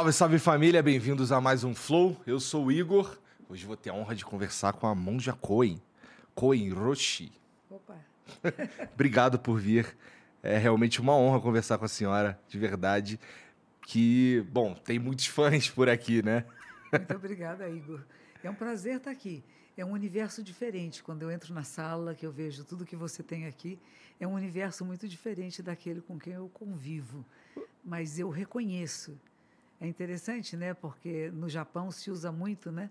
Salve, salve família, bem-vindos a mais um Flow. Eu sou o Igor. Hoje vou ter a honra de conversar com a Monja Coen, Coen Roshi. Opa. Obrigado por vir. É realmente uma honra conversar com a senhora, de verdade. Que, bom, tem muitos fãs por aqui, né? Muito obrigada, Igor. É um prazer estar aqui. É um universo diferente. Quando eu entro na sala, que eu vejo tudo que você tem aqui, é um universo muito diferente daquele com quem eu convivo. Mas eu reconheço é interessante, né? Porque no Japão se usa muito, né?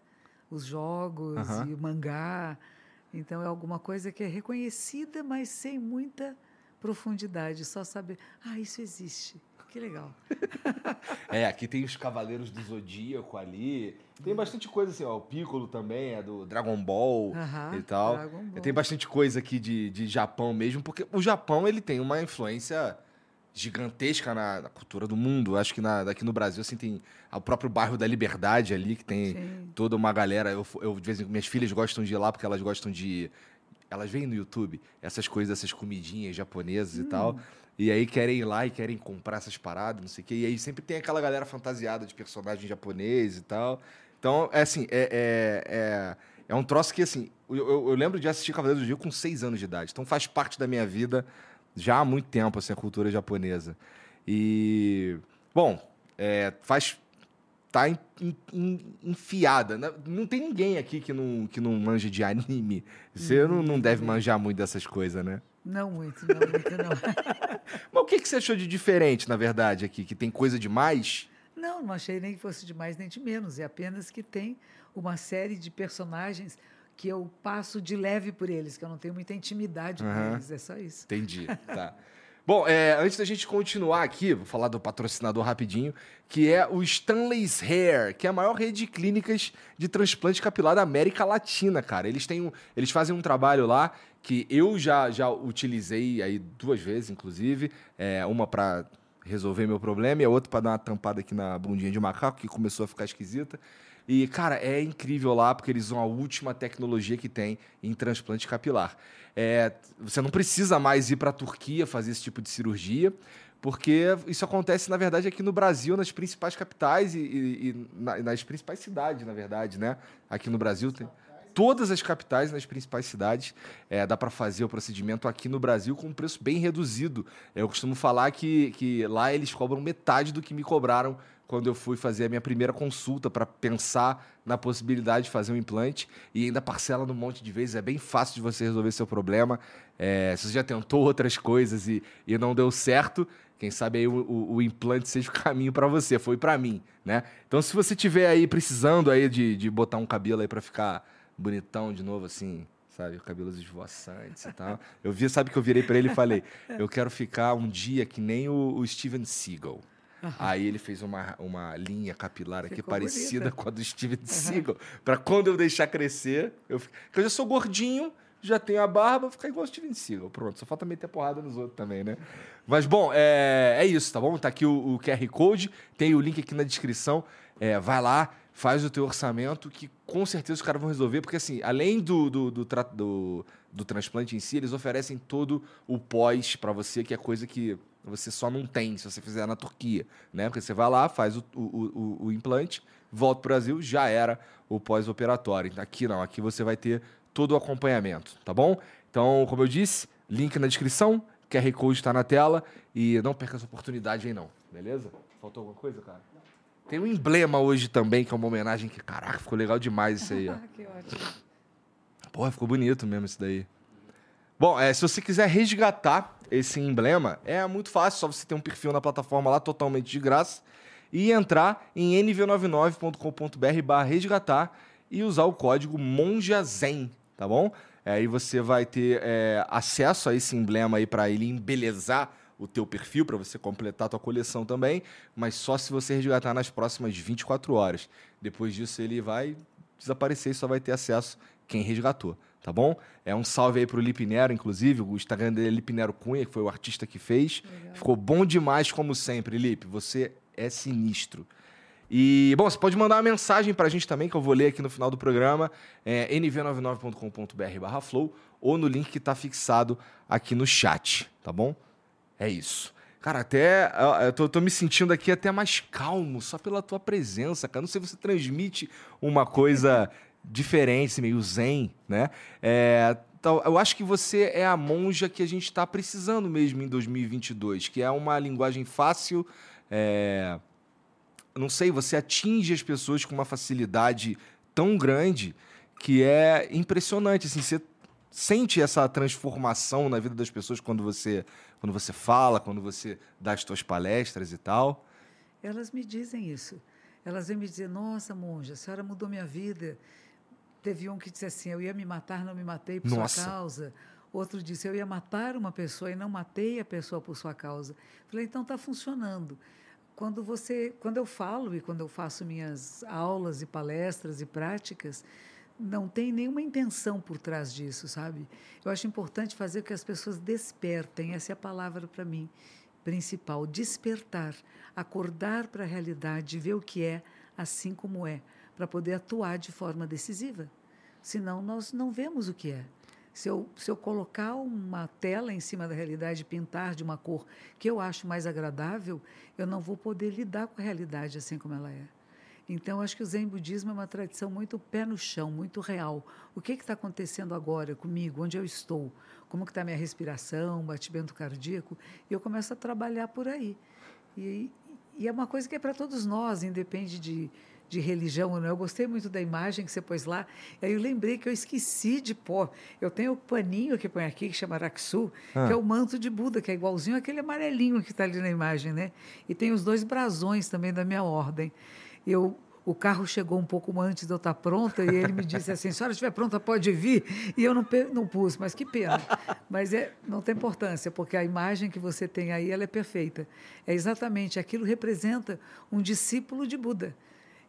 Os jogos uhum. e o mangá. Então é alguma coisa que é reconhecida, mas sem muita profundidade. Só saber, ah, isso existe. Que legal. é, aqui tem os Cavaleiros do Zodíaco ali. Tem bastante coisa assim, ó. O Piccolo também é do Dragon Ball uhum, e tal. Ball. Tem bastante coisa aqui de, de Japão mesmo, porque o Japão ele tem uma influência gigantesca na, na, cultura do mundo. Acho que na, aqui no Brasil assim, tem o próprio bairro da Liberdade ali, que tem Sim. toda uma galera. Eu, eu, de vez em quando, minhas filhas gostam de ir lá porque elas gostam de. Elas veem no YouTube essas coisas, essas comidinhas japonesas hum. e tal. E aí querem ir lá e querem comprar essas paradas, não sei o quê. E aí sempre tem aquela galera fantasiada de personagem japonês e tal. Então, é assim, é, é, é, é um troço que, assim, eu, eu, eu lembro de assistir Cavaleiros do Rio com seis anos de idade. Então faz parte da minha vida já há muito tempo assim, a cultura japonesa. E, bom, é, faz. tá in, in, enfiada. Né? Não tem ninguém aqui que não, que não manja de anime. Você não, não deve manjar muito dessas coisas, né? Não muito, não muito, não. Mas o que, que você achou de diferente, na verdade, aqui? Que tem coisa demais? Não, não achei nem que fosse de mais nem de menos. É apenas que tem uma série de personagens que eu passo de leve por eles, que eu não tenho muita intimidade uhum. com eles. É só isso. Entendi. Tá. Bom, é, antes da gente continuar aqui, vou falar do patrocinador rapidinho, que é o Stanley's Hair, que é a maior rede de clínicas de transplante capilar da América Latina, cara. Eles têm um, eles fazem um trabalho lá que eu já, já utilizei aí duas vezes, inclusive, é, uma para resolver meu problema e a outra para dar uma tampada aqui na bundinha de macaco que começou a ficar esquisita. E, cara, é incrível lá porque eles usam a última tecnologia que tem em transplante capilar. É, você não precisa mais ir para a Turquia fazer esse tipo de cirurgia, porque isso acontece, na verdade, aqui no Brasil, nas principais capitais e, e, e nas principais cidades, na verdade, né? Aqui no Brasil tem todas as capitais, nas principais cidades, é, dá para fazer o procedimento aqui no Brasil com um preço bem reduzido. Eu costumo falar que, que lá eles cobram metade do que me cobraram quando eu fui fazer a minha primeira consulta para pensar na possibilidade de fazer um implante e ainda parcela num monte de vezes. É bem fácil de você resolver seu problema. É, se você já tentou outras coisas e, e não deu certo, quem sabe aí o, o, o implante seja o caminho para você. Foi para mim, né? Então, se você tiver aí precisando aí de, de botar um cabelo aí para ficar bonitão de novo, assim, sabe? Cabelos esvoaçantes e tal. Eu vi, sabe que eu virei para ele e falei: eu quero ficar um dia que nem o, o Steven Seagal. Aí ele fez uma, uma linha capilar aqui Ficou parecida bonita. com a do Steven Seagal. Pra quando eu deixar crescer, eu, fi- porque eu já sou gordinho, já tenho a barba, vou ficar igual o Steven Seagal. Pronto, só falta meter porrada nos outros também, né? Mas bom, é, é isso, tá bom? Tá aqui o, o QR Code, tem o link aqui na descrição. É, vai lá, faz o teu orçamento, que com certeza os caras vão resolver, porque assim, além do, do, do, do- do transplante em si, eles oferecem todo o pós pra você, que é coisa que você só não tem se você fizer na Turquia, né? Porque você vai lá, faz o, o, o- o implante, volta pro Brasil, já era o pós-operatório. Aqui não, aqui você vai ter todo o acompanhamento, tá bom? Então, como eu disse, link na descrição, QR Code está na tela e não perca essa oportunidade aí não, beleza? Faltou alguma coisa, cara? Tem um emblema hoje também, que é uma homenagem que, caraca, ficou legal demais isso aí, ó. Que ótimo. Porra, ficou bonito mesmo isso daí. Bom, é, se você quiser resgatar esse emblema, é muito fácil, só você ter um perfil na plataforma lá totalmente de graça e entrar em nv99.com.br barra resgatar e usar o código MONJAZEN, tá bom? É, Aí você vai ter é, acesso a esse emblema aí para ele embelezar o teu perfil, para você completar a tua coleção também, mas só se você resgatar nas próximas 24 horas. Depois disso ele vai desaparecer e só vai ter acesso quem resgatou, tá bom? É um salve aí pro Lipe Nero, inclusive, o Instagram dele é Lipe Nero Cunha, que foi o artista que fez. Legal. Ficou bom demais, como sempre, Lipe. Você é sinistro. E, bom, você pode mandar uma mensagem pra gente também, que eu vou ler aqui no final do programa, é nv99.com.br barra flow, ou no link que tá fixado aqui no chat, tá bom? É isso. Cara, até. eu- Eu tô, tô me sentindo aqui até mais calmo, só pela tua presença, cara. Não sei se você transmite uma coisa diferente, meio zen, né? É, tal- eu acho que você é a monja que a gente está precisando mesmo em 2022, que é uma linguagem fácil. é, não sei, você atinge as pessoas com uma facilidade tão grande que é impressionante. Assim, você sente essa transformação na vida das pessoas quando você, quando você fala, quando você dá as suas palestras e tal. Elas me dizem isso. Elas vêm me dizer: Nossa, monja, a senhora mudou minha vida. Teve um que disse assim: Eu ia me matar, não me matei por Nossa. sua causa. Outro disse: Eu ia matar uma pessoa e não matei a pessoa por sua causa. Falei: Então está funcionando. Quando você, quando eu falo e quando eu faço minhas aulas e palestras e práticas, não tem nenhuma intenção por trás disso, sabe? Eu acho importante fazer com que as pessoas despertem. Essa é a palavra para mim principal, despertar, acordar para a realidade, ver o que é assim como é, para poder atuar de forma decisiva. Senão nós não vemos o que é. Se eu, se eu colocar uma tela em cima da realidade pintar de uma cor que eu acho mais agradável, eu não vou poder lidar com a realidade assim como ela é. Então, acho que o Zen Budismo é uma tradição muito pé no chão, muito real. O que está acontecendo agora comigo? Onde eu estou? Como está a minha respiração, batimento cardíaco? E eu começo a trabalhar por aí. E, e é uma coisa que é para todos nós, independe de, de religião ou não. Eu gostei muito da imagem que você pôs lá. Aí eu lembrei que eu esqueci de pôr. Eu tenho o paninho que põe aqui, que chama Raksu, Ah. que é o manto de Buda, que é igualzinho aquele amarelinho que está ali na imagem, né? E tem os dois brasões também da minha ordem. Eu, o carro chegou um pouco antes de eu estar pronta e ele me disse assim: se a senhora estiver pronta, pode vir. E eu não, não pus, mas que pena. Mas é, não tem importância, porque a imagem que você tem aí ela é perfeita. É exatamente aquilo representa um discípulo de Buda.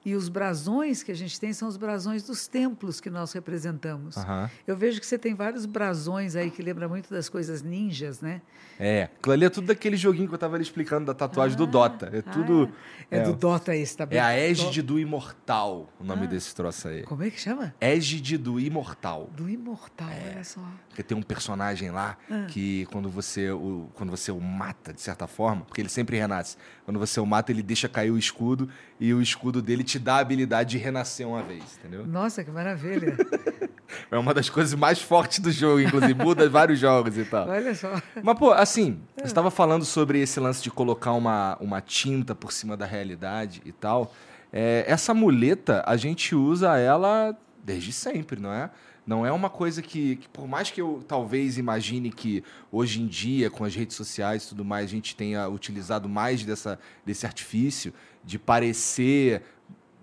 E os brasões que a gente tem são os brasões dos templos que nós representamos. Aham. Eu vejo que você tem vários brasões aí que lembram muito das coisas ninjas, né? É, aquilo ali é tudo daquele joguinho que eu tava ali explicando da tatuagem do Dota. É tudo. Ah, é, é, do Dota esse, tá bem? É a Égide do Imortal, o nome Ah. desse troço aí. Como é que chama? Égide do Imortal. Do Imortal, É. olha só. Porque tem um personagem lá Ah. que quando você, o, quando você o mata, de certa forma, porque ele sempre renasce. Quando você o mata, ele deixa cair o escudo e o escudo dele te dá a habilidade de renascer uma vez, entendeu? Nossa, que maravilha. É uma das coisas mais fortes do jogo, inclusive. Muda vários jogos e tal. olha só. Mas, pô, assim, você estava falando sobre esse lance de colocar uma, uma tinta por cima da realidade e tal. É, essa muleta, a gente usa ela desde sempre, não é? Não é uma coisa que, que, por mais que eu talvez imagine que hoje em dia, com as redes sociais e tudo mais, a gente tenha utilizado mais dessa, desse artifício de parecer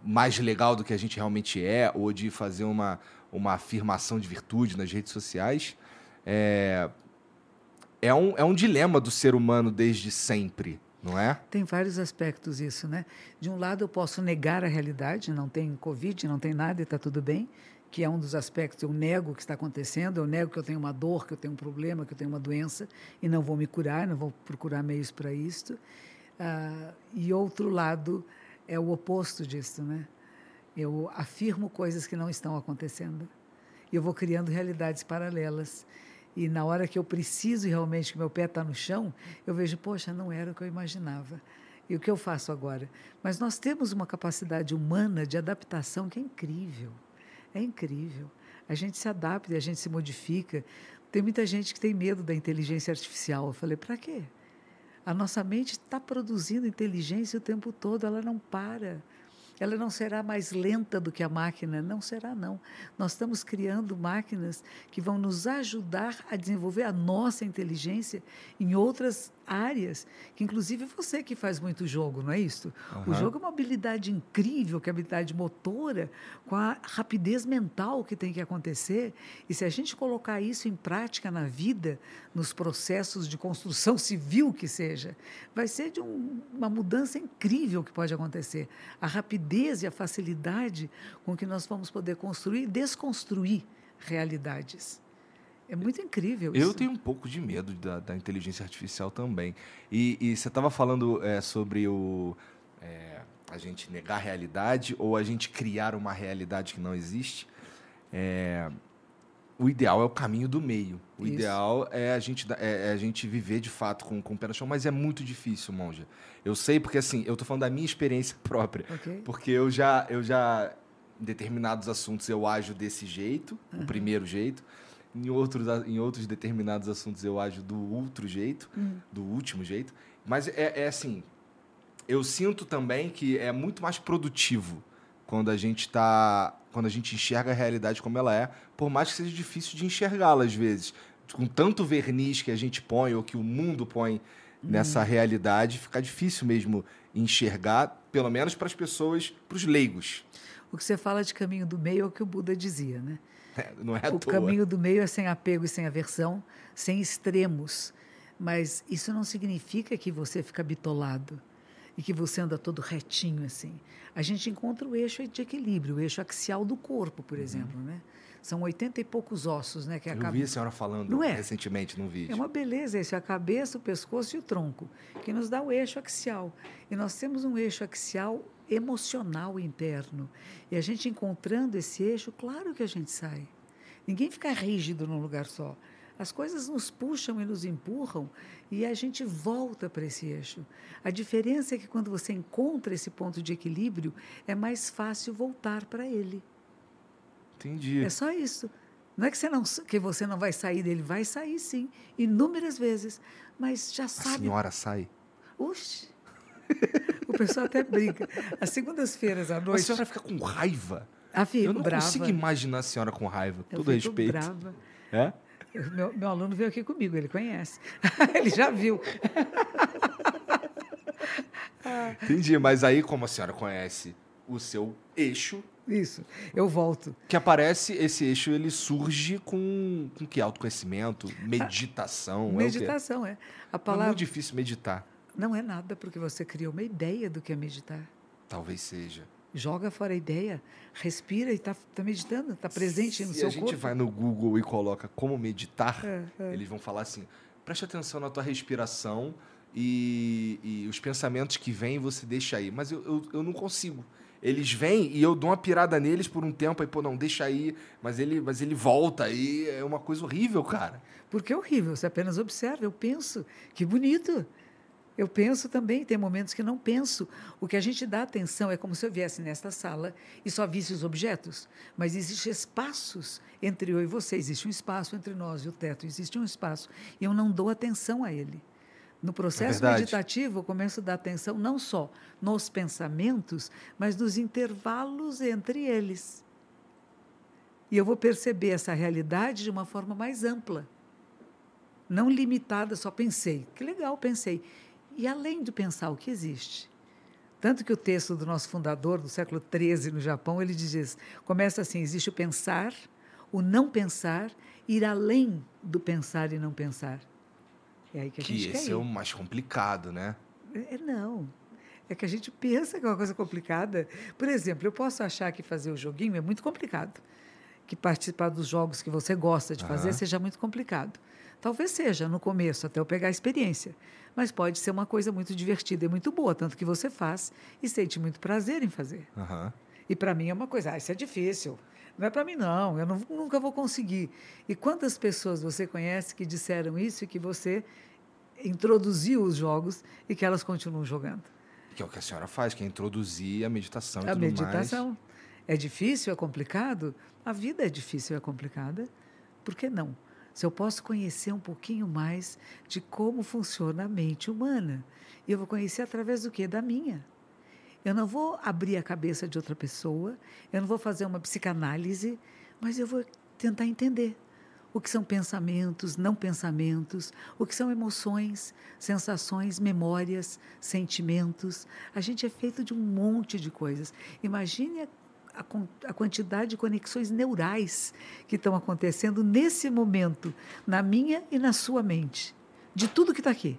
mais legal do que a gente realmente é, ou de fazer uma, uma afirmação de virtude nas redes sociais, é, é um, é um dilema do ser humano desde sempre, não é? Tem vários aspectos isso, né? De um lado, eu posso negar a realidade, não tem Covid, não tem nada e está tudo bem, que é um dos aspectos. Eu nego o que está acontecendo, eu nego que eu tenho uma dor, que eu tenho um problema, que eu tenho uma doença e não vou me curar, não vou procurar meios para isto. Ah, e outro lado é o oposto disso, né? Eu afirmo coisas que não estão acontecendo. E eu vou criando realidades paralelas. E na hora que eu preciso realmente que meu pé está no chão, eu vejo, poxa, não era o que eu imaginava. E o que eu faço agora? Mas nós temos uma capacidade humana de adaptação que é incrível. É incrível. A gente se adapta a gente se modifica. Tem muita gente que tem medo da inteligência artificial. Eu falei, para quê? A nossa mente está produzindo inteligência o tempo todo, ela não para. Ela não será mais lenta do que a máquina, não será não. Nós estamos criando máquinas que vão nos ajudar a desenvolver a nossa inteligência em outras áreas, que inclusive você que faz muito jogo, não é isso? Uhum. O jogo é uma habilidade incrível, que é a habilidade motora, com a rapidez mental que tem que acontecer. E se a gente colocar isso em prática na vida, nos processos de construção civil que seja, vai ser de um, uma mudança incrível que pode acontecer. A rapidez e a facilidade com que nós vamos poder construir e desconstruir realidades. É muito incrível isso. Eu tenho um pouco de medo da, da inteligência artificial também. E, e você estava falando é, sobre o, é, a gente negar a realidade ou a gente criar uma realidade que não existe. É, o ideal é o caminho do meio. O isso. ideal é a, gente, é, é, a gente viver de fato com, com o pé no chão, mas é muito difícil, Monja. Eu sei porque, assim, eu estou falando da minha experiência própria. Okay. Porque eu já, eu já, em determinados assuntos, eu ajo desse jeito, uhum. o primeiro jeito em outros, em outros determinados assuntos eu ajo do outro jeito, hum. do último jeito. Mas é, é, assim, eu sinto também que é muito mais produtivo quando a gente está quando a gente enxerga a realidade como ela é, por mais que seja difícil de enxergá-la às vezes. Com tanto verniz que a gente põe ou que o mundo põe hum. nessa realidade, fica difícil mesmo enxergar, pelo menos para as pessoas, para os leigos. O que você fala de caminho do meio é o que o Buda dizia, né? Não é o caminho do meio é sem apego e sem aversão, sem extremos. Mas isso não significa que você fica bitolado e que você anda todo retinho assim. A gente encontra o eixo de equilíbrio, o eixo axial do corpo, por uhum. exemplo, né? São oitenta e poucos ossos, né? Que Eu vi a senhora falando não é? recentemente num vídeo. É uma beleza isso, a cabeça, o pescoço e o tronco, que nos dá o eixo axial. E nós temos um eixo axial emocional interno. E a gente encontrando esse eixo, claro que a gente sai. Ninguém fica rígido num lugar só. As coisas nos puxam e nos empurram e a gente volta para esse eixo. A diferença é que quando você encontra esse ponto de equilíbrio, é mais fácil voltar para ele. Entendi. É só isso. Não é que você não, que você não vai sair dele, vai sair sim, inúmeras vezes, mas já sabe. A senhora sai? Oxe. O pessoal até brinca. As segundas-feiras à noite. A senhora fica com raiva. Ah, fico Eu não brava. consigo imaginar a senhora com raiva. Eu todo respeito. brava. É? Meu, meu aluno veio aqui comigo, ele conhece. ele já viu. Entendi, mas aí, como a senhora conhece o seu eixo. Isso, eu volto. Que aparece, esse eixo ele surge com, com que? Autoconhecimento, meditação. Meditação, é. é. A palavra... É muito difícil meditar. Não é nada, porque você criou uma ideia do que é meditar. Talvez seja. Joga fora a ideia, respira e está tá meditando, está presente no seu corpo. Se a gente vai no Google e coloca como meditar, é, é. eles vão falar assim: preste atenção na tua respiração e, e, os pensamentos que vêm você deixa aí. Mas eu, eu, eu não consigo. Eles vêm e eu dou uma pirada neles por um tempo, aí, pô, não, deixa aí, mas ele, mas ele volta, aí é uma coisa horrível, cara. Porque é horrível, você apenas observa, eu penso, que bonito. Eu penso também, tem momentos que não penso. O que a gente dá atenção é como se eu viesse nesta sala e só visse os objetos, mas existem espaços entre eu e você, existe um espaço entre nós e o teto, existe um espaço, e eu não dou atenção a ele. No processo é meditativo, eu começo a dar atenção não só nos pensamentos, mas nos intervalos entre eles. E eu vou perceber essa realidade de uma forma mais ampla. Não limitada, só pensei. Que legal, pensei e além de pensar o que existe. Tanto que o texto do nosso fundador, do século XIII, no Japão, ele diz, começa assim, existe o pensar, o não pensar, ir além do pensar e não pensar. É aí que a que gente esse é o mais complicado, né? É, é não. É que a gente pensa que é uma coisa complicada. Por exemplo, eu posso achar que fazer o joguinho é muito complicado. Que participar dos jogos que você gosta de fazer seja muito complicado. Talvez seja no começo, até eu pegar a experiência. Mas pode ser uma coisa muito divertida e muito boa, tanto que você faz e sente muito prazer em fazer. Aham. E para mim é uma coisa, ah, isso é difícil. Não é para mim, não, eu não- nunca vou conseguir. E quantas pessoas você conhece que disseram isso e que você introduziu os jogos e que elas continuam jogando? Que é o que a senhora faz, que é introduzir a meditação e A tudo meditação. É difícil, é complicado? A vida é difícil, é complicada. Por que não? Se eu posso conhecer um pouquinho mais de como funciona a mente humana. E eu vou conhecer através do quê? Da minha. Eu não vou abrir a cabeça de outra pessoa, eu não vou fazer uma psicanálise, mas eu vou tentar entender o que são pensamentos, não pensamentos, o que são emoções, sensações, memórias, sentimentos. A gente é feito de um monte de coisas. Imagine a, a quantidade de conexões neurais que estão acontecendo nesse momento, na minha e na sua mente, de tudo que está aqui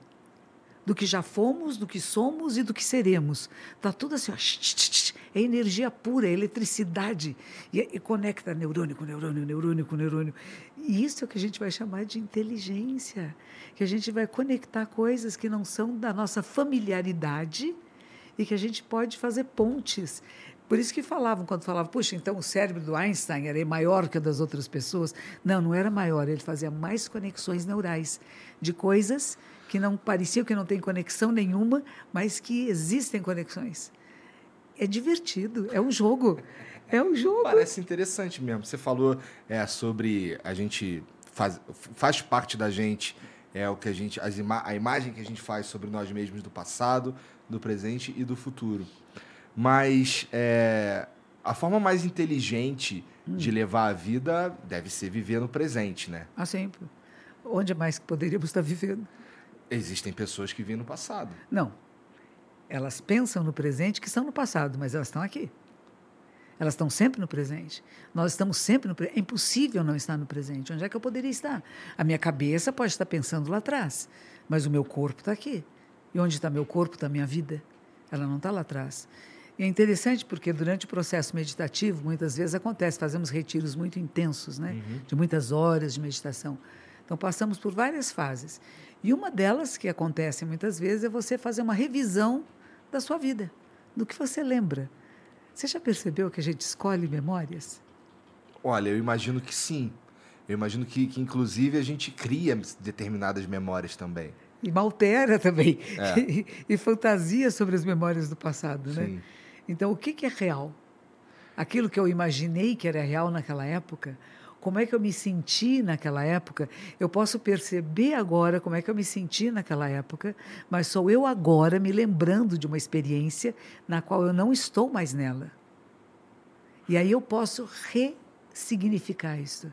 do que já fomos, do que somos e do que seremos. Está tudo assim, ó, é energia pura, é eletricidade. E, e conecta neurônio com neurônio, neurônio com neurônio. E isso é o que a gente vai chamar de inteligência. Que a gente vai conectar coisas que não são da nossa familiaridade e que a gente pode fazer pontes. Por isso que falavam, quando falavam, puxa, então o cérebro do Einstein era maior que o das outras pessoas. Não, não era maior, ele fazia mais conexões neurais de coisas que não pareciam que não tem conexão nenhuma, mas que existem conexões. É divertido, é um jogo. É um jogo. Parece interessante mesmo. Você falou é, sobre a gente faz, faz parte da gente é o que a gente as ima a imagem que a gente faz sobre nós mesmos do passado, do presente e do futuro. Mas é, a forma mais inteligente de levar a vida deve ser viver no presente, né? Ah, sempre. Onde mais que poderíamos estar vivendo? Existem pessoas que vivem no passado. Não. Elas pensam no presente que estão no passado, mas elas estão aqui. Elas estão sempre no presente. Nós estamos sempre no presente. É impossível não estar no presente. Onde é que eu poderia estar? A minha cabeça pode estar pensando lá atrás, mas o meu corpo está aqui. E onde está meu corpo está minha vida. Ela não está lá atrás. E é interessante porque durante o processo meditativo, muitas vezes acontece, fazemos retiros muito intensos, né? de muitas horas de meditação. Então, passamos por várias fases. E uma delas que acontece muitas vezes é você fazer uma revisão da sua vida, do que você lembra. Você já percebeu que a gente escolhe memórias? Olha, eu imagino que sim. Eu imagino que, que inclusive, a gente cria determinadas memórias também. E maltera também. É. E, e fantasia sobre as memórias do passado, né? Então, o que, que é real? Aquilo que eu imaginei que era real naquela época, como é que eu me senti naquela época? Eu posso perceber agora como é que eu me senti naquela época, mas sou eu agora me lembrando de uma experiência na qual eu não estou mais nela. E aí eu posso ressignificar isso.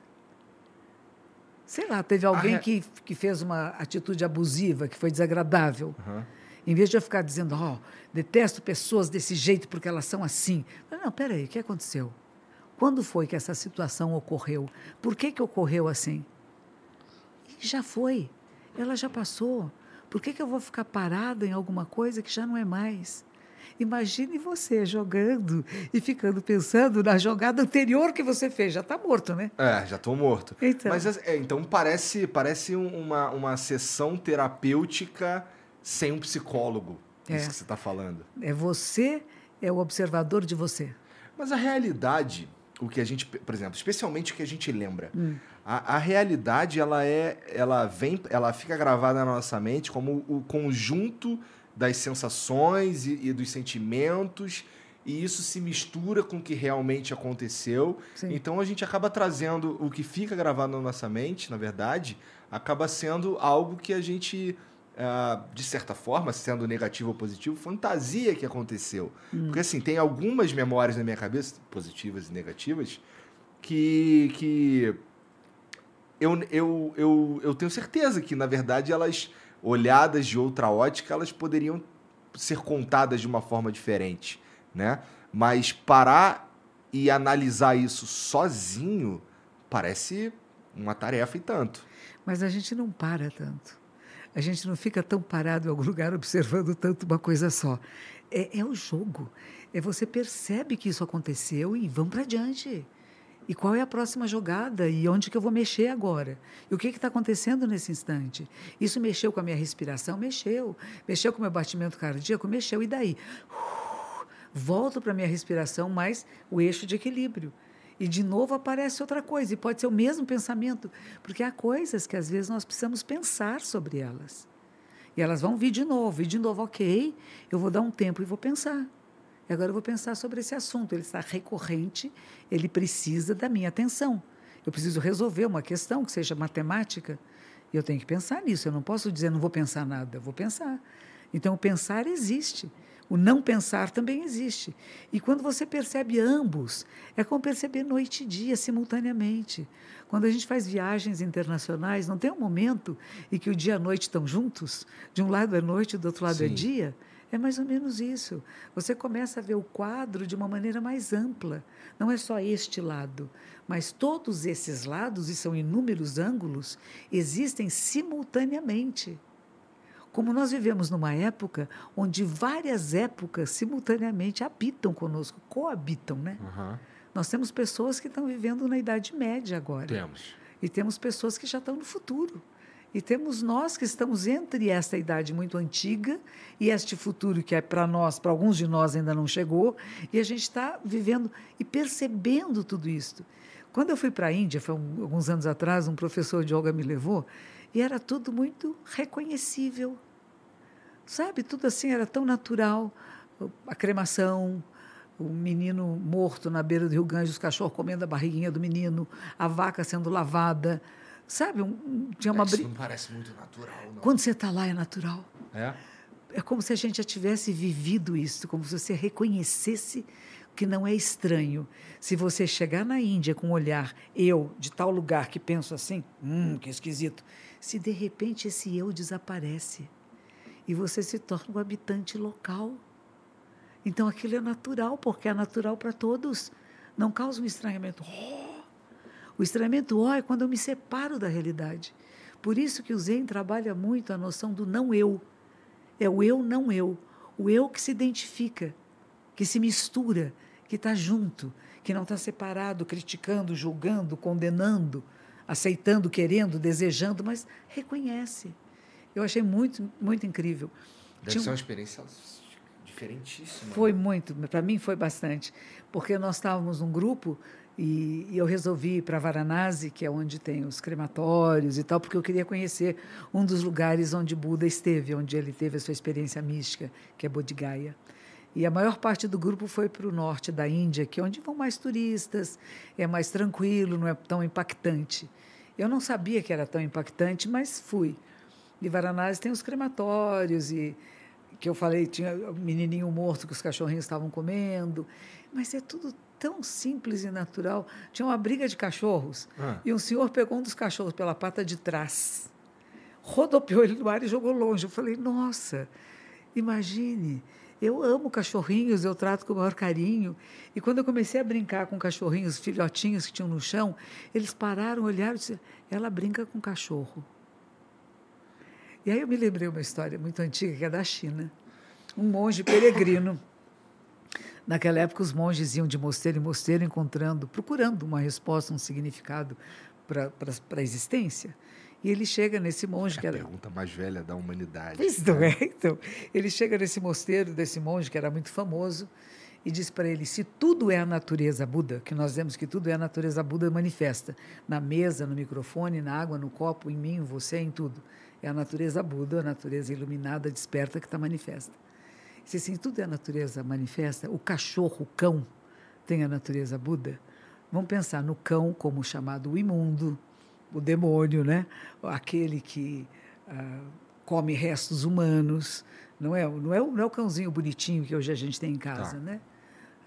Sei lá, teve alguém re- que, que fez uma atitude abusiva, que foi desagradável. Aham. Em vez de eu ficar dizendo, ó, detesto pessoas desse jeito porque elas são assim. Não, peraí, o que aconteceu? Quando foi que essa situação ocorreu? Por que, que ocorreu assim? E já foi. Ela já passou. Por que, que eu vou ficar parada em alguma coisa que já não é mais? Imagine você jogando e ficando pensando na jogada anterior que você fez. Já está morto, né? É, já tô morto. Então. Mas é, então parece, parece um- uma, uma sessão terapêutica sem um psicólogo. É. Isso que você está falando. É você, é o observador de você. Mas a realidade, o que a gente, por exemplo, especialmente o que a gente lembra, Hum. a, a realidade ela é, ela vem, ela fica gravada na nossa mente como o conjunto das sensações e, e dos sentimentos e isso se mistura com o que realmente aconteceu. Sim. Então a gente acaba trazendo o que fica gravado na nossa mente, na verdade, acaba sendo algo que a gente de certa forma, sendo negativo ou positivo, fantasia que aconteceu. Porque assim, tem algumas memórias na minha cabeça, positivas e negativas, que, que eu, eu, eu, eu tenho certeza que, na verdade, elas, olhadas de outra ótica, elas poderiam ser contadas de uma forma diferente, né? Mas parar e analisar isso sozinho parece uma tarefa e tanto. Mas a gente não para tanto. A gente não fica tão parado em algum lugar observando tanto uma coisa só. É, é o jogo. É você percebe que isso aconteceu e vamos para adiante. E qual é a próxima jogada? E onde que eu vou mexer agora? E o que está acontecendo nesse instante? Isso mexeu com a minha respiração? Mexeu. Mexeu com o meu batimento cardíaco? Mexeu. E daí? Uh, volto para a minha respiração, mais o eixo de equilíbrio. E de novo aparece outra coisa, e pode ser o mesmo pensamento, porque há coisas que às vezes nós precisamos pensar sobre elas. E elas vão vir de novo, e de novo, ok, eu vou dar um tempo e vou pensar. E agora eu vou pensar sobre esse assunto. Ele está recorrente, ele precisa da minha atenção. Eu preciso resolver uma questão que seja matemática, e eu tenho que pensar nisso. Eu não posso dizer não vou pensar nada, eu vou pensar. Então, o pensar existe. O não pensar também existe. E quando você percebe ambos, é como perceber noite e dia simultaneamente. Quando a gente faz viagens internacionais, não tem um momento em que o dia e a noite estão juntos? De um lado é noite, e do outro lado é Sim. é dia? É mais ou menos isso. Você começa a ver o quadro de uma maneira mais ampla. Não é só este lado, mas todos esses lados, e são inúmeros ângulos, existem simultaneamente. Como nós vivemos numa época onde várias épocas simultaneamente habitam conosco, coabitam, né? Uhum. Nós temos pessoas que estão vivendo na Idade Média agora. Temos. E temos pessoas que já estão no futuro. E temos nós que estamos entre esta idade muito antiga e este futuro que é para nós, para alguns de nós ainda não chegou, e a gente está vivendo e percebendo tudo isso. Quando eu fui para a Índia, foi um, alguns anos atrás, um professor de yoga me levou, e era tudo muito reconhecível. Sabe, tudo assim era tão natural. A cremação, o menino morto na beira do Rio Ganges, os cachorros comendo a barriguinha do menino, a vaca sendo lavada, Sabe, um, tinha uma é, Isso não parece muito natural, não. Quando você está lá, é natural. É? É como se a gente já tivesse vivido isso, como se você reconhecesse que não é estranho. Se você chegar na Índia com um olhar, eu, de tal lugar que penso assim, hum, que esquisito. Se de repente esse eu desaparece e você se torna um habitante local. Então aquilo é natural, porque é natural para todos. Não causa um estranhamento. Oh, o estranhamento ó é quando eu me separo da realidade. Por isso que o Zen trabalha muito a noção do não eu. É o eu, não eu. O eu que se identifica, que se mistura, que está junto, que não está separado, criticando, julgando, condenando, aceitando, querendo, desejando, mas reconhece. Eu achei muito, muito incrível. Deve Tinha ser uma experiência diferentíssima. Foi muito, para mim foi bastante, porque nós estávamos num grupo e, e, eu resolvi ir para Varanasi, que é onde tem os crematórios e tal, porque eu queria conhecer um dos lugares onde Buda esteve, onde ele teve a sua experiência mística, que é Bodh Gaya. E a maior parte do grupo foi para o norte da Índia, que é onde vão mais turistas, é mais tranquilo, não é tão impactante. Eu não sabia que era tão impactante, mas fui. E Varanasi tem os crematórios e que eu falei tinha o menininho morto que os cachorrinhos estavam comendo, mas é tudo tão simples e natural. Tinha uma briga de cachorros ah. e um senhor pegou um dos cachorros pela pata de trás, rodopiou ele no ar e jogou longe. Eu falei, nossa, imagine. Eu amo cachorrinhos, eu trato com o maior carinho. E quando eu comecei a brincar com cachorrinhos, filhotinhos que tinham no chão, eles pararam, olharam e disseram: ela brinca com cachorro. E aí eu me lembrei uma história muito antiga, que é da China. Um monge peregrino Naquela época, os monges iam de mosteiro em mosteiro encontrando, procurando uma resposta, um significado para a existência. E ele chega nesse monge é que era. A pergunta mais velha da humanidade. Isso né? é. Então, ele chega nesse mosteiro desse monge que era muito famoso e diz para ele: se tudo é a natureza Buda, que nós vemos que tudo é a natureza Buda manifesta, na mesa, no microfone, na água, no copo, em mim, em você, em tudo. É a natureza Buda, a natureza iluminada, desperta que está manifesta. Se assim tudo é a natureza manifesta, o cachorro, o cão, tem a natureza Buda. Vamos pensar no cão como chamado o imundo, o demônio, né? Aquele que ah, come restos humanos. Não é, não, é, não é o cãozinho bonitinho que hoje a gente tem em casa, tá. né?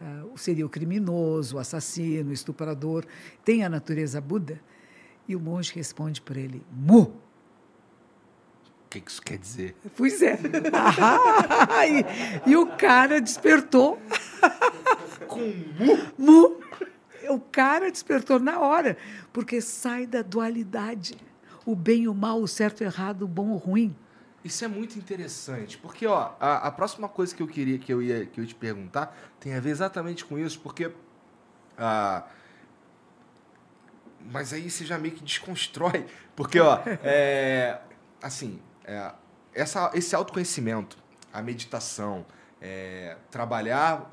Ah, seria o criminoso, o assassino, o estuprador. Tem a natureza Buda. E o monge responde para ele: Mu! O que isso quer dizer? Pois é. e, e, o cara despertou. Com mu? Mu. O cara despertou na hora, porque sai da dualidade. O bem e o mal, o certo e o errado, o bom o ruim. Isso é muito interessante, porque ó, a, a, próxima coisa que eu queria que eu ia que eu ia te perguntar tem a ver exatamente com isso, porque ah, mas aí você já meio que desconstrói, porque ó, é, assim, é, essa, esse autoconhecimento, a meditação, é, trabalhar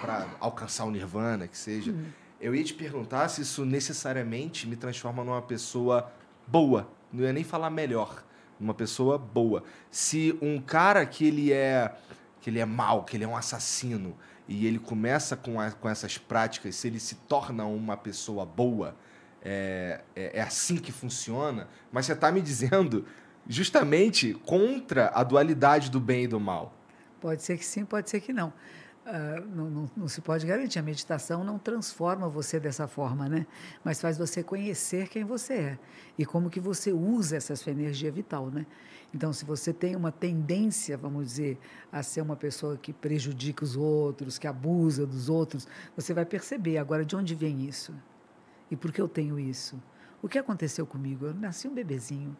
para alcançar o nirvana, que seja, uhum. eu ia te perguntar se isso necessariamente me transforma numa pessoa boa, não ia nem falar melhor uma pessoa boa. Se um cara que ele é que ele é mau, que ele é um assassino e ele começa com, a, com essas práticas, se ele se torna uma pessoa boa, é, é, é assim que funciona. Mas você está me dizendo justamente contra a dualidade do bem e do mal. Pode ser que sim, pode ser que não. Uh, não, não, não, se pode garantir. A meditação não transforma você dessa forma, né? Mas faz você conhecer quem você é e como que você usa essa sua energia vital, né? Então, se você tem uma tendência, vamos dizer, a ser uma pessoa que prejudica os outros, que abusa dos outros, você vai perceber agora de onde vem isso e por que eu tenho isso. O que aconteceu comigo? Eu nasci um bebezinho.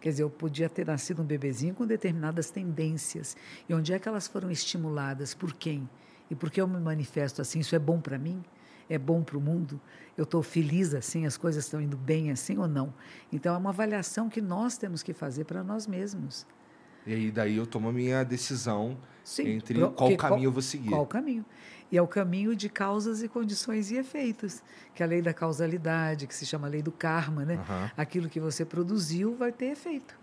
Quer dizer, eu podia ter nascido um bebezinho com determinadas tendências. E onde é que elas foram estimuladas? Por quem? E por que eu me manifesto assim? Isso é bom para mim? É bom para o mundo? Eu estou feliz assim? As coisas estão indo bem assim ou não? Então, é uma avaliação que nós temos que fazer para nós mesmos. E aí, daí eu tomo a minha decisão Sim, entre qual caminho qual, eu vou seguir. Qual caminho. E é o caminho de causas e condições e efeitos, que é a lei da causalidade, que se chama lei do karma, né? Uhum. Aquilo que você produziu vai ter efeito.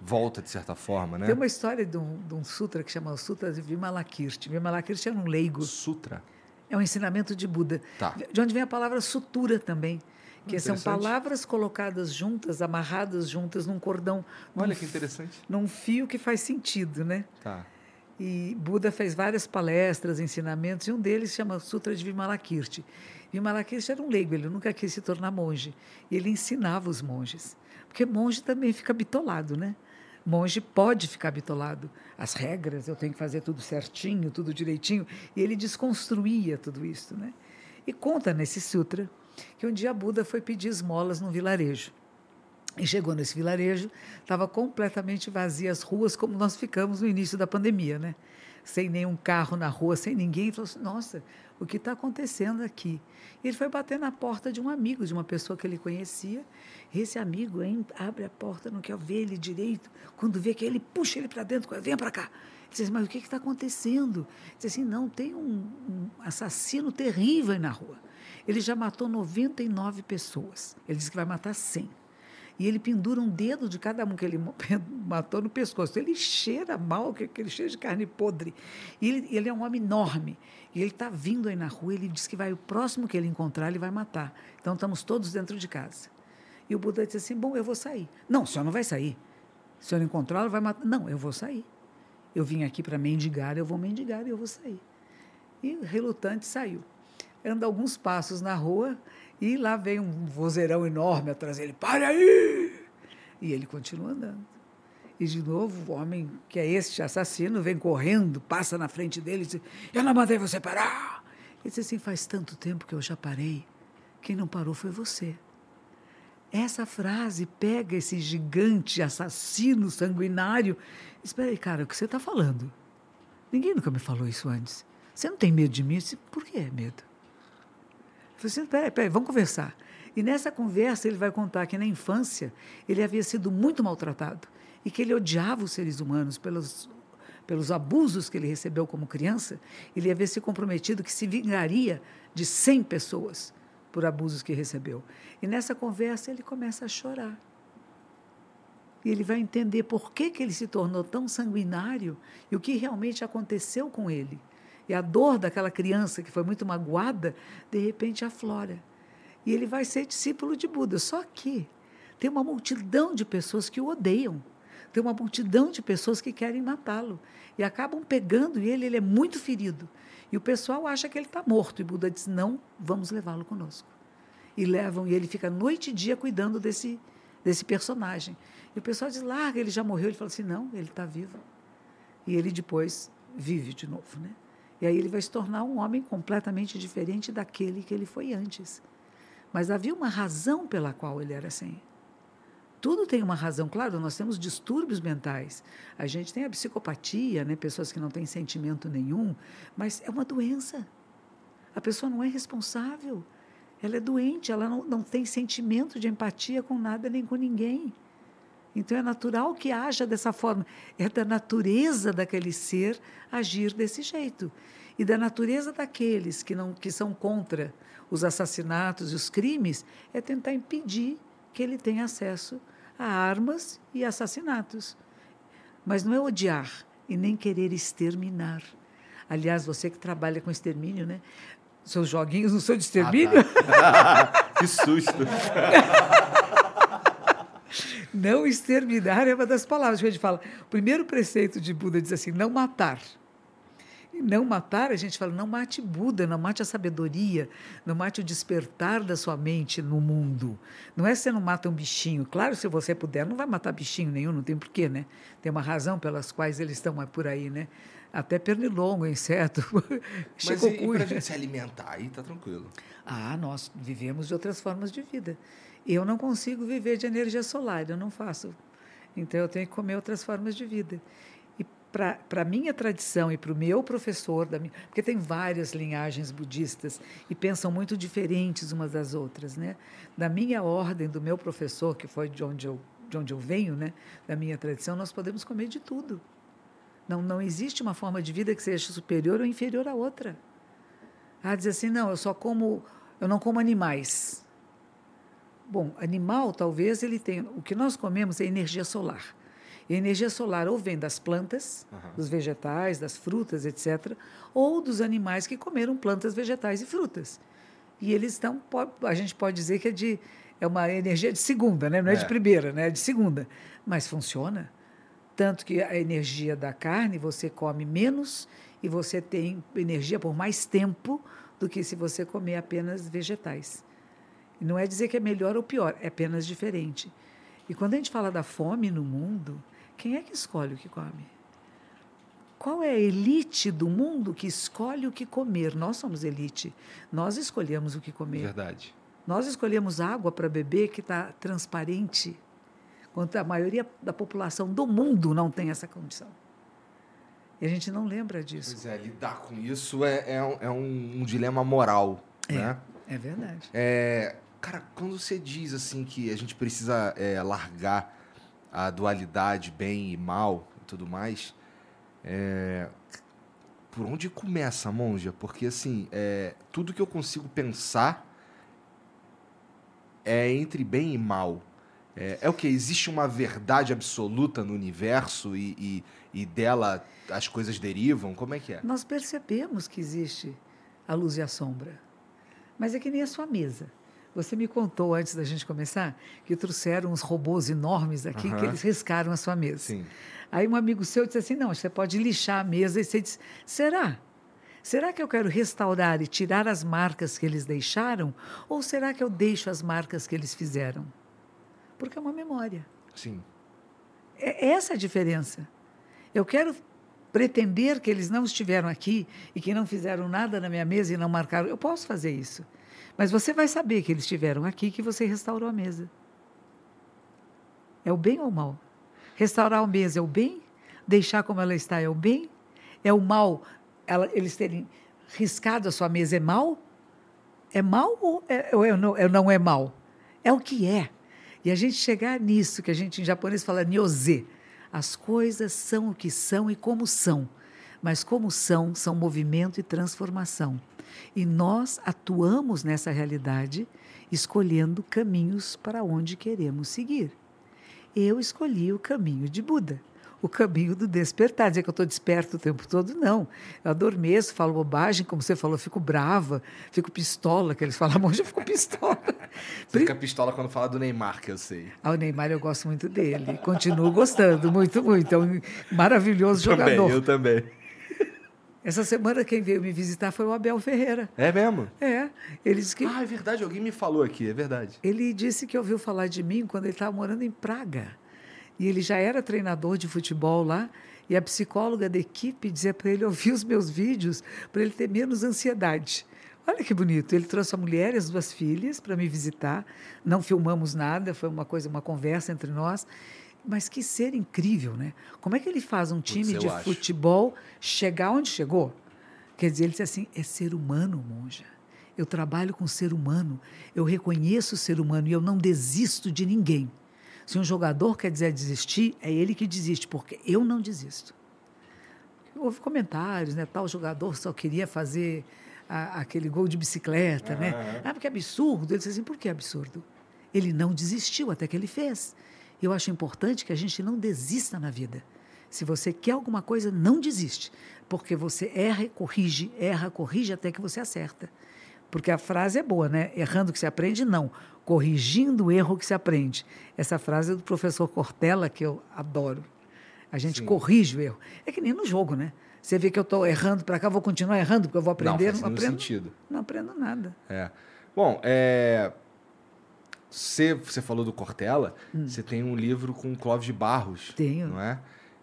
Volta, de certa forma, né? Tem uma história de um, de um sutra que chama o Sutra de Vimalakirti. Vimalakirti era um leigo. Sutra? É um ensinamento de Buda. Tá. De onde vem a palavra sutura também que são palavras colocadas juntas, amarradas juntas num cordão. Olha que interessante. Num fio que faz sentido, né? Tá. E Buda fez várias palestras, ensinamentos, e um deles chama Sutra de Vimalakirti. Vimalakirti era um leigo, ele nunca quis se tornar monge. E ele ensinava os monges. Porque monge também fica bitolado, né? Monge pode ficar bitolado. As regras, eu tenho que fazer tudo certinho, tudo direitinho. E ele desconstruía tudo isso, né? E conta nesse sutra que um dia Buda foi pedir esmolas num vilarejo. E chegou nesse vilarejo, estava completamente vazia as ruas, como nós ficamos no início da pandemia, né? Sem nenhum carro na rua, sem ninguém. Ele falou assim: Nossa, o que está acontecendo aqui? E ele foi bater na porta de um amigo, de uma pessoa que ele conhecia. E esse amigo hein, abre a porta, não quer ver ele direito. Quando vê que ele puxa ele para dentro, vem para cá. Ele diz assim, mas o que está acontecendo? Ele diz assim: Não, tem um, um assassino terrível na rua. Ele já matou 99 pessoas. Ele disse que vai matar 100 e ele pendura um dedo de cada um que ele matou no pescoço. Ele cheira mal, que ele cheira de carne podre. E ele, ele é um homem enorme. E ele está vindo aí na rua, ele diz que vai o próximo que ele encontrar, ele vai matar. Então estamos todos dentro de casa. E o Buda disse assim: Bom, eu vou sair. Não, o senhor não vai sair. Se o senhor encontrá-lo, vai matar. Não, eu vou sair. Eu vim aqui para mendigar, eu vou mendigar e eu vou sair. E relutante saiu. Anda alguns passos na rua, e lá vem um vozeirão enorme atrás dele, pare aí! E ele continua andando. E de novo, o homem que é este assassino vem correndo, passa na frente dele e diz: Eu não mandei você parar. Ele diz assim: Faz tanto tempo que eu já parei. Quem não parou foi você. Essa frase pega esse gigante assassino sanguinário. Espera aí, cara, o que você está falando? Ninguém nunca me falou isso antes. Você não tem medo de mim? Disse, Por que medo? Falei assim, peraí, peraí, vamos conversar. E nessa conversa ele vai contar que na infância ele havia sido muito maltratado e que ele odiava os seres humanos pelos, pelos abusos que ele recebeu como criança. Ele havia se comprometido que se vingaria de 100 pessoas por abusos que recebeu. E nessa conversa ele começa a chorar. E ele vai entender por que, que ele se tornou tão sanguinário e o que realmente aconteceu com ele. E a dor daquela criança que foi muito magoada, de repente aflora. E ele vai ser discípulo de Buda. Só que tem uma multidão de pessoas que o odeiam. Tem uma multidão de pessoas que querem matá-lo. E acabam pegando ele, ele é muito ferido. E o pessoal acha que ele está morto. E Buda diz: não, vamos levá-lo conosco. E levam, e ele fica noite e dia cuidando desse, desse personagem. E o pessoal diz: larga, ele já morreu. Ele fala assim: não, ele está vivo. E ele depois vive de novo. Né? E aí ele vai se tornar um homem completamente diferente daquele que ele foi antes. Mas havia uma razão pela qual ele era assim. Tudo tem uma razão. Claro, nós temos distúrbios mentais. A gente tem a psicopatia, né? pessoas que não têm sentimento nenhum, mas é uma doença. A pessoa não é responsável. Ela é doente, ela não, não tem sentimento de empatia com nada nem com ninguém. Então é natural que haja dessa forma. É da natureza daquele ser agir desse jeito. E da natureza daqueles que, não, que são contra os assassinatos e os crimes é tentar impedir que ele tenha acesso a armas e assassinatos. Mas não é odiar e nem querer exterminar. Aliás, você que trabalha com extermínio, né? Seus joguinhos não são de extermínio? Ah, tá. que susto! não exterminar é uma das palavras que a gente fala. O primeiro preceito de Buda diz assim: não matar. E não matar, a gente fala, não mate Buda, não mate a sabedoria, não mate o despertar da sua mente no mundo. Não é você não mata um bichinho. Claro, se você puder, não vai matar bichinho nenhum, não tem porquê, né? Tem uma razão pelas quais eles estão por aí, né? Até pernilongo, inseto. Mas e, e para a gente se alimentar? Aí tá tranquilo. Ah, nós vivemos de outras formas de vida. Eu não consigo viver de energia solar, eu não faço. Então eu tenho que comer outras formas de vida para a minha tradição e para o meu professor, da minha, porque tem várias linhagens budistas e pensam muito diferentes umas das outras. Né? Da minha ordem, do meu professor, que foi de onde eu, de onde eu venho, né? da minha tradição, nós podemos comer de tudo. Não, não existe uma forma de vida que seja superior ou inferior à outra. Ah, dizer assim, não, eu só como, eu não como animais. Bom, animal talvez ele tenha, o que nós comemos é energia solar. E a energia solar ou vem das plantas, uhum. dos vegetais, das frutas, etc., ou dos animais que comeram plantas, vegetais e frutas. E eles estão, a gente pode dizer que é de é uma energia de segunda, né? não é, é de primeira, né? é de segunda. Mas funciona. Tanto que a energia da carne você come menos e você tem energia por mais tempo do que se você comer apenas vegetais. E não é dizer que é melhor ou pior, é apenas diferente. E quando a gente fala da fome no mundo, quem é que escolhe o que come? Qual é a elite do mundo que escolhe o que comer? Nós somos elite. Nós escolhemos o que comer. Verdade. Nós escolhemos água para beber que está transparente, quando a maioria da população do mundo não tem essa condição. E a gente não lembra disso. Pois é, lidar com isso é, é, um, é um, dilema moral. É, né? é verdade. É, cara, quando você diz assim que a gente precisa é, largar a dualidade bem e mal e tudo mais, é, por onde começa, monja? Porque assim, é, tudo que eu consigo pensar é entre bem e mal. É, é o que? Existe uma verdade absoluta no universo e, e, e, dela as coisas derivam? Como é que é? Nós percebemos que existe a luz e a sombra. Mas é que nem a sua mesa. Você me contou antes da gente começar que trouxeram uns robôs enormes aqui uhum. que eles riscaram a sua mesa. Sim. Aí um amigo seu disse assim: não, você pode lixar a mesa. E você disse: será? Será que eu quero restaurar e tirar as marcas que eles deixaram? Ou será que eu deixo as marcas que eles fizeram? Porque é uma memória. Sim. É essa a diferença. Eu quero pretender que eles não estiveram aqui e que não fizeram nada na minha mesa e não marcaram. Eu posso fazer isso. Mas você vai saber que eles estiveram aqui que você restaurou a mesa. É o bem ou o mal? Restaurar a mesa é o bem? Deixar como ela está é o bem? É o mal ela, eles terem riscado a sua mesa é mal? É mal ou, é, ou é, não, é, não é mal? É o que é. E a gente chegar nisso, que a gente em japonês fala nyoze. As coisas são o que são e como são. Mas como são, são movimento e transformação. E nós atuamos nessa realidade escolhendo caminhos para onde queremos seguir. Eu escolhi o caminho de Buda, o caminho do despertar. Dizer que eu estou desperto o tempo todo, não. Eu adormeço, falo bobagem, como você falou, fico brava, fico pistola, que eles falam, hoje eu fico pistola. Você fica pistola quando fala do Neymar, que eu sei. Ah, o Neymar eu gosto muito dele, continuo gostando, muito, muito. É um maravilhoso eu jogador. Também, eu também. Essa semana quem veio me visitar foi o Abel Ferreira. É mesmo? É. Ele disse que. Ah, é verdade, alguém me falou aqui, é verdade. Ele disse que ouviu falar de mim quando ele estava morando em Praga. E ele já era treinador de futebol lá. E a psicóloga da equipe dizia para ele ouvir os meus vídeos para ele ter menos ansiedade. Olha que bonito. Ele trouxe a mulher e as duas filhas para me visitar. Não filmamos nada, foi uma coisa, uma conversa entre nós. Mas que ser incrível, né? Como é que ele faz um time Putz, de acho. futebol chegar onde chegou? Quer dizer, ele disse assim: é ser humano, monja. Eu trabalho com ser humano, eu reconheço o ser humano e eu não desisto de ninguém. Se um jogador quer dizer desistir, é ele que desiste, porque eu não desisto. Houve comentários, né? Tal jogador só queria fazer a- aquele gol de bicicleta, né? Ah, porque é absurdo. Ele disse assim, por que absurdo? Ele não desistiu até que ele fez. Eu acho importante que a gente não desista na vida. Se você quer alguma coisa, não desiste. Porque você erra e corrige, erra, corrige até que você acerta. Porque a frase é boa, né? Errando que se aprende, não. Corrigindo o erro que se aprende. Essa frase é do professor Cortella, que eu adoro. A gente Sim. corrige o erro. É que nem no jogo, né? Você vê que eu estou errando para cá, vou continuar errando, porque eu vou Não, aprender, faz não, aprendo. sentido. Não aprendo nada. É. Bom, é... Você, você falou do Cortella, você tem um livro com Clóvis de Barros. Hum. Tenho. Não é?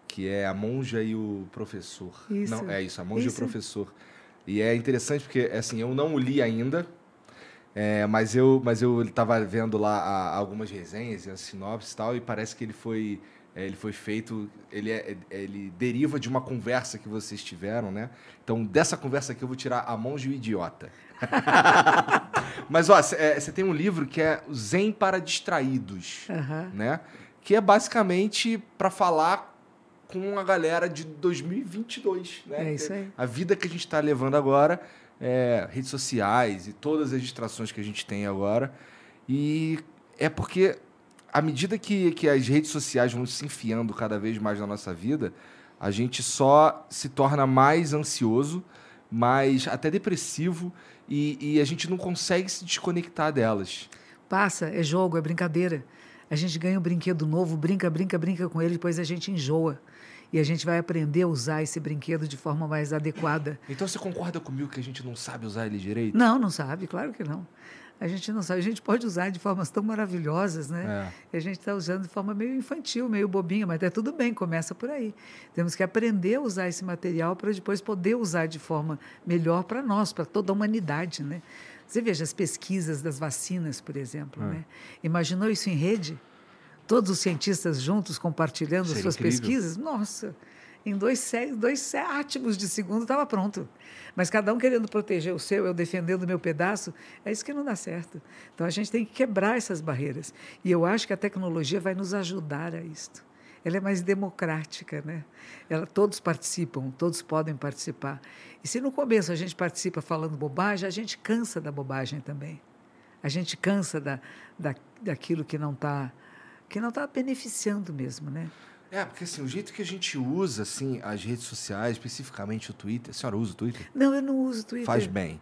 Que é A Monja e o Professor. Isso. Não, é isso, A Monja e o Isso. Professor. E é interessante porque, assim, eu não o li ainda, é, mas eu mas eu estava vendo lá a- algumas resenhas, e a sinopse e tal, e parece que ele foi é, ele foi feito, ele, é, ele deriva de uma conversa que vocês tiveram, né? Então, dessa conversa aqui eu vou tirar a monja e o idiota. Mas, ó, você tem um livro que é o Zen para Distraídos, Aham. né? Que é basicamente para falar com a galera de 2022, né? É isso aí. A vida que a gente está levando agora, é, redes sociais e todas as distrações que a gente tem agora. E é porque, à medida que, que as redes sociais vão se enfiando cada vez mais na nossa vida, a gente só se torna mais ansioso, mais até depressivo, e, e a gente não consegue se desconectar delas. Passa, é jogo, é brincadeira. A gente ganha um brinquedo novo, brinca, brinca, brinca com ele, depois a gente enjoa. E a gente vai aprender a usar esse brinquedo de forma mais adequada. Então você concorda comigo que a gente não sabe usar ele direito? Não, não sabe, claro que não. A gente não sabe. A gente pode usar de formas tão maravilhosas, né? É. A gente está usando de forma meio infantil, meio bobinha, mas é tudo bem, começa por aí. Temos que aprender a usar esse material para depois poder usar de forma melhor para nós, para toda a humanidade, né? Você veja as pesquisas das vacinas, por exemplo, né? Imaginou isso em rede? Todos os cientistas juntos compartilhando Seria suas incrível. pesquisas? Nossa, em dois, dois sétimos de segundo estava pronto. Mas cada um querendo proteger o seu, eu defendendo o meu pedaço, é isso que não dá certo. Então a gente tem que quebrar essas barreiras. E eu acho que a tecnologia vai nos ajudar a isto. Ela é mais democrática, né? Ela, todos participam, todos podem participar. E se no começo a gente participa falando bobagem, a gente cansa da bobagem também. A gente cansa da, da, daquilo que não está que não está beneficiando mesmo, né? É, porque assim, o jeito que a gente usa assim, as redes sociais, especificamente o Twitter. A senhora usa o Twitter? Não, eu não uso Twitter. Faz bem.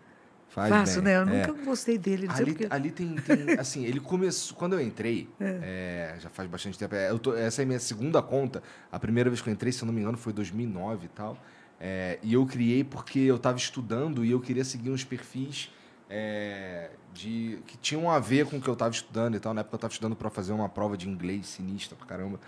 Faz Faço, bem. né? Eu É. nunca gostei dele. Ali, por quê. ali tem, tem, assim, ele começou. Quando eu entrei, é, já faz bastante tempo. é, tô- essa é a minha segunda conta. A primeira vez que eu entrei, se eu não me engano, foi 2009 e tal. É, e eu criei porque eu estava estudando e eu queria seguir uns perfis é, de que tinham a ver com o que eu estava estudando e tal. Na época eu estava estudando para fazer uma prova de inglês sinistra pra caramba.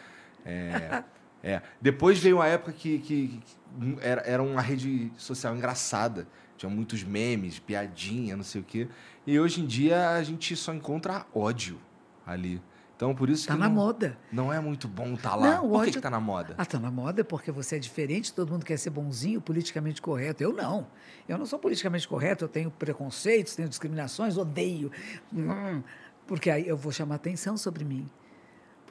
É, é. Depois veio a época que, que- que era, era uma rede social engraçada. Tinha muitos memes, piadinha, não sei o quê. E hoje em dia a gente só encontra ódio ali. Então por isso Está que na não, moda. não é muito bom estar lá. Não, o Por que, ódio- que tá na moda? Ah, está na moda porque você é diferente, todo mundo quer ser bonzinho, politicamente correto. Eu não. Eu não sou politicamente correto, eu tenho preconceitos, tenho discriminações, odeio. Hum, porque aí eu vou chamar atenção sobre mim.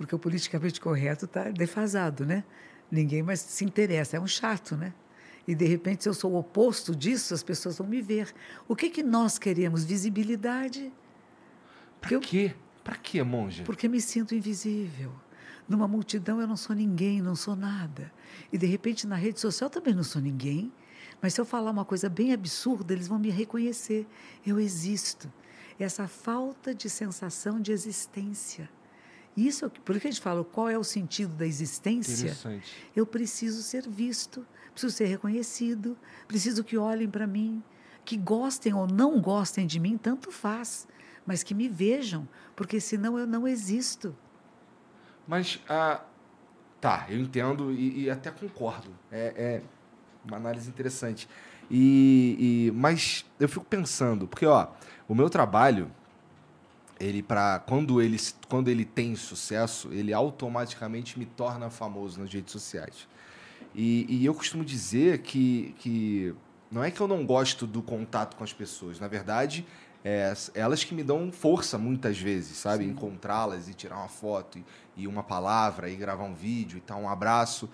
Porque o politicamente correto está defasado, né? Ninguém mais se interessa, é um chato, né? E, de repente, se eu sou o oposto disso, as pessoas vão me ver. O que, que nós queremos? Visibilidade. Eu- quê? Pra quê, monja? Porque me sinto invisível. Numa multidão eu não sou ninguém, não sou nada. E de repente na rede social também não sou ninguém. Mas se eu falar uma coisa bem absurda, eles vão me reconhecer. Eu existo. Essa falta de sensação de existência. Isso, é por que a gente fala, qual é o sentido da existência? Eu preciso ser visto, preciso ser reconhecido, preciso que olhem para mim, que gostem ou não gostem de mim, tanto faz, mas que me vejam, porque senão eu não existo. Mas, ah, tá, eu entendo e, e até concordo. É, é uma análise interessante. E, e- mas eu fico pensando, porque ó, o meu trabalho, ele para quando ele quando ele tem sucesso, ele automaticamente me torna famoso nas redes sociais. E, e eu costumo dizer que, que não é que eu não gosto do contato com as pessoas, na verdade, é elas que me dão força muitas vezes, sabe? Encontrá-las e tirar uma foto e, e uma palavra e gravar um vídeo e tal, um abraço.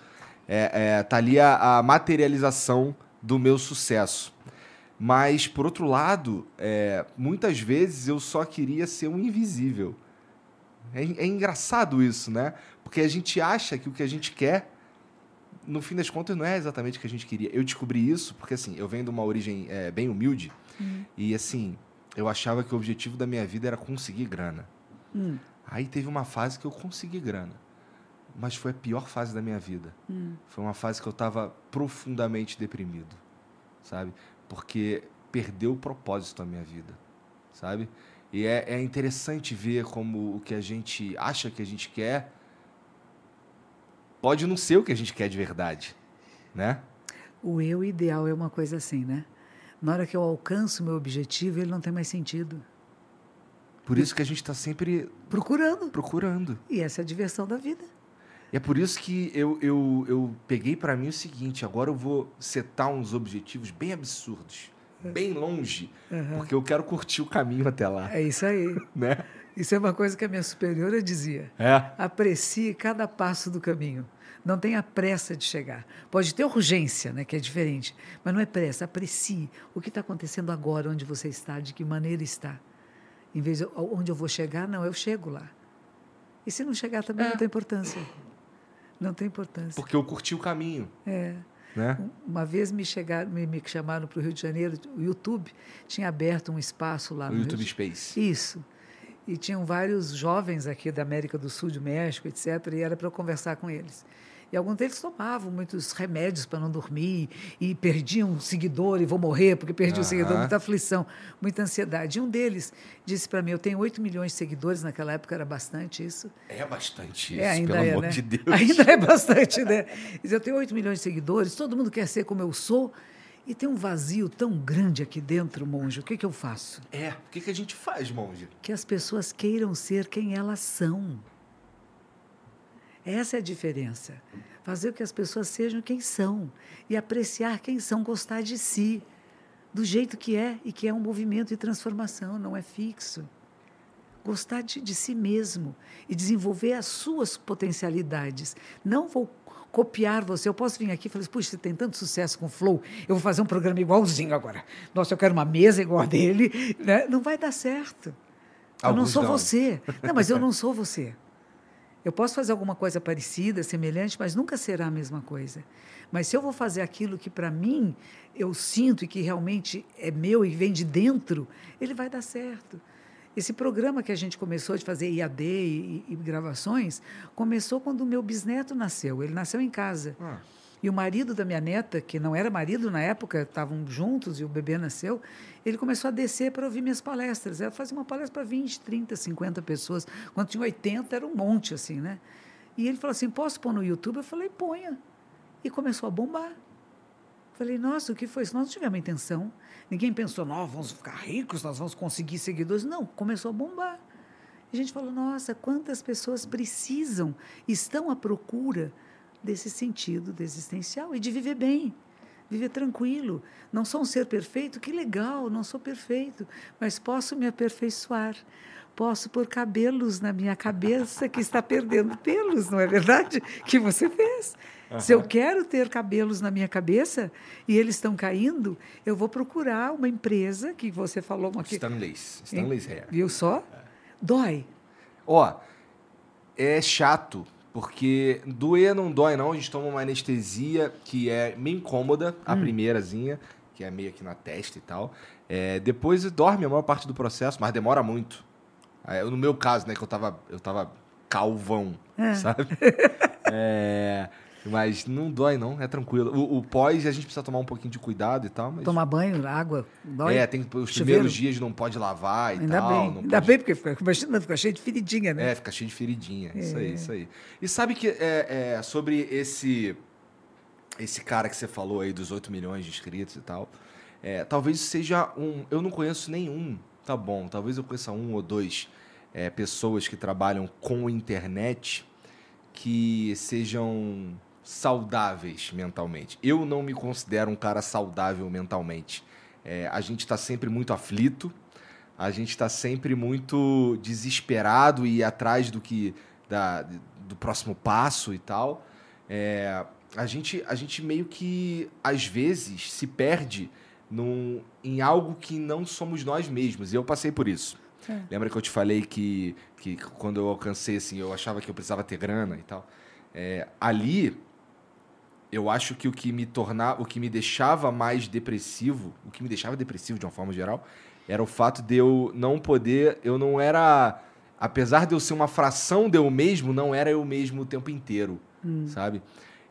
É, é, tá ali a, a materialização do meu sucesso. Mas, por outro lado, é, muitas vezes eu só queria ser um invisível. É, é engraçado isso, né? Porque a gente acha que o que a gente quer, no fim das contas, não é exatamente o que a gente queria. Eu descobri isso porque, assim, eu venho de uma origem é, bem humilde e, assim, eu achava que o objetivo da minha vida era conseguir grana. Hum. Aí teve uma fase que eu consegui grana. Mas foi a pior fase da minha vida. Foi uma fase que eu estava profundamente deprimido, sabe? Porque perdeu o propósito da minha vida, sabe? E é, é interessante ver como o que a gente acha que a gente quer pode não ser o que a gente quer de verdade, né? O eu ideal é uma coisa assim, né? Na hora que eu alcanço o meu objetivo, ele não tem mais sentido. Por isso que a gente está sempre Procurando. procurando. E essa é a diversão da vida. E é por isso que eu, eu, eu peguei para mim o seguinte: agora eu vou setar uns objetivos bem absurdos, bem longe, porque eu quero curtir o caminho até lá, É isso aí. né? Isso é uma coisa que a minha superiora dizia. É. Aprecie cada passo do caminho. Não tenha pressa de chegar. Pode ter urgência, né, que é diferente, mas não é pressa. Aprecie o que está acontecendo agora, onde você está, de que maneira está. Em vez de onde eu vou chegar, não, eu chego lá. E se não chegar também É. não tem importância. Não tem importância. Porque eu curti o caminho, É. né? Uma vez me, chegaram, me, me chamaram para o Rio de Janeiro, o YouTube tinha aberto um espaço lá O no Rio YouTube de- Space. Isso. E tinham vários jovens aqui da América do Sul, do México, etc., e era para eu conversar com eles. E alguns deles tomavam muitos remédios para não dormir e perdiam um seguidor e vou morrer porque perdi o Aham. seguidor, muita aflição, muita ansiedade. E um deles disse para mim: Eu tenho 8 milhões de seguidores, naquela época era bastante isso. É bastante isso, É, ainda pelo é, amor né? de Deus. Ainda é bastante, né? Diz, Eu tenho 8 milhões de seguidores, todo mundo quer ser como eu sou, e tem um vazio tão grande aqui dentro, monge. O que, que eu faço? É, o que, que a gente faz, monge? Que as pessoas queiram ser quem elas são. Essa é a diferença. Fazer com que as pessoas sejam quem são e apreciar quem são, gostar de si, do jeito que é e que é um movimento de transformação, não é fixo. Gostar de, de si mesmo e desenvolver as suas potencialidades. Não vou copiar você. Eu posso vir aqui e falar assim, puxa, você tem tanto sucesso com o Flow, eu vou fazer um programa igualzinho agora. Nossa, eu quero uma mesa igual a dele. Né? Não vai dar certo. Eu não Alguns sou você. Não, mas eu não sou você. Eu posso fazer alguma coisa parecida, semelhante, mas nunca será a mesma coisa. Mas se eu vou fazer aquilo que para mim eu sinto e que realmente é meu e vem de dentro, ele vai dar certo. Esse programa que a gente começou de fazer IAD e, e gravações começou quando o meu bisneto nasceu. Ele nasceu em casa. Ah. E o marido da minha neta, que não era marido na época, estavam juntos e o bebê nasceu, ele começou a descer para ouvir minhas palestras. Ela fazia uma palestra para 20, 30, 50 pessoas. Quando tinha 80, era um monte, assim, né? E ele falou assim: posso pôr no YouTube? Eu falei: ponha. E começou a bombar. Falei, nossa, o que foi isso? Nós não tivemos intenção. Ninguém pensou, nós vamos ficar ricos, nós vamos conseguir seguidores. Não, começou a bombar. E a gente falou, nossa, quantas pessoas precisam, estão à procura desse sentido de existencial e de viver bem, viver tranquilo. Não sou um ser perfeito, que legal, não sou perfeito, mas posso me aperfeiçoar. Posso pôr cabelos na minha cabeça que está perdendo pelos, não é verdade? Que você fez. Se eu quero ter cabelos na minha cabeça e eles estão caindo, eu vou procurar uma empresa que você falou uma Stanley's. Stanley's Hair. viu só? Dói. Ó, é chato, porque doer não dói, não. A gente toma uma anestesia que é meio incômoda, a primeirazinha, que é meio aqui na testa e tal. É, depois dorme a maior parte do processo, mas demora muito. É, no meu caso, né, que eu tava, eu tava calvão, sabe? É, mas não dói, não, é tranquilo. O, o pós a gente precisa tomar um pouquinho de cuidado e tal, mas. Tomar banho, água, dói. É, tem os Chuveiro. primeiros dias não pode lavar e Ainda tal. bem. não Ainda pode- bem, porque fica, imagina, fica cheio de feridinha, né? É, fica cheio de feridinha. Isso aí, isso aí. E sabe que é, é, sobre esse esse cara que você falou aí dos 8 milhões de inscritos e tal, É, talvez seja um. Eu não conheço nenhum, tá bom. Talvez eu conheça um ou dois é, pessoas que trabalham com internet que sejam saudáveis mentalmente. Eu não me considero um cara saudável mentalmente. É, a gente está sempre muito aflito, a gente está sempre muito desesperado e atrás do que da, do próximo passo e tal. É, a, gente, a gente meio que às vezes se perde num, em algo que não somos nós mesmos. E eu passei por isso. É. Lembra que eu te falei que, que quando eu alcancei, assim, eu achava que eu precisava ter grana e tal. É, ali, eu acho que o que me tornava, o que me deixava mais depressivo, o que me deixava depressivo de uma forma geral, era o fato de eu não poder, eu não era, apesar de eu ser uma fração de eu mesmo, não era eu mesmo o tempo inteiro, hum. sabe?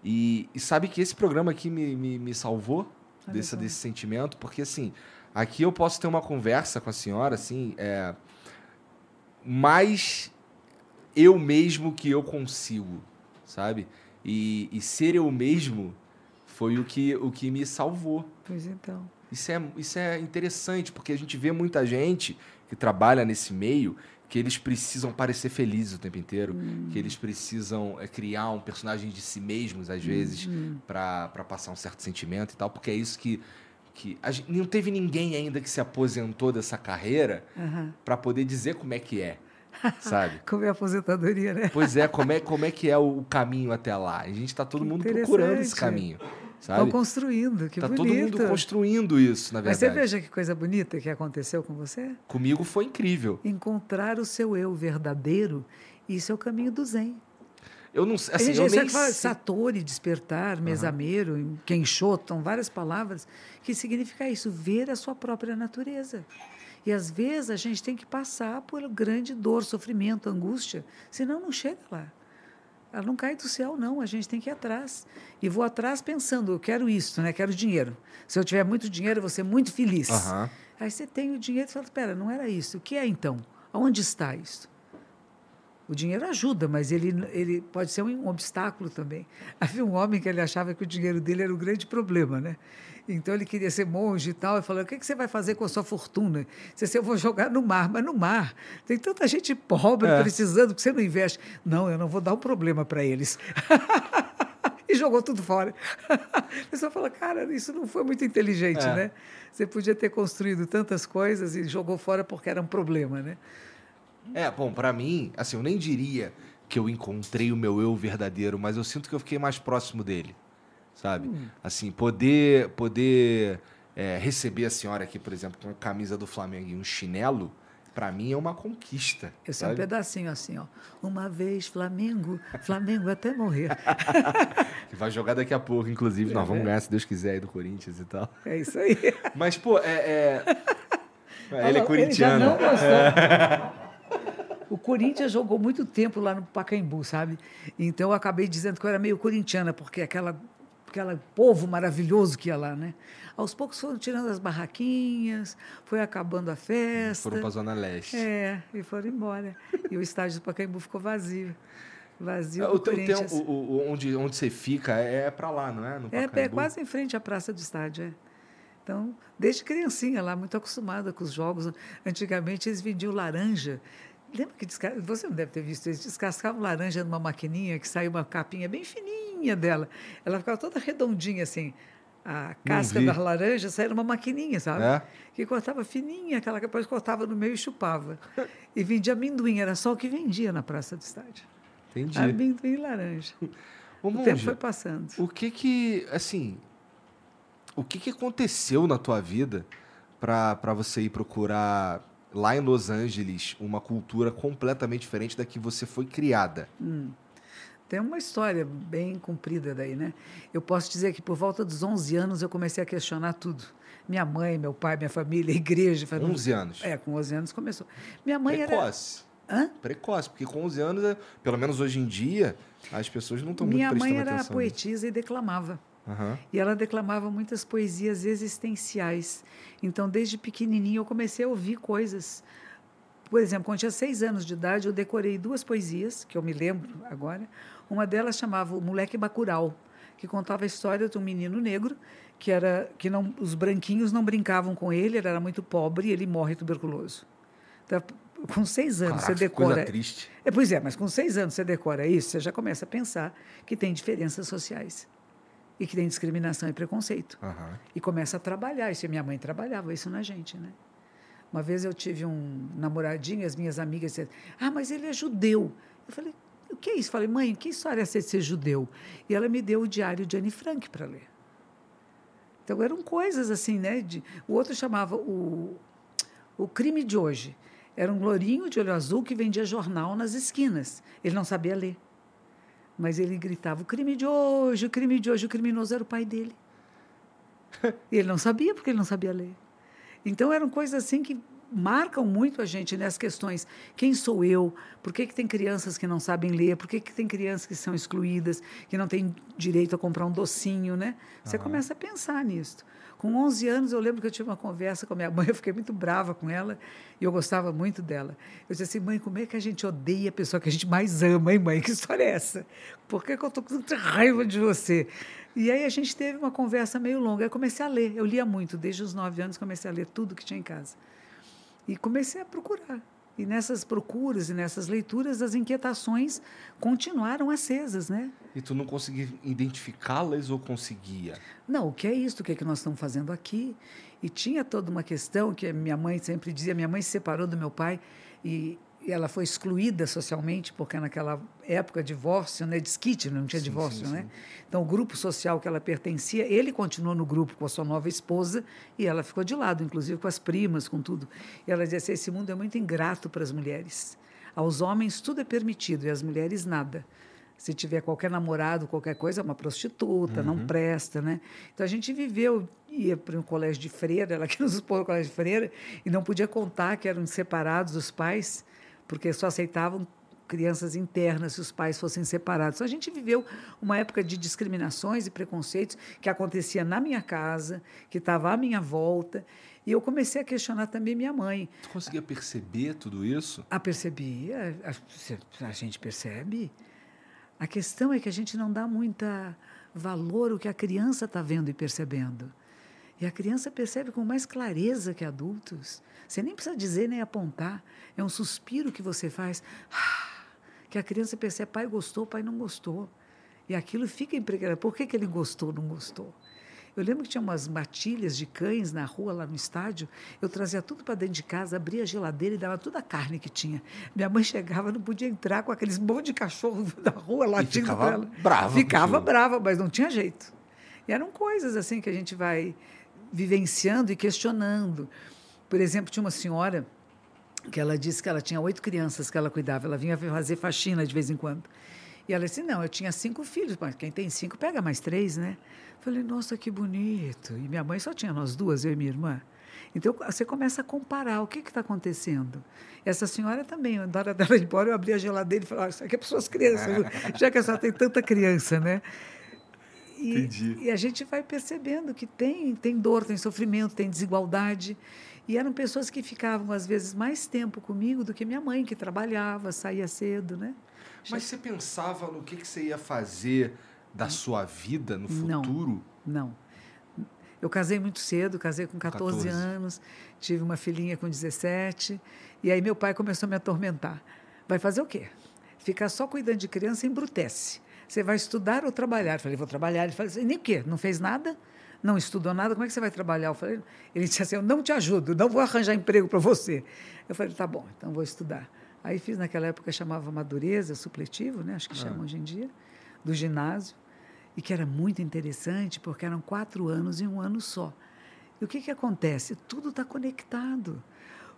E, e, sabe que esse programa aqui me, me, me salvou desse, desse sentimento, porque assim, aqui eu posso ter uma conversa com a senhora, assim, é, mais eu mesmo que eu consigo, sabe? E, e ser eu mesmo foi o que, o que me salvou. Pois então. Isso é, isso é interessante, porque a gente vê muita gente que trabalha nesse meio que eles precisam parecer felizes o tempo inteiro, hum. que eles precisam é, criar um personagem de si mesmos, às vezes, hum. para passar um certo sentimento e tal, porque é isso que. que gente, não teve ninguém ainda que se aposentou dessa carreira uhum. para poder dizer como é que é. Sabe? como é a aposentadoria, né? Pois é, como é, como é que é o caminho até lá? A gente está todo que mundo procurando esse caminho. Estão construindo, que tá bonito. todo mundo construindo isso, na verdade. Mas você veja que coisa bonita que aconteceu com você? Comigo foi incrível. Encontrar o seu eu verdadeiro, isso é o caminho do Zen. Eu não assim, Tem eu nem fala Satori, despertar, mesameiro, uhum. São várias palavras que significa isso, ver a sua própria natureza. E às vezes a gente tem que passar por grande dor, sofrimento, angústia, senão não chega lá. Ela não cai do céu, não. A gente tem que ir atrás. E vou atrás pensando, eu quero isso, né? Quero dinheiro. Se eu tiver muito dinheiro, eu vou ser muito feliz. Uhum. Aí você tem o dinheiro e fala, espera, não era isso. O que é então? Onde está isso? O dinheiro ajuda, mas ele, ele pode ser um, um obstáculo também. Havia um homem que ele achava que o dinheiro dele era o grande problema, né? Então ele queria ser monge e tal. E falou: o que, que você vai fazer com a sua fortuna? Você eu vou jogar no mar, mas no mar tem tanta gente pobre é. precisando que você não investe. Não, eu não vou dar um problema para eles. e jogou tudo fora. a pessoa fala, cara, isso não foi muito inteligente, é. né? Você podia ter construído tantas coisas e jogou fora porque era um problema, né? É, bom, para mim, assim, eu nem diria que eu encontrei o meu eu verdadeiro, mas eu sinto que eu fiquei mais próximo dele, sabe? Hum. Assim, poder, poder é, receber a senhora aqui, por exemplo, com a camisa do Flamengo e um chinelo, para mim é uma conquista. Esse sabe? é um pedacinho assim, ó. Uma vez Flamengo, Flamengo até morrer. que vai jogar daqui a pouco, inclusive. É, Nós vamos é. ganhar, se Deus quiser, aí do Corinthians e tal. É isso aí. Mas, pô, é. é... Ele é corintiano. Ele já não gostou. O Corinthians jogou muito tempo lá no Pacaembu, sabe? Então eu acabei dizendo que eu era meio corintiana, porque aquela aquele povo maravilhoso que ia lá, né? Aos poucos foram tirando as barraquinhas, foi acabando a festa. Foram para a Zona Leste. É, e foram embora. e o estádio do Pacaembu ficou vazio. Vazio é, o, Corinthians. o, o, onde, onde você fica é, é para lá, não é? é, é quase em frente à praça do estádio, é. Então, desde criancinha lá, muito acostumada com os jogos. Antigamente eles vendiam laranja Lembra que você não deve ter visto isso? Descascava laranja numa maquininha que saiu uma capinha bem fininha dela. Ela ficava toda redondinha assim. A casca da laranja saía numa maquininha, sabe? É? Que cortava fininha, aquela que depois cortava no meio e chupava. E vendia amendoim, era só o que vendia na praça do estádio. Entendi. Amendoim e laranja. Ô, o monja, tempo foi passando. O que que, assim, o que que aconteceu na tua vida para você ir procurar lá em Los Angeles uma cultura completamente diferente da que você foi criada. Hum. Tem uma história bem comprida daí, né? Eu posso dizer que por volta dos 11 anos eu comecei a questionar tudo. Minha mãe, meu pai, minha família, a igreja. 11 anos? É, com 11 anos começou. Minha mãe Precoce. era... Hã? Precoce, porque com 11 anos, é, pelo menos hoje em dia, as pessoas não estão muito prestando atenção. Minha mãe era poetisa e declamava. Uhum. E ela declamava muitas poesias existenciais. Então, desde pequenininho, eu comecei a ouvir coisas. Por exemplo, quando tinha seis anos de idade, eu decorei duas poesias, que eu me lembro agora. Uma delas chamava O Moleque Bacural, que contava a história de um menino negro que era que não os branquinhos não brincavam com ele, ele era muito pobre e ele morre tuberculoso. Então, com seis anos Caraca, você decora. Coisa triste. É, pois é, mas com seis anos você decora isso, você já começa a pensar que tem diferenças sociais e que tem discriminação e preconceito. Aham. E começa a trabalhar isso. Minha mãe trabalhava isso na gente, né? Uma vez eu tive um namoradinho, as minhas amigas disseram: Ah, mas ele é judeu. Eu falei: O que é isso? Eu falei: Mãe, que história é essa de ser judeu? E ela me deu o diário de Anne Frank para ler. Então eram coisas assim, né? De, o outro chamava o, o crime de hoje. Era um lourinho de olho azul que vendia jornal nas esquinas. Ele não sabia ler. Mas ele gritava: o crime de hoje, o crime de hoje. O criminoso era o pai dele. E ele não sabia porque ele não sabia ler. Então eram coisas assim que marcam muito a gente nessas questões. Quem sou eu? Por que, que tem crianças que não sabem ler? Por que, que tem crianças que são excluídas, que não têm direito a comprar um docinho, né? Você começa a pensar nisso. Com 11 anos, eu lembro que eu tive uma conversa com a minha mãe, eu fiquei muito brava com ela e eu gostava muito dela. Eu disse assim, mãe, como é que a gente odeia a pessoa que a gente mais ama, hein, mãe? Que história é essa? Por que, que eu estou com tanta raiva de você? E aí a gente teve uma conversa meio longa. Eu comecei a ler, eu lia muito, desde os 9 anos comecei a ler tudo que tinha em casa. E comecei a procurar. E nessas procuras e nessas leituras, as inquietações continuaram acesas, né? E tu não conseguia identificá-las ou conseguia? Não, o que é isso? O que é que nós estamos fazendo aqui? E tinha toda uma questão que minha mãe sempre dizia, minha mãe se separou do meu pai e, e ela foi excluída socialmente, porque naquela época divórcio, né, desquite, não tinha Sim, divórcio, sim, né? sim. Então o grupo social que ela pertencia, ele continuou no grupo com a sua nova esposa e ela ficou de lado, inclusive com as primas, com tudo. E ela dizia assim, esse mundo é muito ingrato para as mulheres. Aos homens tudo é permitido e às mulheres nada. Se tiver qualquer namorado, qualquer coisa, é uma prostituta, não presta, né? Então a gente viveu, ia para um colégio de freira, ela que nos expôs no colégio de freira, e não podia contar que eram separados os pais, porque só aceitavam crianças internas se os pais fossem separados. Então, a gente viveu uma época de discriminações e preconceitos que acontecia na minha casa, que estava à minha volta, e eu comecei a questionar também minha mãe. Tu conseguia perceber tudo isso? A perceber, a, a, a gente percebe. A questão é que a gente não dá muita valor ao que a criança está vendo e percebendo. E a criança percebe com mais clareza que adultos. Você nem precisa dizer nem apontar. É um suspiro que você faz. Ah, que a criança percebe, pai gostou, pai não gostou. E aquilo fica impregnado. Por que, que ele gostou, não gostou? Eu lembro que tinha umas matilhas de cães na rua, lá no estádio. Eu trazia tudo para dentro de casa, abria a geladeira e dava toda a carne que tinha. Minha mãe chegava, não podia entrar com aqueles monte de cachorro da rua latindo para ela. brava Ficava brava, mas não tinha jeito. E eram coisas assim que a gente vai vivenciando e questionando. Por exemplo, tinha uma senhora que ela disse que ela tinha oito crianças que ela cuidava. Ela vinha fazer faxina de vez em quando. E ela disse, não, eu tinha cinco filhos, mas quem tem cinco pega mais três, né? Falei, nossa, que bonito. E minha mãe só tinha nós duas, eu e minha irmã. Então, você começa a comparar o que está acontecendo. Essa senhora também, na hora dela ir embora, eu abri a geladeira e falei, ah, isso aqui é para suas crianças, já que a senhora tem tanta criança, né? E, Entendi. e a gente vai percebendo que tem, tem dor, tem sofrimento, tem desigualdade. E eram pessoas que ficavam, às vezes, mais tempo comigo do que minha mãe, que trabalhava, saía cedo, né? Mas você pensava no que, que você ia fazer da sua vida no Não. futuro? Não. Eu casei muito cedo, casei com 14, 14. anos, tive uma filhinha com 17, e aí meu pai começou a me atormentar. Vai fazer o quê? Ficar só cuidando de criança embrutece. Você vai estudar ou trabalhar? Eu falei, vou trabalhar. Ele falou assim, nem o quê? Não fez nada? Não estudou nada? Como é que você vai trabalhar? Eu falei, ele disse assim, eu não te ajudo, não vou arranjar emprego para você. Eu falei, tá bom, então vou estudar. Aí fiz naquela época, chamava Madureza, supletivo, né? acho que chama hoje em dia, do ginásio, e que era muito interessante, porque eram quatro anos em um ano só. E o que, que acontece? Tudo está conectado.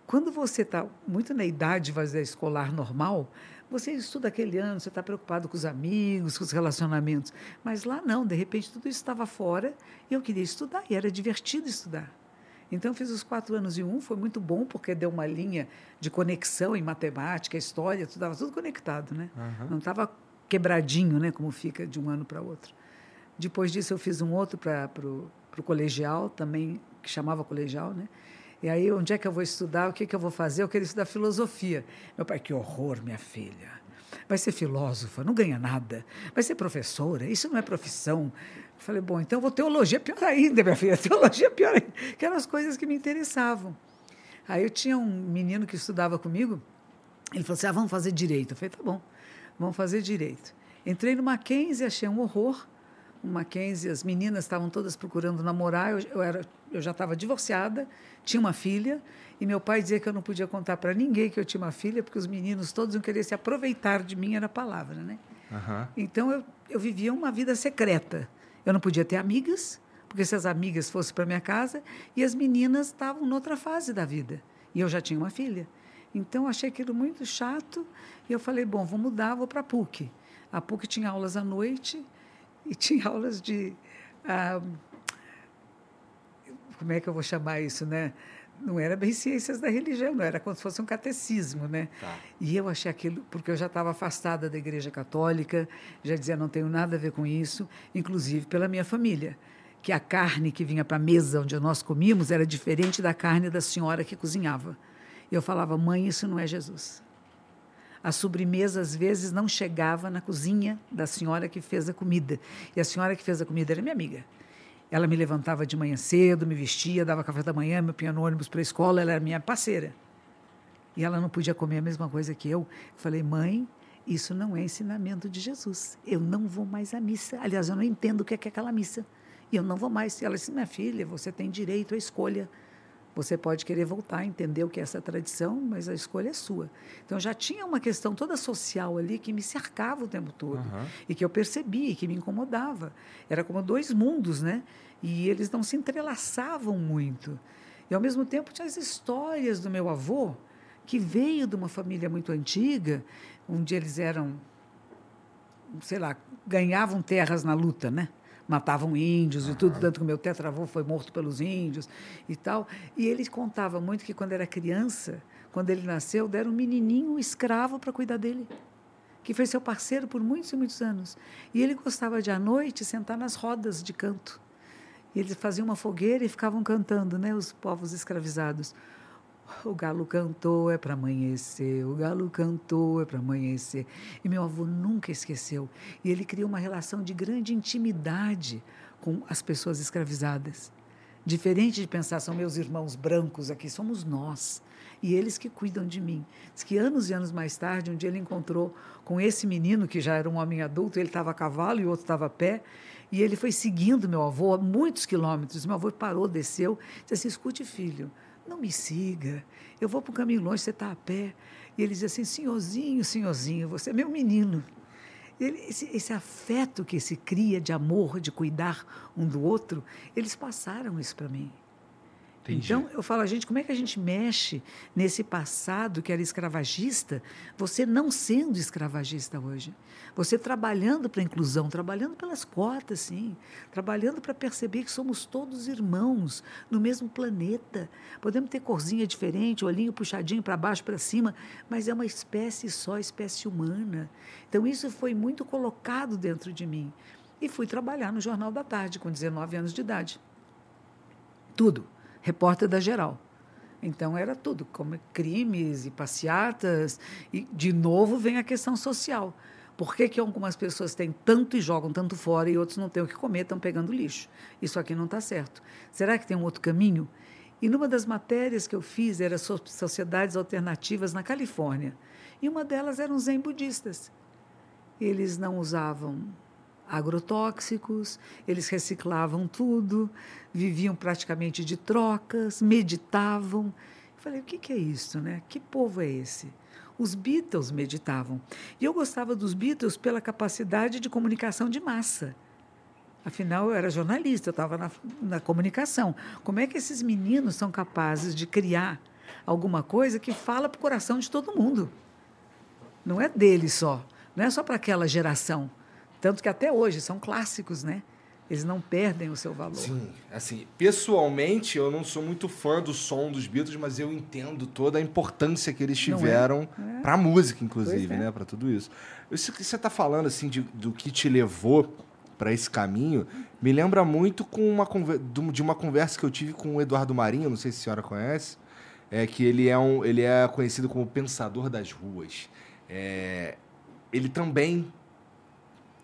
Quando você está muito na idade fazer escolar normal, você estuda aquele ano, você está preocupado com os amigos, com os relacionamentos. Mas lá não, de repente tudo isso estava fora e eu queria estudar, e era divertido estudar. Então, fiz os quatro anos em um, foi muito bom, porque deu uma linha de conexão em matemática, história, tudo estava tudo conectado, né? Não estava quebradinho, né, como fica de um ano para outro. Depois disso, eu fiz um outro para o colegial, também, que chamava colegial, né? E aí, onde é que eu vou estudar? O que, que eu vou fazer? Eu queria estudar filosofia. Meu pai, que horror, minha filha. vai ser filósofa, não ganha nada, vai ser professora, isso não é profissão. Eu falei, bom, então vou teologia pior ainda, minha filha, teologia pior ainda, que eram as coisas que me interessavam. Aí eu tinha um menino que estudava comigo, ele falou assim, ah, vamos fazer direito. Eu falei, tá bom, vamos fazer direito. Entrei no Mackenzie, achei um horror, o Mackenzie, as meninas estavam todas procurando namorar, eu, eu, era, eu já estava divorciada, tinha uma filha, e meu pai dizia que eu não podia contar para ninguém que eu tinha uma filha, porque os meninos todos iam querer se aproveitar de mim, era a palavra, né? Uhum. Então eu, eu vivia uma vida secreta. Eu não podia ter amigas, porque se as amigas fossem para minha casa, e as meninas estavam noutra fase da vida. E eu já tinha uma filha. Então achei aquilo muito chato, e eu falei: bom, vou mudar, vou para a PUC. A PUC tinha aulas à noite e tinha aulas de. Ah, como é que eu vou chamar isso, né? Não era bem ciências da religião, não era como se fosse um catecismo, né? Tá. E eu achei aquilo, porque eu já estava afastada da Igreja Católica, já dizia não tenho nada a ver com isso, inclusive pela minha família, que a carne que vinha para a mesa onde nós comíamos era diferente da carne da senhora que cozinhava. E eu falava, mãe, isso não é Jesus. A sobremesa, às vezes, não chegava na cozinha da senhora que fez a comida. E a senhora que fez a comida era minha amiga. Ela me levantava de manhã cedo, me vestia, dava café da manhã, me punha no ônibus para a escola, ela era minha parceira. E ela não podia comer a mesma coisa que eu. Eu falei, mãe, isso não é ensinamento de Jesus. Eu não vou mais à missa. Aliás, eu não entendo o que é, que é aquela missa. E eu não vou mais. E ela disse, minha filha, você tem direito à escolha. Você pode querer voltar a entender o que é essa tradição, mas a escolha é sua. Então já tinha uma questão toda social ali que me cercava o tempo todo uhum. e que eu percebi, que me incomodava. Era como dois mundos, né? E eles não se entrelaçavam muito. E ao mesmo tempo tinha as histórias do meu avô, que veio de uma família muito antiga, onde eles eram, sei lá, ganhavam terras na luta, né? Matavam índios e tudo, tanto que o meu tetravô foi morto pelos índios e tal. E ele contava muito que quando era criança, quando ele nasceu, deram um menininho escravo para cuidar dele, que foi seu parceiro por muitos e muitos anos. E ele gostava de à noite sentar nas rodas de canto. E eles faziam uma fogueira e ficavam cantando, né, os povos escravizados. O galo cantou, é para amanhecer. O galo cantou, é para amanhecer. E meu avô nunca esqueceu. E ele criou uma relação de grande intimidade com as pessoas escravizadas. Diferente de pensar, são meus irmãos brancos aqui, somos nós. E eles que cuidam de mim. Diz que anos e anos mais tarde, um dia ele encontrou com esse menino, que já era um homem adulto, ele estava a cavalo e o outro estava a pé, e ele foi seguindo meu avô a muitos quilômetros. Meu avô parou, desceu, disse assim: escute, filho, não me siga, eu vou para o caminho longe, você está a pé. E ele diz assim, senhorzinho, senhorzinho, você é meu menino. Ele, esse, esse, afeto que se cria de amor, de cuidar um do outro, eles passaram isso para mim. Entendi. Então, eu falo, gente, como é que a gente mexe nesse passado que era escravagista, você não sendo escravagista hoje? Você trabalhando para a inclusão, trabalhando pelas cotas, sim, trabalhando para perceber que somos todos irmãos no mesmo planeta. Podemos ter corzinha diferente, olhinho puxadinho para baixo, para cima, mas é uma espécie só, espécie humana. Então, isso foi muito colocado dentro de mim. E fui trabalhar no Jornal da Tarde, com 19 anos de idade. Tudo repórter da Geral. Então era tudo, como crimes e passeatas. E, de novo, vem a questão social. Por que, que algumas pessoas têm tanto e jogam tanto fora e outros não têm o que comer, estão pegando lixo? Isso aqui não está certo. Será que tem um outro caminho? E numa das matérias que eu fiz era sobre sociedades alternativas na Califórnia. E uma delas eram zen budistas. Eles não usavam agrotóxicos, eles reciclavam tudo, viviam praticamente de trocas, meditavam. Eu falei, o que, que é isso, né? Que povo é esse? Os Beatles meditavam. E eu gostava dos Beatles pela capacidade de comunicação de massa. Afinal, eu era jornalista, eu estava na, na comunicação. Como é que esses meninos são capazes de criar alguma coisa que fala para o coração de todo mundo? Não é deles só, não é só para aquela geração tanto que até hoje são clássicos, né? Eles não perdem o seu valor. Sim, assim, pessoalmente eu não sou muito fã do som dos Beatles, mas eu entendo toda a importância que eles é? tiveram é? para a música, inclusive, é. né, para tudo isso. Isso que você está falando assim de, do que te levou para esse caminho, me lembra muito com uma de uma conversa que eu tive com o Eduardo Marinho, não sei se a senhora conhece, é que ele é um, ele é conhecido como pensador das ruas. É, ele também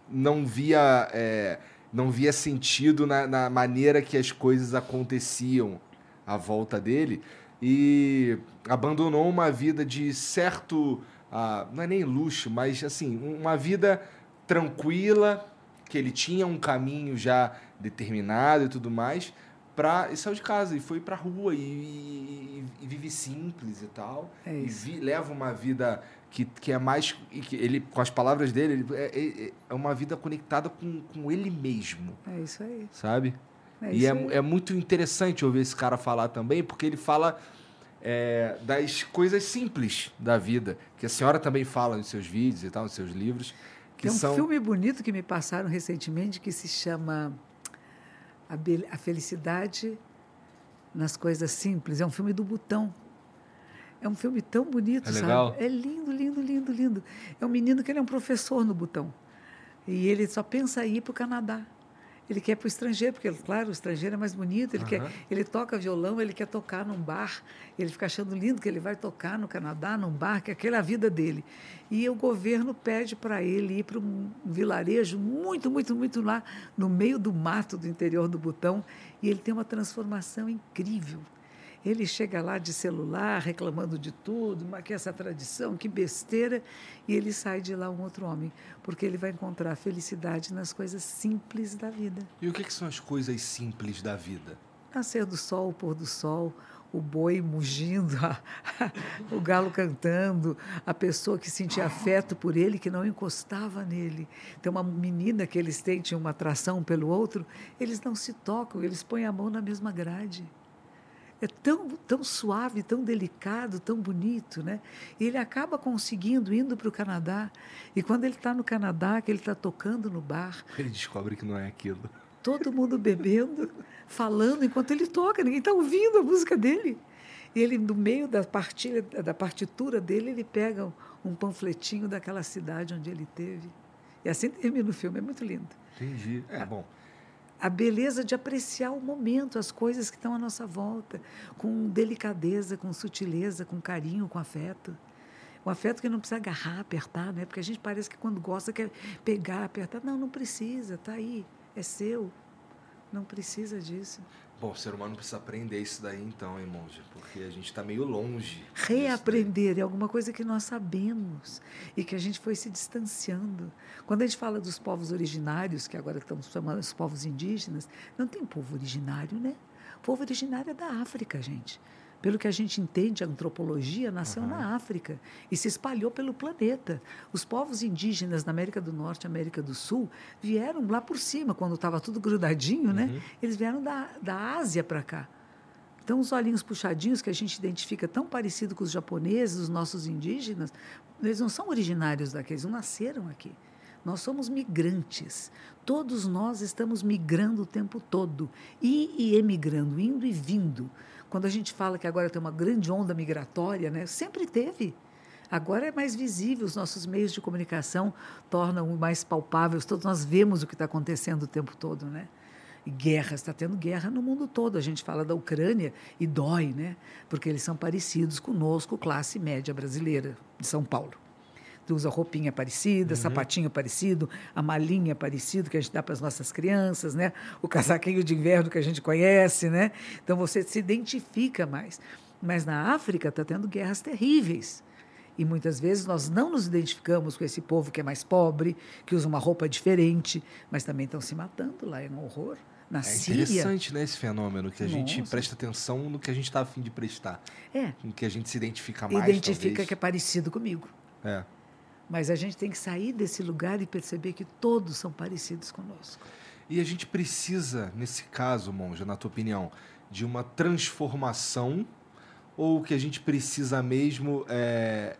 não via, é, não via sentido na, na maneira que as coisas aconteciam à volta dele e abandonou uma vida de certo, uh, não é nem luxo, mas assim, uma vida tranquila, que ele tinha um caminho já determinado e tudo mais, pra, e saiu de casa e foi pra rua e, e, e vive simples e tal. É e vi, leva uma vida que, que é mais. Que ele, com as palavras dele, ele, é, é, é, uma vida conectada com, com ele mesmo. É isso aí. Sabe? É e é, é muito interessante ouvir esse cara falar também, porque ele fala é, das coisas simples da vida, que a senhora também fala nos seus vídeos e tal, nos seus livros. Que Tem um são... filme bonito que me passaram recentemente que se chama A, Be a Felicidade nas Coisas Simples. É um filme do Butão. É um filme tão bonito, é sabe? Legal. É lindo, lindo, lindo, lindo. É um menino que ele é um professor no Butão. E ele só pensa em ir para o Canadá. Ele quer para o estrangeiro, porque, claro, o estrangeiro é mais bonito. Ele, uhum. quer, ele toca violão, ele quer tocar num bar. Ele fica achando lindo que ele vai tocar no Canadá, num bar, que aquela é a vida dele. E o governo pede para ele ir para um vilarejo muito, muito, muito lá, no meio do mato do interior do Butão. E ele tem uma transformação incrível. Ele chega lá de celular, reclamando de tudo, mas que essa tradição, que besteira, e ele sai de lá um outro homem, porque ele vai encontrar felicidade nas coisas simples da vida. E o que, que são as coisas simples da vida? Nascer do sol, o pôr do sol, o boi mugindo, a, a, o galo cantando, a pessoa que sentia afeto por ele, que não encostava nele. Tem uma menina que eles têm, tinha uma atração pelo outro, eles não se tocam, eles põem a mão na mesma grade é tão, tão suave, tão delicado, tão bonito, né? E ele acaba conseguindo indo para o Canadá. E quando ele está no Canadá, que ele está tocando no bar, ele descobre que não é aquilo. Todo mundo bebendo, falando enquanto ele toca. Ninguém está ouvindo a música dele. E ele, no meio da, partilha, da partitura dele, ele pega um panfletinho daquela cidade onde ele teve. E assim termina o filme. É muito lindo. Entendi. É bom a beleza de apreciar o momento, as coisas que estão à nossa volta, com delicadeza, com sutileza, com carinho, com afeto. O afeto que não precisa agarrar, apertar, né? Porque a gente parece que quando gosta quer pegar, apertar. Não, não precisa, está aí, é seu. Não precisa disso. Bom, o ser humano precisa aprender isso daí então, hein, monge? Porque a gente está meio longe. Reaprender é alguma coisa que nós sabemos e que a gente foi se distanciando. Quando a gente fala dos povos originários, que agora estamos chamando os povos indígenas, não tem povo originário, né? O povo originário é da África, gente pelo que a gente entende, a antropologia nasceu uhum. na África e se espalhou pelo planeta. Os povos indígenas na América do Norte, América do Sul, vieram lá por cima, quando estava tudo grudadinho, né? uhum. né? Eles vieram da, da Ásia para cá. Então, os olhinhos puxadinhos que a gente identifica tão parecido com os japoneses, os nossos indígenas, eles não são originários daqui, eles não nasceram aqui. Nós somos migrantes. Todos nós estamos migrando o tempo todo. E, e emigrando, indo e vindo. Quando a gente fala que agora tem uma grande onda migratória, né? sempre teve. Agora é mais visível, os nossos meios de comunicação tornam mais palpáveis, todos nós vemos o que está acontecendo o tempo todo, né? E guerra, está tendo guerra no mundo todo. A gente fala da Ucrânia e dói, né? Porque eles são parecidos conosco, classe média brasileira de São Paulo usa roupinha parecida, uhum. sapatinho parecido, a malinha parecido que a gente dá para as nossas crianças, né? O casaquinho de inverno que a gente conhece, né? Então você se identifica mais. Mas na África está tendo guerras terríveis. E muitas vezes nós não nos identificamos com esse povo que é mais pobre, que usa uma roupa diferente, mas também estão se matando lá, é um horror. Na é Síria. interessante, né, esse fenômeno, que a Nossa. gente presta atenção no que a gente está afim de prestar. É. No que a gente se identifica mais. Identifica talvez. que é parecido comigo. É. Mas a gente tem que sair desse lugar e perceber que todos são parecidos conosco. E a gente precisa, nesse caso, Monja, na tua opinião, de uma transformação ou que a gente precisa mesmo, é,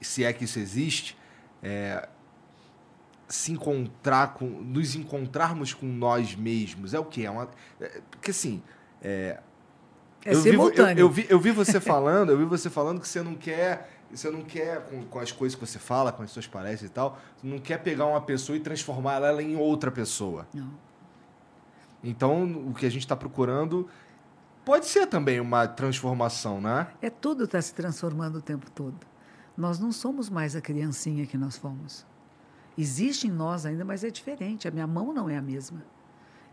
se é que isso existe, é, se encontrar com, nos encontrarmos com nós mesmos? É o quê? É uma, é, porque assim, é, é eu, vi, eu, eu, vi, eu vi você falando, eu vi você falando que você não quer você não quer, com, com, as coisas que você fala, com as suas palestras e tal, você não quer pegar uma pessoa e transformar ela em outra pessoa. Não. Então, o que a gente está procurando pode ser também uma transformação, né? É tudo está se transformando o tempo todo. Nós não somos mais a criancinha que nós fomos. Existe em nós ainda, mas é diferente. A minha mão não é a mesma.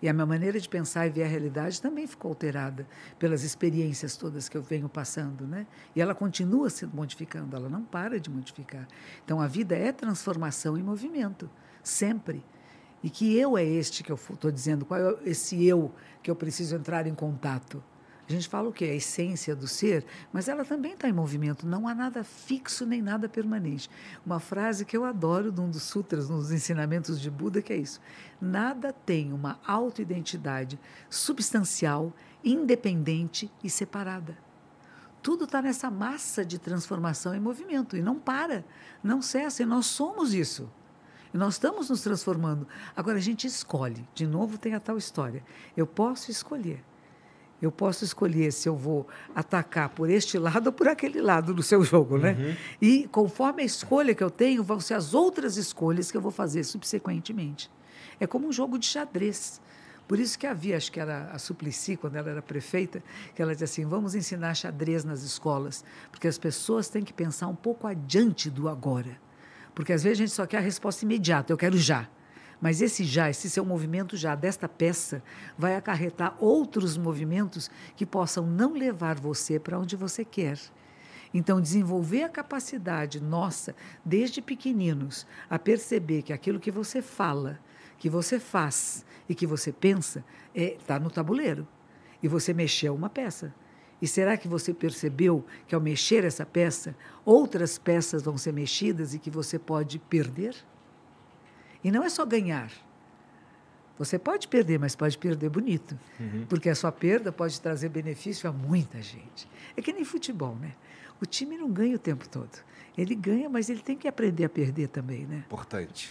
E a minha maneira de pensar e ver a realidade também ficou alterada pelas experiências todas que eu venho passando, né? E ela continua se modificando, ela não para de modificar. Então a vida é transformação em movimento, sempre. E que eu é este que eu estou dizendo, qual é esse eu que eu preciso entrar em contato? A gente fala o quê? A essência do ser, mas ela também está em movimento. Não há nada fixo nem nada permanente. Uma frase que eu adoro de um dos sutras, nos ensinamentos de Buda, que é isso. Nada tem uma autoidentidade substancial, independente e separada. Tudo está nessa massa de transformação em movimento e não para, não cessa. E nós somos isso. E nós estamos nos transformando. Agora a gente escolhe. De novo tem a tal história. Eu posso escolher eu posso escolher se eu vou atacar por este lado ou por aquele lado do seu jogo, né? Uhum. E conforme a escolha que eu tenho, vão ser as outras escolhas que eu vou fazer subsequentemente. É como um jogo de xadrez. Por isso que havia, acho que era a Suplicy, quando ela era prefeita, que ela dizia assim: vamos ensinar xadrez nas escolas, porque as pessoas têm que pensar um pouco adiante do agora. Porque às vezes a gente só quer a resposta imediata, eu quero já. Mas esse já, esse seu movimento já desta peça, vai acarretar outros movimentos que possam não levar você para onde você quer. Então, desenvolver a capacidade nossa, desde pequeninos, a perceber que aquilo que você fala, que você faz e que você pensa está é, no tabuleiro. E você mexeu uma peça. E será que você percebeu que ao mexer essa peça, outras peças vão ser mexidas e que você pode perder? E não é só ganhar. Você pode perder, mas pode perder bonito. Uhum. Porque a sua perda pode trazer benefício a muita gente. É que nem futebol, né? O time não ganha o tempo todo. Ele ganha, mas ele tem que aprender a perder também, né? Importante.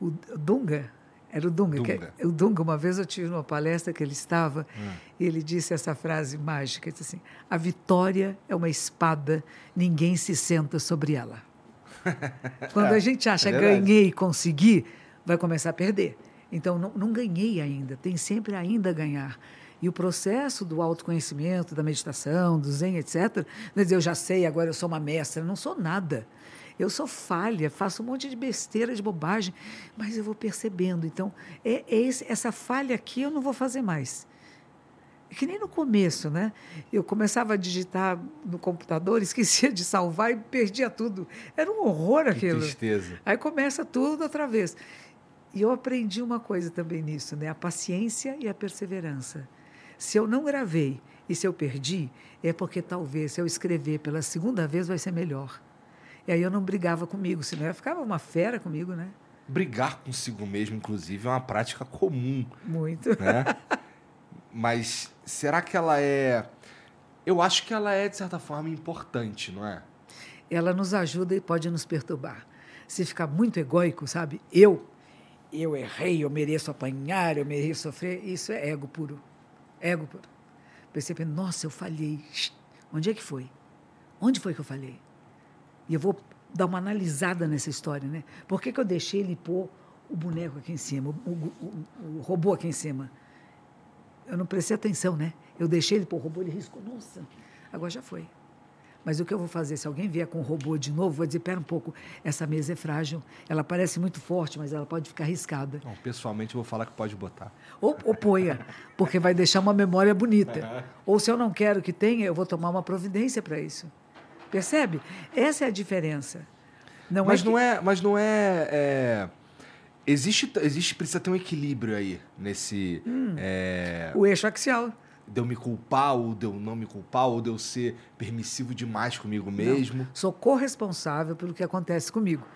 O Dunga, era o Dunga. Dunga. Que, o Dunga, uma vez eu tive uma palestra que ele estava, hum. e ele disse essa frase mágica, disse assim, a vitória é uma espada, ninguém se senta sobre ela. Quando a gente acha é ganhei, consegui, vai começar a perder. Então, não, não ganhei ainda, tem sempre ainda a ganhar. E o processo do autoconhecimento, da meditação, do zen, etc., não é dizer, eu já sei, agora eu sou uma mestra. Não sou nada. Eu sou falha, faço um monte de besteira, de bobagem, mas eu vou percebendo. Então, é, é esse, essa falha aqui eu não vou fazer mais. Que nem no começo, né? Eu começava a digitar no computador, esquecia de salvar e perdia tudo. Era um horror aquilo. Que tristeza. Aí começa tudo outra vez. E eu aprendi uma coisa também nisso, né? A paciência e a perseverança. Se eu não gravei e se eu perdi, é porque talvez se eu escrever pela segunda vez vai ser melhor. E aí eu não brigava comigo, senão eu ficava uma fera comigo, né? Brigar consigo mesmo, inclusive, é uma prática comum. Muito. Né? Mas será que ela é. Eu acho que ela é, de certa forma, importante, não é? Ela nos ajuda e pode nos perturbar. Se ficar muito egóico, sabe? Eu, eu errei, eu mereço apanhar, eu mereço sofrer, isso é ego puro. Ego puro. Percebe, nossa, eu falhei. Onde é que foi? Onde foi que eu falhei? E eu vou dar uma analisada nessa história, né? Por que, que eu deixei ele pôr o boneco aqui em cima, o, o, o, o robô aqui em cima? Eu não prestei atenção, né? Eu deixei ele pôr o robô, ele riscou. Nossa, agora já foi. Mas o que eu vou fazer? Se alguém vier com o robô de novo, vou dizer: pera um pouco, essa mesa é frágil, ela parece muito forte, mas ela pode ficar riscada. Bom, pessoalmente, eu vou falar que pode botar. Ou, ou ponha, porque vai deixar uma memória bonita. ou se eu não quero que tenha, eu vou tomar uma providência para isso. Percebe? Essa é a diferença. Não mas, é que... não é, mas não é... é Existe, existe, precisa ter um equilíbrio aí nesse. Hum, é... O eixo axial. De eu me culpar, ou de eu não me culpar, ou de eu ser permissivo demais comigo mesmo. Não, sou corresponsável pelo que acontece comigo.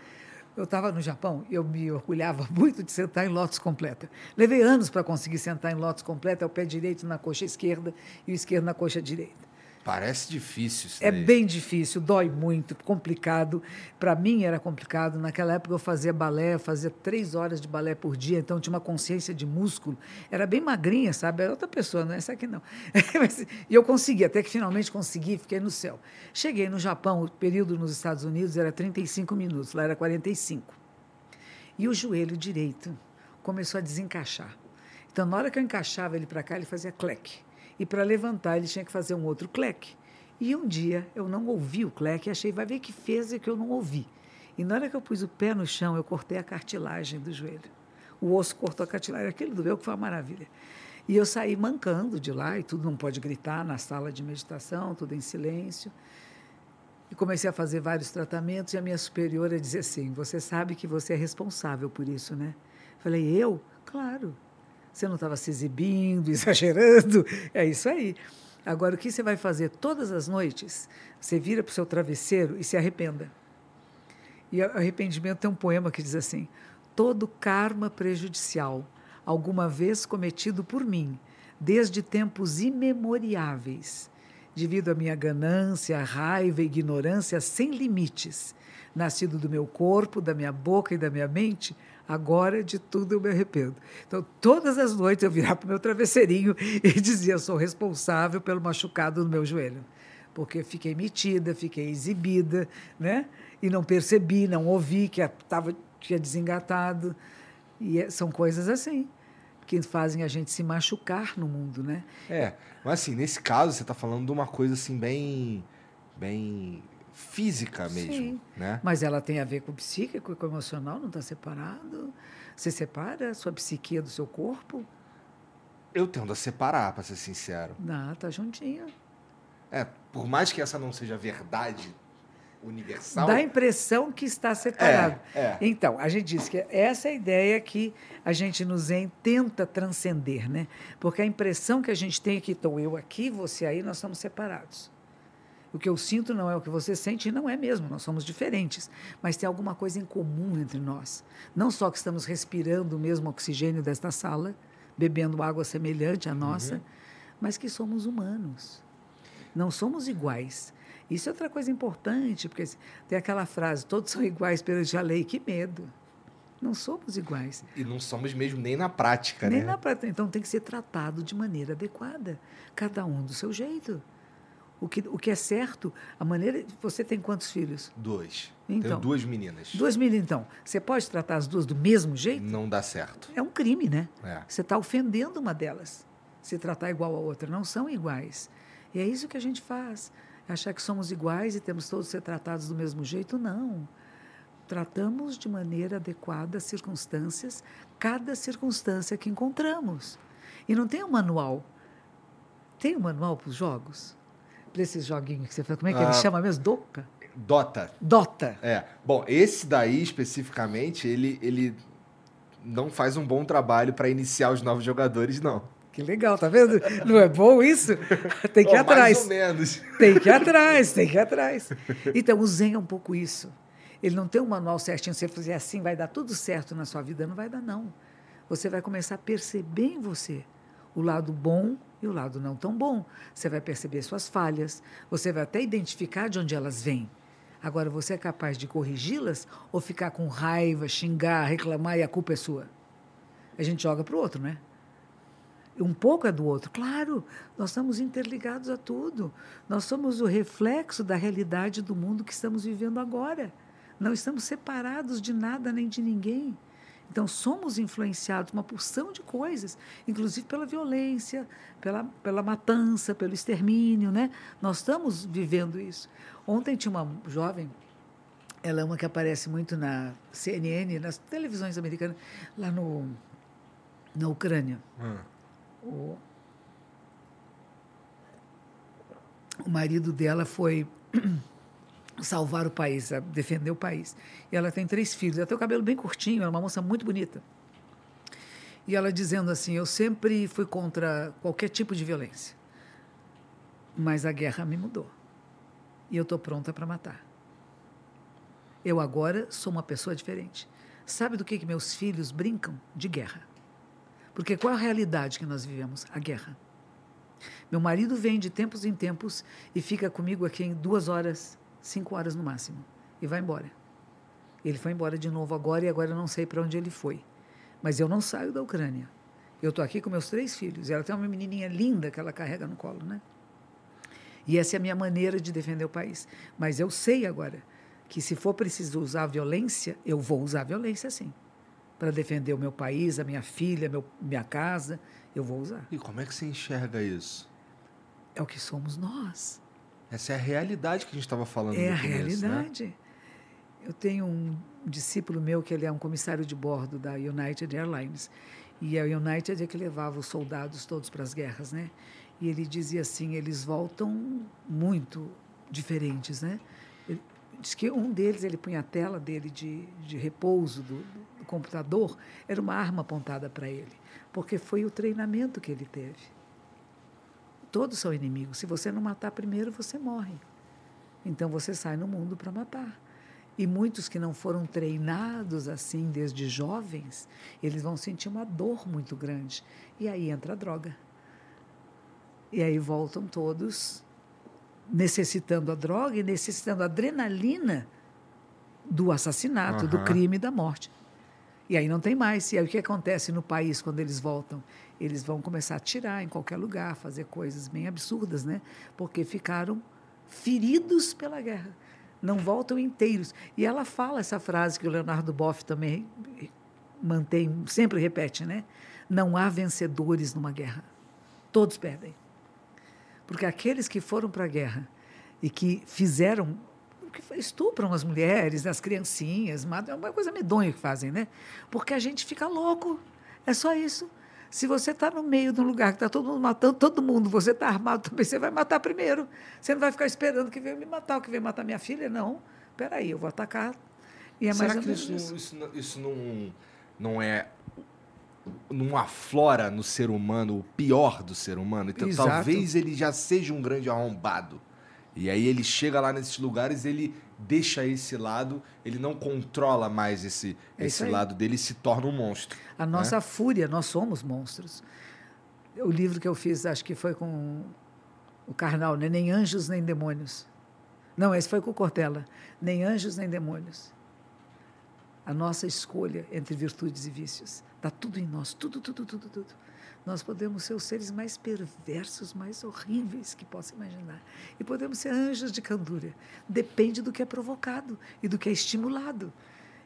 Eu estava no Japão e eu me orgulhava muito de sentar em lotus completa. Levei anos para conseguir sentar em lotus completa, o pé direito na coxa esquerda e o esquerdo na coxa direita. Parece difícil. Isso é bem difícil, dói muito, complicado. Para mim era complicado. Naquela época eu fazia balé, fazia três horas de balé por dia, então tinha uma consciência de músculo. Era bem magrinha, sabe? Era outra pessoa, não é essa aqui não. e eu consegui, até que finalmente consegui, fiquei no céu. Cheguei no Japão, o período nos Estados Unidos era 35 minutos, lá era 45. E o joelho direito começou a desencaixar. Então, na hora que eu encaixava ele para cá, ele fazia cleque. E para levantar, ele tinha que fazer um outro cleque. E um dia eu não ouvi o cleque achei, vai ver que fez e que eu não ouvi. E na hora que eu pus o pé no chão, eu cortei a cartilagem do joelho. O osso cortou a cartilagem. Aquele doeu que foi uma maravilha. E eu saí mancando de lá, e tudo não pode gritar na sala de meditação, tudo em silêncio. E comecei a fazer vários tratamentos, e a minha superiora dizia assim: Você sabe que você é responsável por isso, né? Falei: Eu? Claro. Você não estava se exibindo, exagerando. É isso aí. Agora, o que você vai fazer todas as noites? Você vira para o seu travesseiro e se arrependa. E arrependimento tem um poema que diz assim: Todo karma prejudicial, alguma vez cometido por mim, desde tempos imemoriáveis, devido à minha ganância, raiva e ignorância sem limites, nascido do meu corpo, da minha boca e da minha mente, agora de tudo eu me arrependo. Então, todas as noites eu virava para o meu travesseirinho e dizia: sou responsável pelo machucado no meu joelho. Porque fiquei metida, fiquei exibida, né? E não percebi, não ouvi que tava, tinha desengatado. E é, são coisas assim que fazem a gente se machucar no mundo, né? É, mas assim, nesse caso você está falando de uma coisa assim bem, bem física mesmo, Sim, né? Mas ela tem a ver com o psíquico e com o emocional, não está separado? Você separa a sua psiquia do seu corpo? Eu tendo a separar, para ser sincero. Não, tá juntinho. É, por mais que essa não seja verdade universal. Dá a impressão que está separado. É, é. Então, a gente diz que essa é a ideia que a gente no Zen tenta transcender, né? Porque a impressão que a gente tem é que estou eu aqui, você aí, nós estamos separados. O que eu sinto não é o que você sente, e não é mesmo, nós somos diferentes. Mas tem alguma coisa em comum entre nós. Não só que estamos respirando o mesmo oxigênio desta sala, bebendo água semelhante à nossa, uhum. mas que somos humanos. Não somos iguais. Isso é outra coisa importante, porque tem aquela frase: todos são iguais perante a lei. Que medo. Não somos iguais. E não somos mesmo nem na prática, nem né? Nem na prática. Então tem que ser tratado de maneira adequada, cada um do seu jeito. O que, o que é certo, a maneira. Você tem quantos filhos? Dois. Então, Tenho duas meninas. Duas meninas, então. Você pode tratar as duas do mesmo jeito? Não dá certo. É um crime, né? É. Você está ofendendo uma delas. Se tratar igual a outra. Não são iguais. E é isso que a gente faz achar que somos iguais e temos todos ser tratados do mesmo jeito, não. Tratamos de maneira adequada as circunstâncias, cada circunstância que encontramos. E não tem um manual. Tem um manual para os jogos? Para esses joguinhos que você fala, como é que ah, ele chama mesmo? Doca? Dota. Dota. É. Bom, esse daí especificamente, ele, ele não faz um bom trabalho para iniciar os novos jogadores, não. Que legal, tá vendo? Não é bom isso? Tem que ir atrás. Mais ou menos. Tem que ir atrás, tem que ir atrás. Então, o Zen é um pouco isso. Ele não tem um manual certinho, você fazer assim, vai dar tudo certo na sua vida. Não vai dar, não. Você vai começar a perceber em você o lado bom e o lado não tão bom. Você vai perceber suas falhas, você vai até identificar de onde elas vêm. Agora, você é capaz de corrigi-las ou ficar com raiva, xingar, reclamar e a culpa é sua? A gente joga para o outro, né? Um pouco é do outro. Claro, nós estamos interligados a tudo. Nós somos o reflexo da realidade do mundo que estamos vivendo agora. Não estamos separados de nada nem de ninguém. Então, somos influenciados uma porção de coisas, inclusive pela violência, pela, pela matança, pelo extermínio. Né? Nós estamos vivendo isso. Ontem tinha uma jovem, ela é uma que aparece muito na CNN, nas televisões americanas, lá no, na Ucrânia. Hum o, o marido dela foi salvar o país, defender o país. E ela tem três filhos. Ela tem o cabelo bem curtinho, é uma moça muito bonita. E ela dizendo assim: Eu sempre fui contra qualquer tipo de violência, mas a guerra me mudou. E eu estou pronta para matar. Eu agora sou uma pessoa diferente. Sabe do que, que meus filhos brincam? De guerra. Porque qual a realidade que nós vivemos? A guerra. Meu marido vem de tempos em tempos e fica comigo aqui em duas horas, cinco horas no máximo, e vai embora. Ele foi embora de novo agora e agora eu não sei para onde ele foi. Mas eu não saio da Ucrânia. Eu estou aqui com meus três filhos. Ela tem uma menininha linda que ela carrega no colo, né? E essa é a minha maneira de defender o país. Mas eu sei agora que se for preciso usar violência, eu vou usar violência sim para defender o meu país, a minha filha, meu, minha casa, eu vou usar. E como é que você enxerga isso? É o que somos nós. Essa é a realidade que a gente estava falando. É a começo, realidade. Né? Eu tenho um discípulo meu que ele é um comissário de bordo da United Airlines. E a United é que levava os soldados todos para as guerras, né? E ele dizia assim, eles voltam muito diferentes, né? Ele diz que um deles, ele punha a tela dele de, de repouso do computador, era uma arma apontada para ele, porque foi o treinamento que ele teve. Todos são inimigos. Se você não matar primeiro, você morre. Então você sai no mundo para matar. E muitos que não foram treinados assim desde jovens, eles vão sentir uma dor muito grande. E aí entra a droga. E aí voltam todos necessitando a droga e necessitando a adrenalina do assassinato, uhum. do crime e da morte. E aí não tem mais. E aí o que acontece no país quando eles voltam? Eles vão começar a atirar em qualquer lugar, fazer coisas bem absurdas, né? Porque ficaram feridos pela guerra. Não voltam inteiros. E ela fala essa frase que o Leonardo Boff também mantém, sempre repete, né? Não há vencedores numa guerra. Todos perdem. Porque aqueles que foram para a guerra e que fizeram que estupram as mulheres, as criancinhas, é uma coisa medonha que fazem, né? Porque a gente fica louco. É só isso. Se você está no meio de um lugar que está todo mundo matando todo mundo, você está armado também, você vai matar primeiro. Você não vai ficar esperando que venha me matar, o que venha matar minha filha, não. Espera aí, eu vou atacar. E é Será mais que isso, isso. isso, isso não, não é não aflora no ser humano o pior do ser humano. Então Exato. talvez ele já seja um grande arrombado. E aí ele chega lá nesses lugares, ele deixa esse lado, ele não controla mais esse, é esse lado dele e se torna um monstro. A né? nossa fúria, nós somos monstros. O livro que eu fiz, acho que foi com o Karnal, né? Nem Anjos Nem Demônios. Não, esse foi com o Cortella. Nem Anjos Nem Demônios. A nossa escolha entre virtudes e vícios. Está tudo em nós, tudo, tudo, tudo, tudo. Nós podemos ser os seres mais perversos, mais horríveis que possa imaginar. E podemos ser anjos de candura. Depende do que é provocado e do que é estimulado.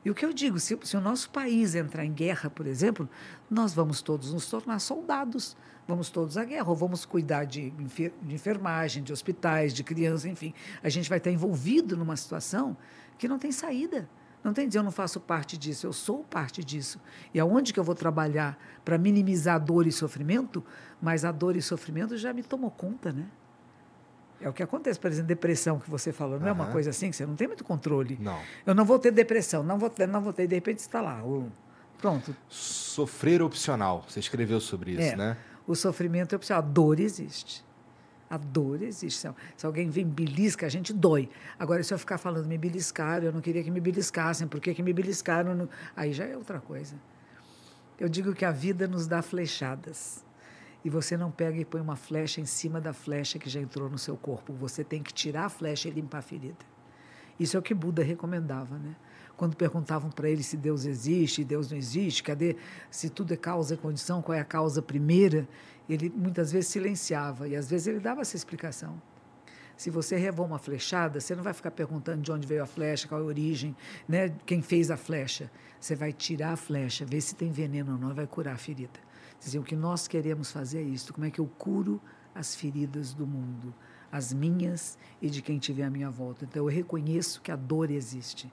E o que eu digo, se, se, o nosso país entrar em guerra, por exemplo, nós vamos todos nos tornar soldados, vamos todos à guerra, ou vamos cuidar de, de enfermagem, de hospitais, de crianças, enfim. A gente vai estar envolvido numa situação que não tem saída. Não tem dizer eu não faço parte disso, eu sou parte disso. E aonde que eu vou trabalhar para minimizar a dor e sofrimento? Mas a dor e sofrimento já me tomou conta, né? É o que acontece, por exemplo, depressão que você falou. Não uhum. é uma coisa assim que você não tem muito controle. Não. Eu não vou ter depressão, não vou ter, não vou ter, de repente está lá. Pronto. Sofrer opcional. Você escreveu sobre isso, é, né? O sofrimento é opcional. A dor existe. A dor existe. Se alguém vem belisca, a gente dói. Agora, se eu ficar falando me beliscaram, eu não queria que me beliscassem, por que, que me beliscaram? No... Aí já é outra coisa. Eu digo que a vida nos dá flechadas. E você não pega e põe uma flecha em cima da flecha que já entrou no seu corpo. Você tem que tirar a flecha e limpar a ferida. Isso é o que Buda recomendava, né? Quando perguntavam para ele se Deus existe, Deus não existe, cadê se tudo é causa e condição, qual é a causa primeira? ele muitas vezes silenciava e às vezes ele dava essa explicação. Se você revou uma flechada, você não vai ficar perguntando de onde veio a flecha, qual é a origem, né, quem fez a flecha. Você vai tirar a flecha, ver se tem veneno ou não, e vai curar a ferida. Dizer, o que nós queremos fazer é isso. Como é que eu curo as feridas do mundo, as minhas e de quem tiver à minha volta? Então eu reconheço que a dor existe,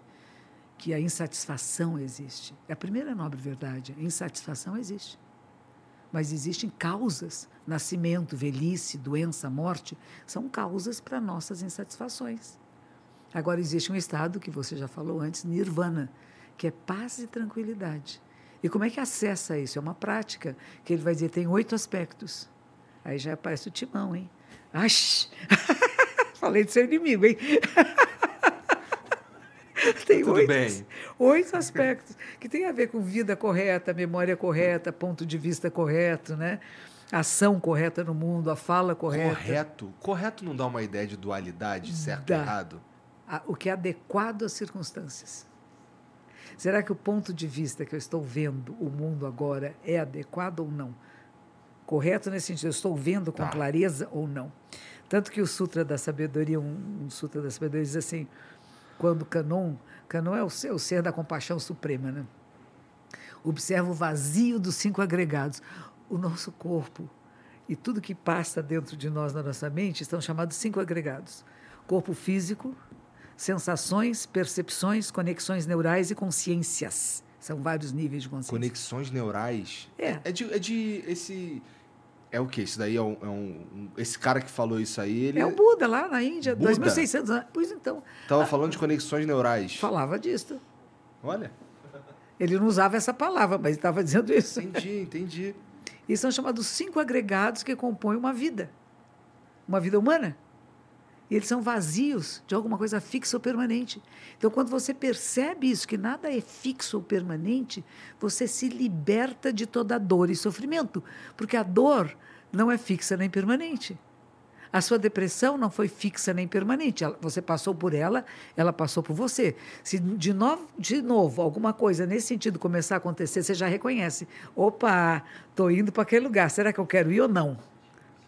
que a insatisfação existe. É a primeira nobre verdade. A insatisfação existe mas existem causas. Nascimento, velhice, doença, morte são causas para nossas insatisfações. Agora, existe um estado que você já falou antes, nirvana, que é paz e tranquilidade. E como é que acessa isso? É uma prática que ele vai dizer tem oito aspectos. Aí já aparece o timão, hein? Ai, falei do seu inimigo, hein? tem Tudo oito, oito aspectos que tem a ver com vida correta, memória correta, ponto de vista correto, né? ação correta no mundo, a fala correta. Correto. Correto não dá uma ideia de dualidade, certo e errado? O que é adequado às circunstâncias. Será que o ponto de vista que eu estou vendo o mundo agora é adequado ou não? Correto nesse sentido, eu estou vendo com tá. clareza ou não? Tanto que o Sutra da Sabedoria, um, um Sutra da Sabedoria diz assim: quando Canon, Canon é o ser, o ser da compaixão suprema, né? Observa o vazio dos cinco agregados. O nosso corpo e tudo que passa dentro de nós, na nossa mente, estão chamados cinco agregados: corpo físico, sensações, percepções, conexões neurais e consciências. São vários níveis de consciência. Conexões neurais. É. É de, é de esse. É o quê? Isso daí é um, é um- Esse cara que falou isso aí, ele É o Buda lá na Índia, Buda? 2.600 anos. Pois então, tava falando de conexões neurais. falava disso. Olha. Ele não usava essa palavra, mas estava dizendo isso. Entendi, entendi. E são chamados cinco agregados que compõem uma vida, uma vida humana. E eles são vazios de alguma coisa fixa ou permanente. Então, quando você percebe isso, que nada é fixo ou permanente, você se liberta de toda dor e sofrimento. Porque a dor não é fixa nem permanente. A sua depressão não foi fixa nem permanente. Você passou por ela, ela passou por você. Se de novo, de novo alguma coisa nesse sentido começar a acontecer, você já reconhece. Opa, estou indo para aquele lugar. Será que eu quero ir ou não?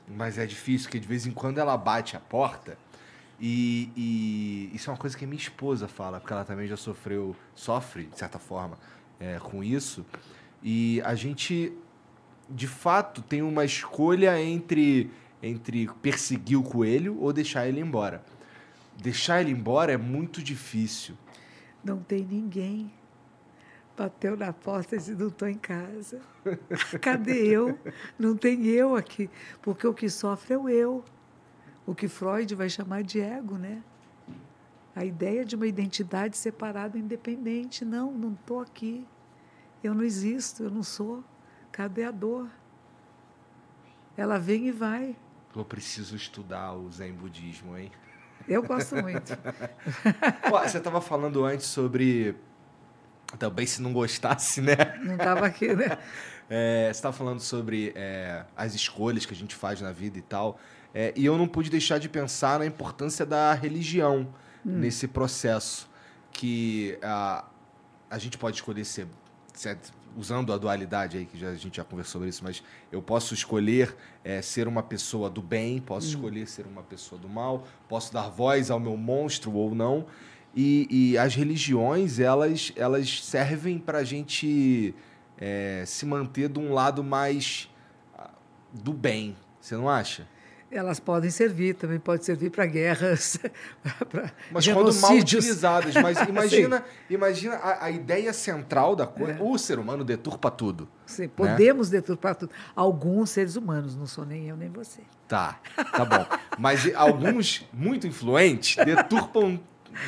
Mas é difícil, porque de vez em quando ela bate a porta e, e isso é uma coisa que a minha esposa fala, porque ela também já sofreu, sofre, de certa forma, é, com isso. E a gente, de fato, tem uma escolha entre, entre perseguir o coelho ou deixar ele embora. Deixar ele embora é muito difícil. Não tem ninguém. Bateu na porta e disse: Não estou em casa. Cadê eu? Não tem eu aqui. Porque o que sofre é o eu. O que Freud vai chamar de ego, né? A ideia de uma identidade separada, independente. Não, não estou aqui. Eu não existo, eu não sou. Cadê a dor? Ela vem e vai. Eu preciso estudar o Zen Budismo, hein? Eu gosto muito. Ó, você estava falando antes sobre. Também se não gostasse, né? Não estava aqui, né? É, você estava falando sobre é, as escolhas que a gente faz na vida e tal. É, e eu não pude deixar de pensar na importância da religião nesse processo. Que a, a gente pode escolher ser, ser- usando a dualidade aí, que já, a gente já conversou sobre isso, mas eu posso escolher é, ser uma pessoa do bem, posso escolher ser uma pessoa do mal, posso dar voz ao meu monstro ou não. E, e as religiões, elas, elas servem para a gente é, se manter de um lado mais ah, do bem. Você não acha? Elas podem servir, também pode servir para guerras, para Mas quando mal genocídios. utilizadas. Mas imagina, imagina a, a ideia central da coisa. O ser humano deturpa tudo. Sim, podemos deturpar tudo. Alguns seres humanos, não sou nem eu nem você. Tá, tá bom. Mas alguns muito influentes deturpam,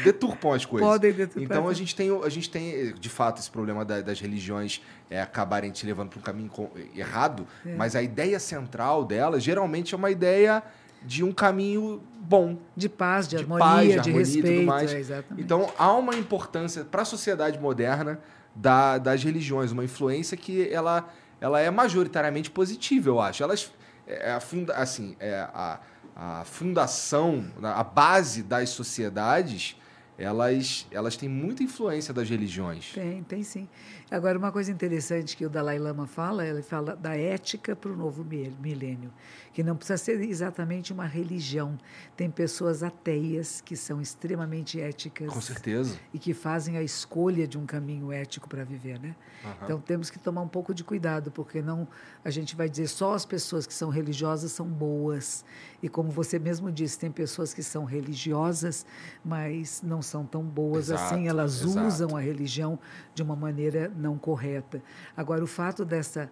deturpam as coisas. Podem deturpar Então a gente tem, a gente tem de fato esse problema da- das religiões é, acabarem te levando para um caminho errado, É. mas a ideia central dela geralmente é uma ideia de um caminho bom. De paz, de, De harmonia, paz, de harmonia e tudo respeito. mais. é. Então há uma importância para a sociedade moderna da- das religiões, uma influência que ela, ela é majoritariamente positiva, eu acho. Elas é a funda, assim, é a, a fundação, a base das sociedades, elas, elas têm muita influência das religiões. Tem, tem sim. Agora, uma coisa interessante que o Dalai Lama fala, ele fala da ética para o novo mi- milênio, que não precisa ser exatamente uma religião. Tem pessoas ateias que são extremamente éticas Com certeza. e que fazem a escolha de um caminho ético para viver, né? Aham. Então temos que tomar um pouco de cuidado, porque não a gente vai dizer só as pessoas que são religiosas são boas. E como você mesmo disse, tem pessoas que são religiosas, mas não são tão boas Exato, assim, elas exato. usam a religião de uma maneira não correta. Agora o fato dessa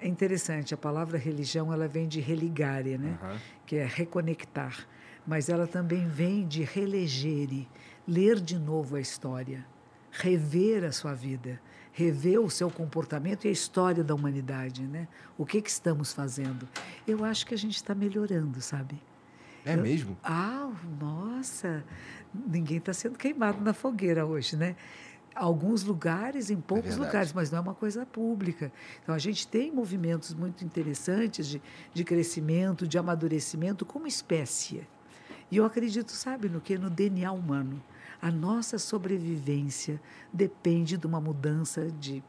é interessante, a palavra religião ela vem de religare, né? Aham. que é reconectar, mas ela também vem de relegere, ler de novo a história, rever a sua vida, rever o seu comportamento e a história da humanidade, né? O que que estamos fazendo? Eu acho que a gente está melhorando, sabe? É Eu- mesmo? Ah, nossa, ninguém está sendo queimado na fogueira hoje, né? Alguns lugares, em poucos verdade. lugares, mas não é uma coisa pública. Então, a gente tem movimentos muito interessantes de, de crescimento, de amadurecimento como espécie. E eu acredito, sabe, no que? No DNA humano. A nossa sobrevivência depende de uma mudança de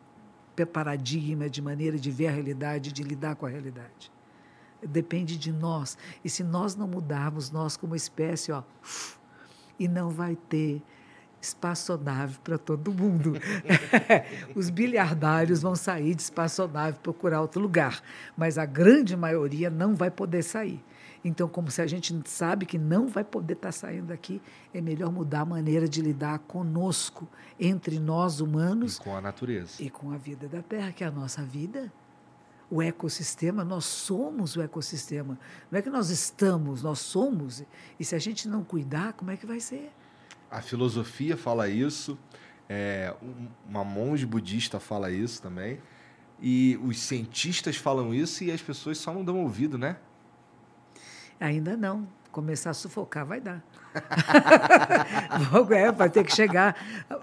paradigma, de maneira de ver a realidade, de lidar com a realidade depende de nós. E se nós não mudarmos, nós como espécie, ó, e não vai ter espaçonave para todo mundo. Os bilhardários vão sair de espaçonave procurar outro lugar, mas a grande maioria não vai poder sair. Então, como se a gente sabe que não vai poder estar tá saindo daqui, é melhor mudar a maneira de lidar conosco, entre nós humanos. E com a natureza. E com a vida da Terra, que é a nossa vida. O ecossistema, nós somos o ecossistema. Não é que nós estamos, nós somos. E se a gente não cuidar, como é que vai ser? A filosofia fala isso, é, uma monge budista fala isso também. E os cientistas falam isso e as pessoas só não dão ouvido, né? Ainda não. Começar a sufocar vai dar. é, vai ter que chegar.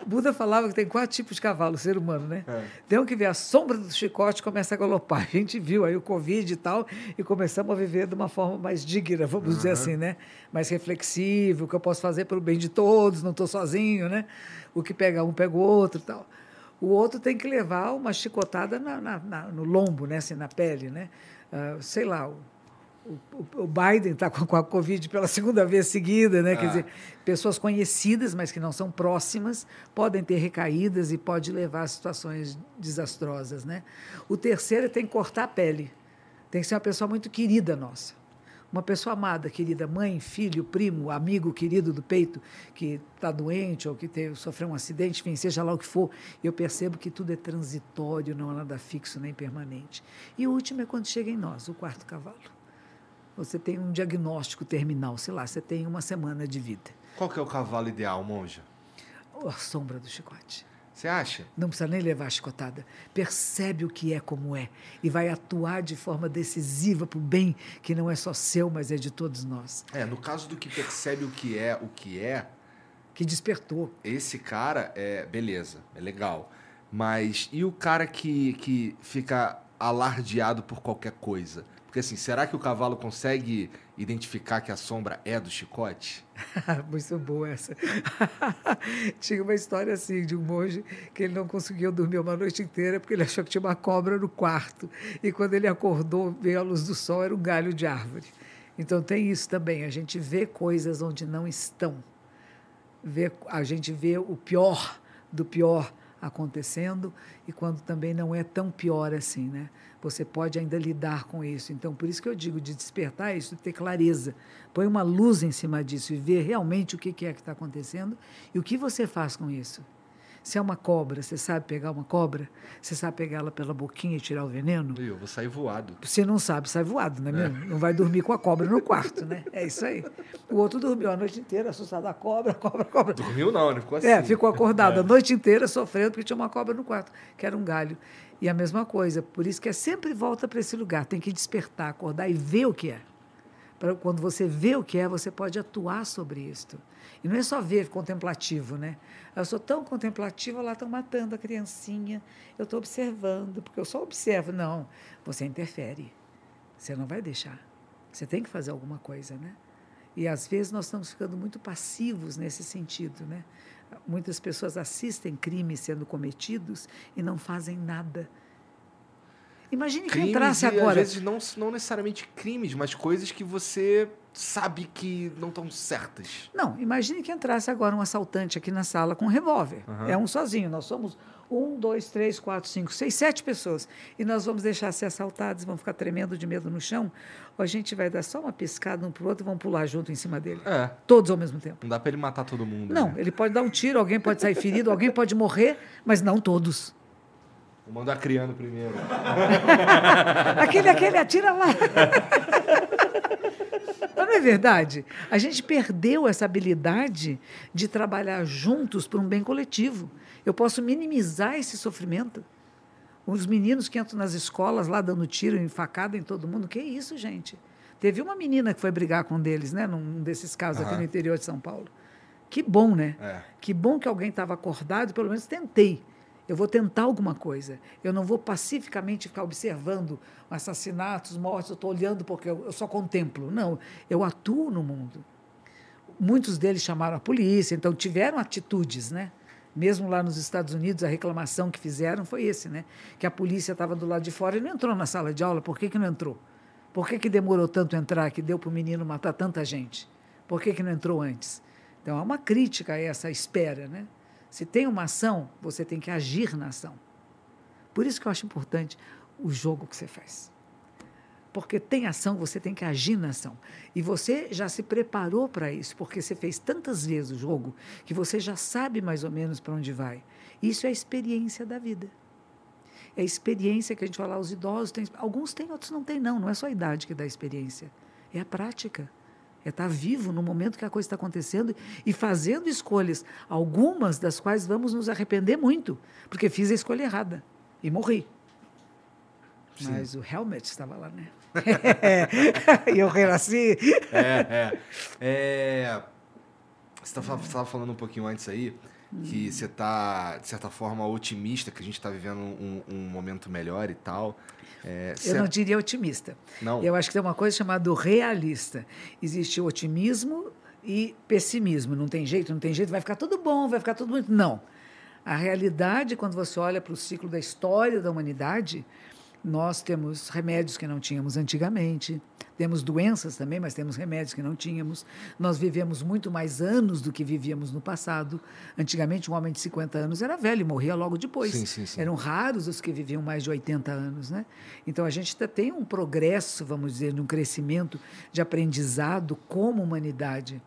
Buda falava que tem quatro tipos de cavalo, ser humano, né? É. Tem um que vê a sombra do chicote e começa a galopar. A gente viu aí o Covid e tal, e começamos a viver de uma forma mais digna, vamos uhum. dizer assim, né? Mais reflexivo, o que eu posso fazer pelo bem de todos, não estou sozinho, né? O que pega um, pega o outro e tal. O outro tem que levar uma chicotada na, na, na, no lombo, né? Assim, na pele, né? Uh, sei lá, o, Biden está com, a Covid pela segunda vez seguida, né? Ah. Quer dizer, pessoas conhecidas, mas que não são próximas, podem ter recaídas e pode levar a situações desastrosas, né? O terceiro é tem que cortar a pele. Tem que ser uma pessoa muito querida nossa. Uma pessoa amada, querida, mãe, filho, primo, amigo querido do peito, que está doente ou que teve, sofreu um acidente, enfim, seja lá o que for, eu percebo que tudo é transitório, não é nada fixo nem permanente. E o último é quando chega em nós, o quarto cavalo você tem um diagnóstico terminal, sei lá, você tem uma semana de vida. Qual que é o cavalo ideal, monja? a sombra do chicote. Você acha? Não precisa nem levar a chicotada. Percebe o que é como é e vai atuar de forma decisiva para o bem que não é só seu, mas é de todos nós. É, no caso do que percebe o que é, o que é. Que despertou. Esse cara é beleza, é legal. Mas e o cara que, que fica alardeado por qualquer coisa? Porque assim, será que o cavalo consegue identificar que a sombra é do chicote? Muito boa essa. tinha uma história assim de um monge que ele não conseguiu dormir uma noite inteira porque ele achou que tinha uma cobra no quarto. E quando ele acordou, veio a luz do sol, era um galho de árvore. Então tem isso também, a gente vê coisas onde não estão. Vê, a gente vê o pior do pior acontecendo e quando também não é tão pior assim, né? Você pode ainda lidar com isso. Então, por isso que eu digo de despertar isso, de ter clareza. Põe uma luz em cima disso e ver realmente o que é que está acontecendo e o que você faz com isso. Se é uma cobra, você sabe pegar uma cobra? Você sabe pegar ela pela boquinha e tirar o veneno? Eu vou sair voado. Você não sabe, sai voado, não é, é. mesmo? Não vai dormir com a cobra no quarto, né? É isso aí. O outro dormiu a noite inteira, assustado. A cobra, a cobra, a cobra. Dormiu não, ele ficou é, assim. É, ficou acordado é. a noite inteira sofrendo porque tinha uma cobra no quarto, que era um galho. E a mesma coisa, por isso que é sempre volta para esse lugar, tem que despertar, acordar e ver o que é. Para quando você vê o que é, você pode atuar sobre isto. E não é só ver contemplativo, né? Eu sou tão contemplativa, lá estão matando a criancinha, eu estou observando, porque eu só observo. Não, você interfere. Você não vai deixar. Você tem que fazer alguma coisa, né? E às vezes nós estamos ficando muito passivos nesse sentido, né? Muitas pessoas assistem crimes sendo cometidos e não fazem nada. Imagine que entrasse agora. Às vezes não, não necessariamente crimes, mas coisas que você sabe que não estão certas. Não, imagine que entrasse agora um assaltante aqui na sala com um revólver. Uhum. É um sozinho. Nós somos um, dois, três, quatro, cinco, seis, sete pessoas. E nós vamos deixar ser assaltados, vão ficar tremendo de medo no chão. Ou a gente vai dar só uma piscada um para o outro e vão pular junto em cima dele. É. Todos ao mesmo tempo. Não dá para ele matar todo mundo. Não, né? ele pode dar um tiro, alguém pode sair ferido, alguém pode morrer, mas não todos. Vou mandar criando primeiro. aquele, aquele, atira lá. Mas não é verdade? A gente perdeu essa habilidade de trabalhar juntos por um bem coletivo. Eu posso minimizar esse sofrimento. Os meninos que entram nas escolas lá dando tiro, enfacada em todo mundo. Que isso, gente? Teve uma menina que foi brigar com um deles, né? Num desses casos uhum. aqui no interior de São Paulo. Que bom, né? É. Que bom que alguém estava acordado, pelo menos tentei. Eu vou tentar alguma coisa. Eu não vou pacificamente ficar observando assassinatos, mortes, eu estou olhando porque eu, eu só contemplo. Não, eu atuo no mundo. Muitos deles chamaram a polícia, então tiveram atitudes, né? Mesmo lá nos Estados Unidos, a reclamação que fizeram foi esse, né? Que a polícia estava do lado de fora e não entrou na sala de aula. Por que, que não entrou? Por que, que demorou tanto entrar, que deu para o menino matar tanta gente? Por que, que não entrou antes? Então, há uma crítica a essa espera. Né? Se tem uma ação, você tem que agir na ação. Por isso que eu acho importante o jogo que você faz. Porque tem ação, você tem que agir na ação. E você já se preparou para isso, porque você fez tantas vezes o jogo que você já sabe mais ou menos para onde vai. Isso é a experiência da vida. É a experiência que a gente fala, os idosos têm. Alguns têm, outros não têm, não. Não é só a idade que dá experiência. É a prática. É estar vivo no momento que a coisa está acontecendo e fazendo escolhas, algumas das quais vamos nos arrepender muito, porque fiz a escolha errada e morri. Sim. Mas o Helmet estava lá, né? e eu renasci. É, é. é... Você estava falando um pouquinho antes aí que você está, de certa forma, otimista, que a gente está vivendo um, um, momento melhor e tal. É, eu não diria otimista. Não. Eu acho que tem uma coisa chamada realista. Existe otimismo e pessimismo. Não tem jeito, não tem jeito, vai ficar tudo bom, vai ficar tudo muito. Não. A realidade, quando você olha para o ciclo da história da humanidade, nós temos remédios que não tínhamos antigamente, temos doenças também, mas temos remédios que não tínhamos. Nós vivemos muito mais anos do que vivíamos no passado. Antigamente, um homem de 50 anos era velho e morria logo depois. Sim, sim, sim. Eram raros os que viviam mais de 80 anos. Né? Então, a gente tem um progresso, vamos dizer, de um crescimento de aprendizado como humanidade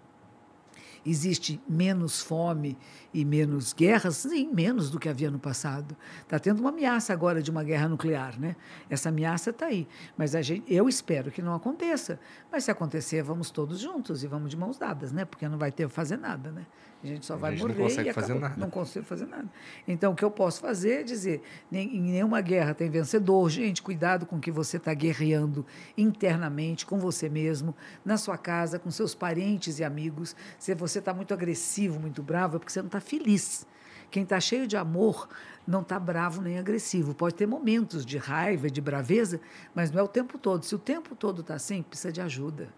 existe menos fome e menos guerras, sim, menos do que havia no passado. Está tendo uma ameaça agora de uma guerra nuclear, né? Essa ameaça está aí, mas a gente, eu espero que não aconteça. Mas se acontecer, vamos todos juntos e vamos de mãos dadas, né? Porque não vai ter que fazer nada, né? A gente só a vai gente morrer não consegue e fazer acabou. nada. Não consigo fazer nada. Então, o que eu posso fazer é dizer: em nenhuma guerra tem vencedor. Gente, cuidado com o que você está guerreando internamente, com você mesmo, na sua casa, com seus parentes e amigos. Se você está muito agressivo, muito bravo, é porque você não está feliz. Quem está cheio de amor não está bravo nem agressivo. Pode ter momentos de raiva, de braveza, mas não é o tempo todo. Se o tempo todo está assim, precisa de ajuda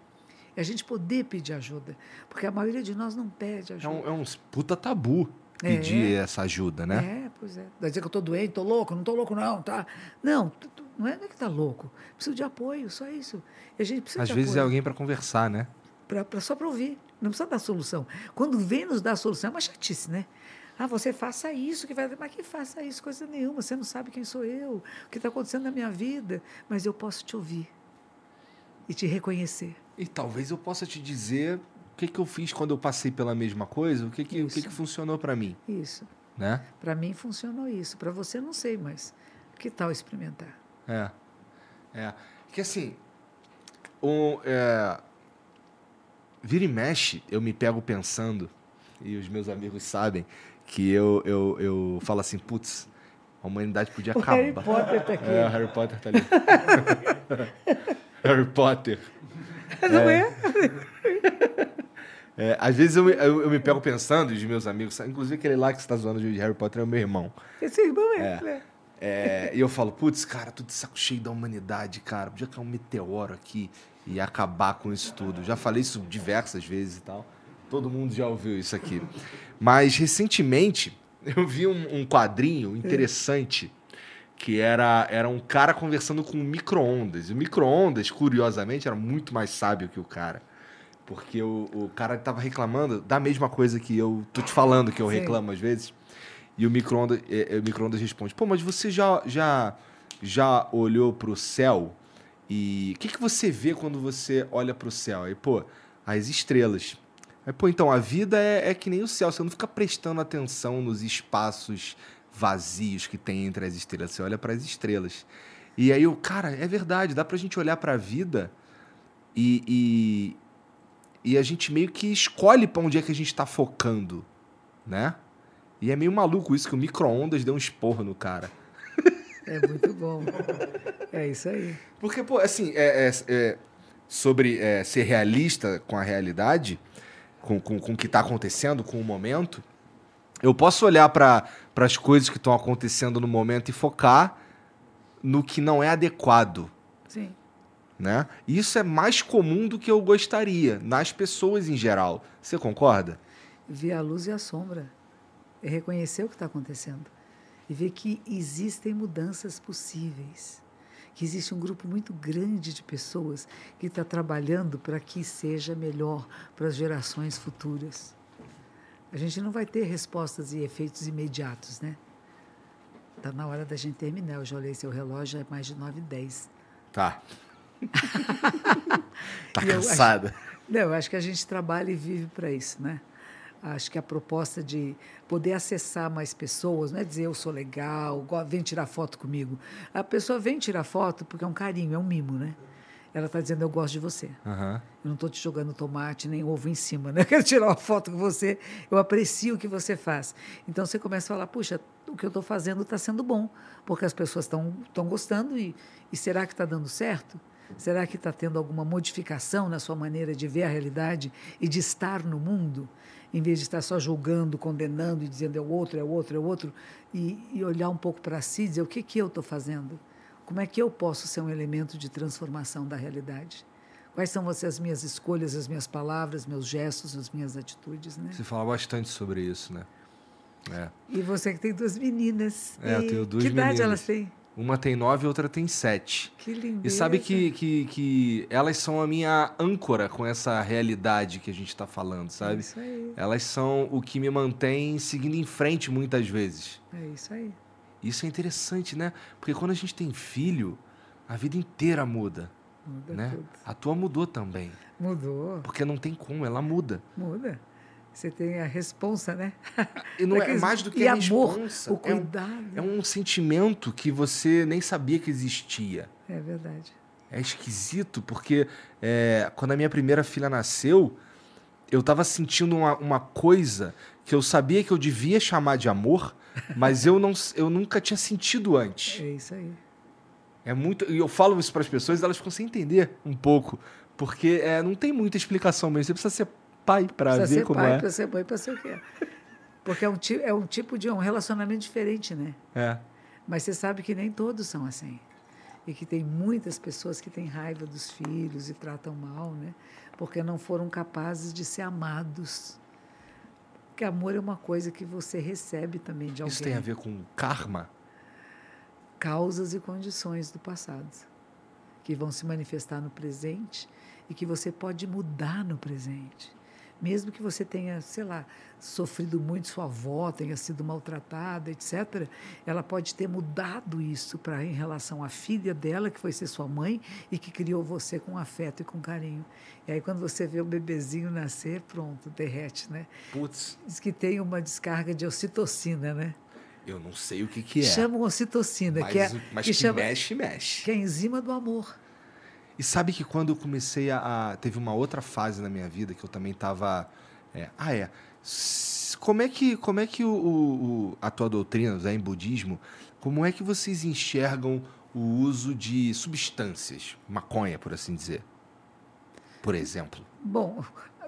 a gente poder pedir ajuda. Porque a maioria de nós não pede ajuda. É um, é um puta tabu pedir é. essa ajuda, né? É, pois é. Vai dizer que eu estou doente, estou louco, não estou louco, não, tá? Não, não é, não é que está louco. Preciso de apoio, só isso. E a gente precisa Às vezes apoio. é alguém para conversar, né? Pra, pra só para ouvir. Não precisa dar solução. Quando vem nos dar solução, é uma chatice, né? Ah, você faça isso que vai. Mas que faça isso, coisa nenhuma. Você não sabe quem sou eu, o que está acontecendo na minha vida. Mas eu posso te ouvir e te reconhecer. E talvez eu possa te dizer o que, que eu fiz quando eu passei pela mesma coisa, o que, que, o que, que funcionou para mim. Isso. Né? Para mim funcionou isso. Para você, não sei, mas que tal experimentar? É. É. Que assim, um, é, vira e mexe, eu me pego pensando, e os meus amigos sabem, que eu, eu, eu falo assim, putz, a humanidade podia o acabar. Harry Potter tá aqui. É, o Harry Potter tá ali. Harry Potter. Não é? é? às vezes eu, eu, eu, me pego pensando, os meus amigos, inclusive aquele lá que você está zoando de Harry Potter é o meu irmão. Esse irmão é. é. é. É, e eu falo, putz, cara, tudo de saco cheio da humanidade, cara. Podia cair um meteoro aqui e acabar com isso tudo. Já falei isso diversas vezes e tal. Todo mundo já ouviu isso aqui. Mas recentemente eu vi um, um quadrinho interessante que era, era um cara conversando com um micro-ondas. E o micro-ondas, curiosamente, era muito mais sábio que o cara. Porque o, o cara estava reclamando da mesma coisa que eu tô te falando, que eu Sim. reclamo às vezes. E o micro-ondas é, é, micro responde: pô, mas você já, já, já olhou para o céu? E o que, que você vê quando você olha para o céu? Aí, pô, as estrelas. Aí, pô, então a vida é, é que nem o céu, você não fica prestando atenção nos espaços vazios que tem entre as estrelas. Você olha para as estrelas. E aí o cara, é verdade, dá para a gente olhar para a vida e, e, e, a gente meio que escolhe para onde é que a gente está focando, né? E é meio maluco isso que o micro-ondas deu um esporro no cara. É muito bom. É isso aí. Porque, pô, assim, é, é, é sobre é, ser realista com a realidade, com, com, com o que está acontecendo, com o momento, eu posso olhar para as coisas que estão acontecendo no momento e focar no que não é adequado. Sim. Né? Isso é mais comum do que eu gostaria, nas pessoas em geral. Você concorda? Ver a luz e a sombra. É reconhecer o que está acontecendo. E ver que existem mudanças possíveis. Que existe um grupo muito grande de pessoas que está trabalhando para que seja melhor para as gerações futuras. A gente não vai ter respostas e efeitos imediatos, né? Está na hora da gente terminar. Eu já olhei seu relógio, é mais de 9 e 10. Tá. tá cansada. não, eu acho que a gente trabalha e vive para isso, né? Acho que a proposta de poder acessar mais pessoas, não é dizer eu sou legal, vem tirar foto comigo. A pessoa vem tirar foto porque é um carinho, é um mimo, né? Ela está dizendo eu gosto de você. Uhum. Eu não estou te jogando tomate nem ovo em cima, né? Eu quero tirar uma foto com você, eu aprecio o que você faz. Então você começa a falar, puxa, o que eu estou fazendo está sendo bom, porque as pessoas estão gostando e, e será que está dando certo? Será que está tendo alguma modificação na sua maneira de ver a realidade e de estar no mundo? Em vez de estar só julgando, condenando e dizendo é o outro, é o outro, é o outro, e, e olhar um pouco para si e dizer o que, que eu estou fazendo? Como é que eu posso ser um elemento de transformação da realidade? Quais são as minhas escolhas, as minhas palavras, meus gestos, as minhas atitudes, né? Você fala bastante sobre isso, né? É. E você que tem duas meninas. É, eu tenho duas que meninas. Que idade elas têm? Uma tem nove e outra tem sete. Que lindo. E sabe que, que, que elas são a minha âncora com essa realidade que a gente está falando, sabe? É isso aí. Elas são o que me mantém seguindo em frente muitas vezes. É isso aí. Isso é interessante, né? Porque quando a gente tem filho, a vida inteira muda. Muda né? tudo. A tua mudou também. Mudou. Porque não tem como, ela muda. Muda. Você tem a responsa, né? E não é mais do que a amor, responsa. o cuidado. É um, é um sentimento que você nem sabia que existia. É verdade. É esquisito, porque é, quando a minha primeira filha nasceu, eu estava sentindo uma, uma coisa que eu sabia que eu devia chamar de amor, mas eu, não, eu nunca tinha sentido antes. É isso aí. É muito. E eu falo isso para as pessoas, elas ficam sem entender um pouco. Porque é, não tem muita explicação mesmo. Você precisa ser pai para ver ser como pai, é. Para ser mãe, para ser o quê? Porque é um, é um tipo de um relacionamento diferente, né? É. Mas você sabe que nem todos são assim. E que tem muitas pessoas que têm raiva dos filhos e tratam mal, né? Porque não foram capazes de ser amados. Porque amor é uma coisa que você recebe também de alguém. Isso tem a ver com karma? Causas e condições do passado que vão se manifestar no presente e que você pode mudar no presente mesmo que você tenha, sei lá, sofrido muito, sua avó tenha sido maltratada, etc., ela pode ter mudado isso para em relação à filha dela, que foi ser sua mãe e que criou você com afeto e com carinho. E aí, quando você vê o bebezinho nascer, pronto, derrete, né? Putz. Diz que tem uma descarga de ocitocina, né? Eu não sei o que, que é. Chamam ocitocina, mas, que é. Mas que, que chama, mexe, mexe. Que é a enzima do amor. E sabe que quando eu comecei a, a, Teve uma outra fase na minha vida que eu também estava. É, ah, é. Como é que, como é que o, o, a tua doutrina, o Zen budismo, como é que vocês enxergam o uso de substâncias? Maconha, por assim dizer. Por exemplo. Bom,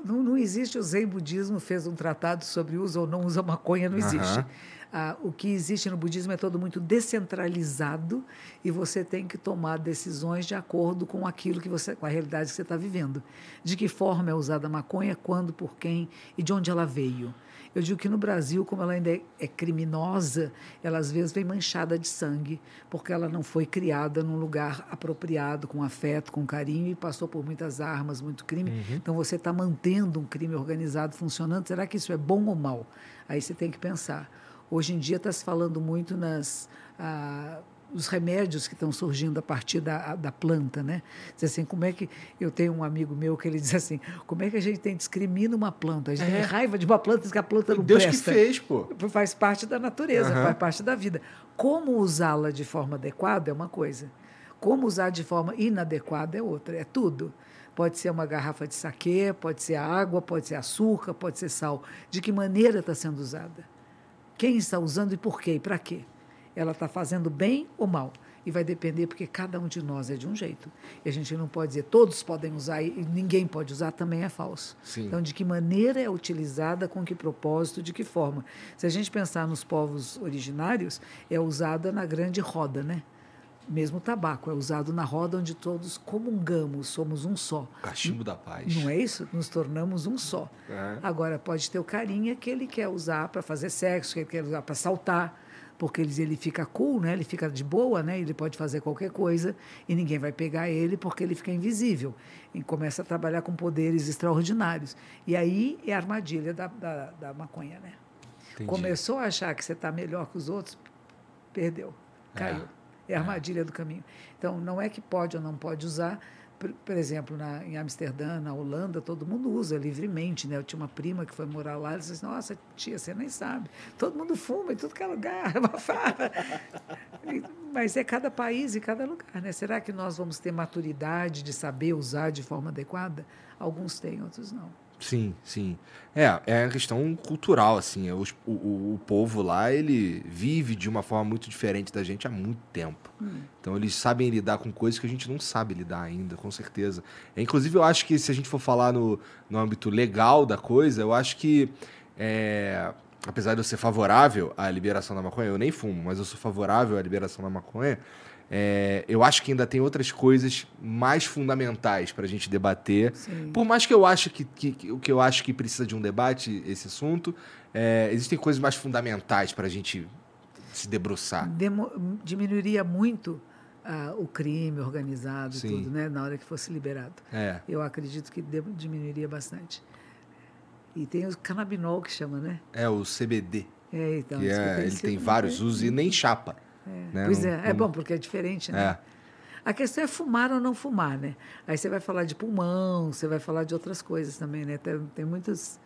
não, não existe o Zen budismo fez um tratado sobre uso ou não usa maconha, não existe. Uhum. Ah, o que existe no budismo é todo muito descentralizado e você tem que tomar decisões de acordo com aquilo que você, com a realidade que você está vivendo. De que forma é usada a maconha, quando, por quem e de onde ela veio. Eu digo que no Brasil, como ela ainda é, é criminosa, ela às vezes vem manchada de sangue, porque ela não foi criada num lugar apropriado, com afeto, com carinho, e passou por muitas armas, muito crime. Uhum. Então você está mantendo um crime organizado funcionando. Será que isso é bom ou mal? Aí você tem que pensar. Hoje em dia está se falando muito nas ah, os remédios que estão surgindo a partir da, da planta, né? Diz assim, como é que eu tenho um amigo meu que ele diz assim, como é que a gente tem discrimina uma planta? A gente é. tem raiva de uma planta que a planta não Deus presta. Deus que fez, pô. Faz parte da natureza, uhum. faz parte da vida. Como usá-la de forma adequada é uma coisa. Como usar de forma inadequada é outra. É tudo. Pode ser uma garrafa de saquê, pode ser água, pode ser açúcar, pode ser sal. De que maneira está sendo usada? Quem está usando e por quê e para quê. Ela está fazendo bem ou mal. E vai depender, porque cada um de nós é de um jeito. E a gente não pode dizer todos podem usar e ninguém pode usar, também é falso. Sim. Então, de que maneira é utilizada, com que propósito, de que forma. Se a gente pensar nos povos originários, é usada na grande roda, né? Mesmo o tabaco é usado na roda onde todos comungamos, somos um só. Cachimbo da paz. Não é isso? Nos tornamos um só. É. Agora, pode ter o carinha que ele quer usar para fazer sexo, que ele quer usar para saltar, porque ele, ele fica cool, né? ele fica de boa, né? ele pode fazer qualquer coisa e ninguém vai pegar ele porque ele fica invisível. E começa a trabalhar com poderes extraordinários. E aí é a armadilha da, da, da maconha. Né? Começou a achar que você está melhor que os outros, perdeu, caiu. É, é a armadilha do caminho. Então, não é que pode ou não pode usar, por, por exemplo, na, em Amsterdã, na Holanda, todo mundo usa livremente. Né? Eu tinha uma prima que foi morar lá, ela disse assim, nossa, tia, você nem sabe. Todo mundo fuma em tudo que é lugar, é uma farra. Mas é cada país e cada lugar. Né? Será que nós vamos ter maturidade de saber usar de forma adequada? Alguns têm, outros não. Sim, sim. É, é a questão cultural, assim. É, o, o, o, povo lá, ele vive de uma forma muito diferente da gente há muito tempo. Hum. Então, eles sabem lidar com coisas que a gente não sabe lidar ainda, com certeza. É, inclusive, eu acho que se a gente for falar no, no âmbito legal da coisa, eu acho que, é, apesar de eu ser favorável à liberação da maconha, eu nem fumo, mas eu sou favorável à liberação da maconha, é, eu acho que ainda tem outras coisas mais fundamentais para a gente debater. Sim. Por mais que eu acho que, que, que, eu acho que precisa de um debate esse assunto, é, existem coisas mais fundamentais para a gente se debruçar. Demo, diminuiria muito uh, o crime organizado e tudo, né? Na hora que fosse liberado. É. Eu acredito que diminuiria bastante. E tem o canabinol que chama, né? É o CBD. É, então. Que é, ele tem vários usos e nem chapa. É. Né? Pois não, é, não... é bom, porque é diferente, né? É. A questão é fumar ou não fumar, né? Aí você vai falar de pulmão, você vai falar de outras coisas também, né? Tem, tem muitos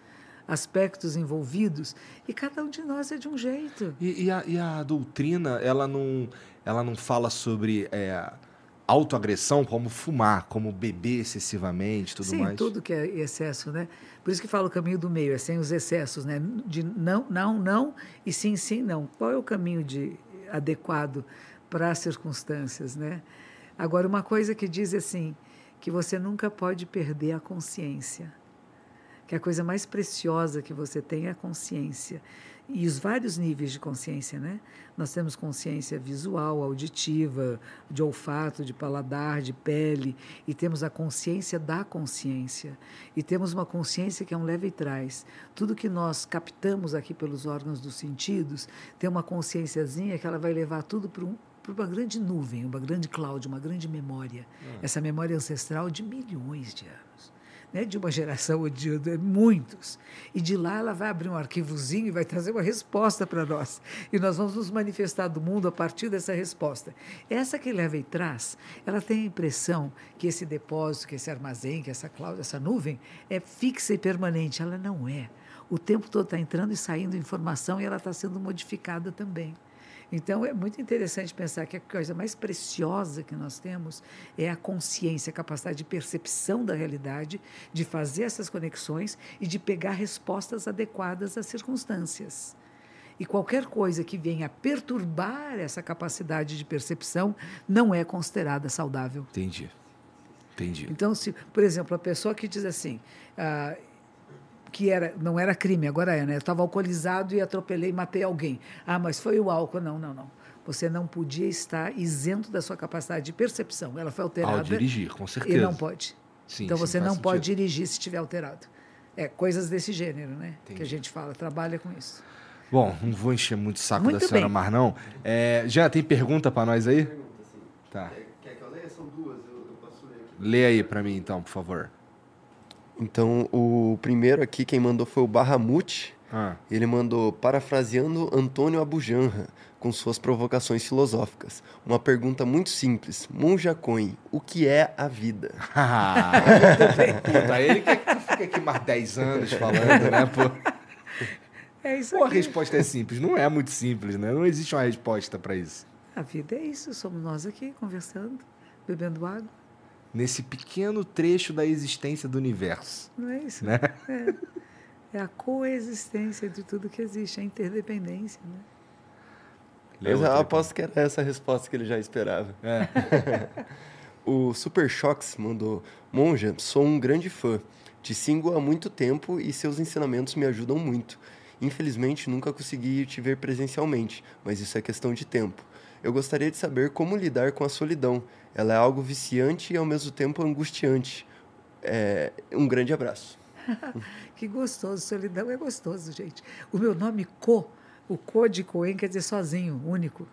aspectos envolvidos e cada um de nós é de um jeito. E, e, a, e a, doutrina, ela não, ela não fala sobre é, autoagressão como fumar, como beber excessivamente, tudo sim, mais? Sim, tudo que é excesso, né? Por isso que fala o caminho do meio, é sem os excessos, né? De não, não, não e sim, sim, não. Qual é o caminho de adequado para as circunstâncias, né? Agora, uma coisa que diz assim, que você nunca pode perder a consciência, que a coisa mais preciosa que você tem é a consciência e os vários níveis de consciência, né? Nós temos consciência visual, auditiva, de olfato, de paladar, de pele, e temos a consciência da consciência. E temos uma consciência que é um leve e trás. Tudo que nós captamos aqui pelos órgãos dos sentidos tem uma consciênciazinha que ela vai levar tudo para um, para uma grande nuvem, uma grande cloud, uma grande memória. Hum. Essa memória ancestral de milhões de anos né, de uma geração ou de, muitos. E de lá ela vai abrir um arquivozinho e vai trazer uma resposta para nós. E nós vamos nos manifestar do mundo a partir dessa resposta. Essa que leva e traz, ela tem a impressão que esse depósito, que esse armazém, que essa cláusula, essa nuvem é fixa e permanente. Ela não é. O tempo todo está entrando e saindo informação e ela está sendo modificada também. Então, é muito interessante pensar que a coisa mais preciosa que nós temos é a consciência, a capacidade de percepção da realidade, de fazer essas conexões e de pegar respostas adequadas às circunstâncias. E qualquer coisa que venha perturbar essa capacidade de percepção não é considerada saudável. Entendi. Entendi. Então, se, por exemplo, a pessoa que diz assim, ah, que era, não era crime, agora é, né? Eu estava alcoolizado e atropelei e matei alguém. Ah, mas foi o álcool. Não, não, não. Você não podia estar isento da sua capacidade de percepção. Ela foi alterada. Ao dirigir, com certeza. E não pode. Sim, então você não sentido. pode dirigir se estiver alterado. É, coisas desse gênero, né? Entendi. Que a gente fala, trabalha com isso. Bom, não vou encher muito o saco muito da senhora mais, não. É, já tem pergunta para nós aí? Pergunta, sim. Tá. Quer que eu leia? São duas, eu, eu posso ler aqui. Lê aí para mim, então, por favor. Então, o primeiro aqui, quem mandou foi o Barramute. Ah. Ele mandou, parafraseando Antônio Abujanra, com suas provocações filosóficas. Uma pergunta muito simples. Monja Coin, o que é a vida? Puta, ele quer que tu fique aqui mais 10 anos falando, né, pô? É isso Pô, a resposta é simples. Não é muito simples, né? Não existe uma resposta para isso. A vida é isso. Somos nós aqui conversando, bebendo água nesse pequeno trecho da existência do universo. Não é isso? Né? É. é a coexistência de tudo que existe, a interdependência. Né? Eu aposto que era essa a resposta que ele já esperava. É. o Super Shocks mandou: Monja, sou um grande fã. Te sigo há muito tempo e seus ensinamentos me ajudam muito. Infelizmente, nunca consegui te ver presencialmente, mas isso é questão de tempo. Eu gostaria de saber como lidar com a solidão. Ela é algo viciante e ao mesmo tempo angustiante. É, um grande abraço. que gostoso, solidão é gostoso, gente. O meu nome Co O Code Coen quer dizer sozinho, único.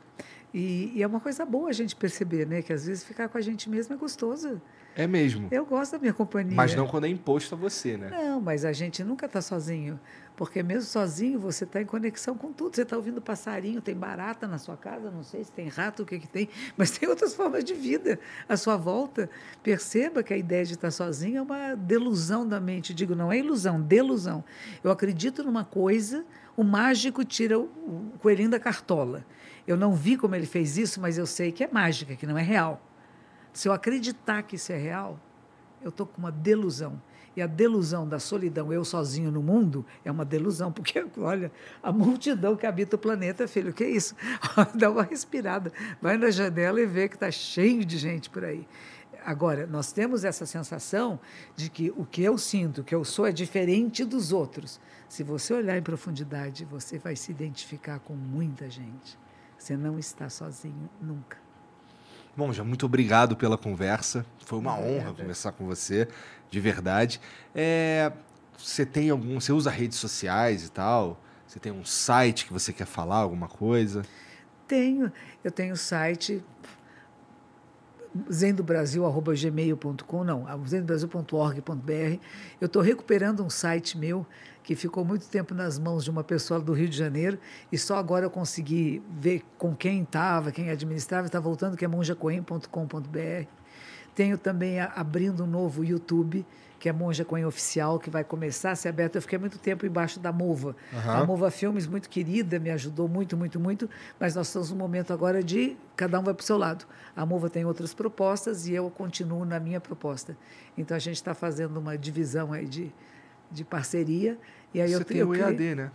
E, e, é uma coisa boa a gente perceber, né? Que às vezes ficar com a gente mesmo é gostoso. É mesmo. Eu gosto da minha companhia. Mas não quando é imposto a você, né? Não, mas a gente nunca está sozinho. Porque mesmo sozinho você está em conexão com tudo. Você está ouvindo passarinho, tem barata na sua casa, não sei se tem rato, o que, que tem, mas tem outras formas de vida à sua volta. Perceba que a ideia de estar sozinho é uma delusão da mente. Digo, não é ilusão, delusão. Eu acredito numa coisa, o mágico tira o, o coelhinho da cartola. Eu não vi como ele fez isso, mas eu sei que é mágica, que não é real. Se eu acreditar que isso é real, eu estou com uma delusão. E a delusão da solidão, eu sozinho no mundo, é uma delusão, porque, olha, a multidão que habita o planeta, filho, que é isso? Dá uma respirada, vai na janela e vê que está cheio de gente por aí. Agora, nós temos essa sensação de que o que eu sinto, que eu sou, é diferente dos outros. Se você olhar em profundidade, você vai se identificar com muita gente. Você não está sozinho nunca. Bom, já muito obrigado pela conversa. Foi uma honra conversar com você, de verdade. É, você tem algum. Você usa redes sociais e tal? Você tem um site que você quer falar, alguma coisa? Tenho. Eu tenho o site zendobrasil.gmail.com, não, zendobrasil.org.br. Eu estou recuperando um site meu que ficou muito tempo nas mãos de uma pessoa do Rio de Janeiro e só agora eu consegui ver com quem estava, quem administrava, está voltando, que é monjacoen.com.br. Tenho também abrindo um novo YouTube, que é Monja Coen Oficial, que vai começar a ser aberto. Eu fiquei muito tempo embaixo da Mova. Uhum. A Mova Filmes, muito querida, me ajudou muito, muito, muito, mas nós estamos no momento agora de cada um vai para o seu lado. A Mova tem outras propostas e eu continuo na minha proposta. Então a gente está fazendo uma divisão aí de, de parceria. E aí Você eu, tem eu o EAD, né?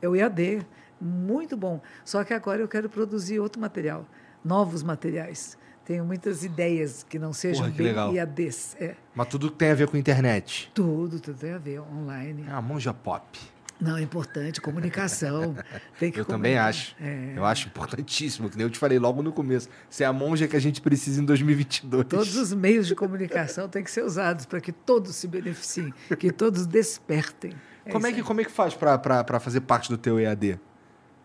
É o EAD, muito bom. Só que agora eu quero produzir outro material, novos materiais. Tenho muitas ideias que não sejam Porra, que bem legal. IADs. É. Mas tudo tem a ver com internet. Tudo, tudo tem a ver, online. É a monja pop. Não, é importante, comunicação. Tem que eu também acho. É. Eu acho importantíssimo, que nem eu te falei logo no começo. Você é a monja que a gente precisa em 2022. Todos os meios de comunicação têm que ser usados para que todos se beneficiem, que todos despertem. É como, é que, como é que faz para fazer parte do teu EAD?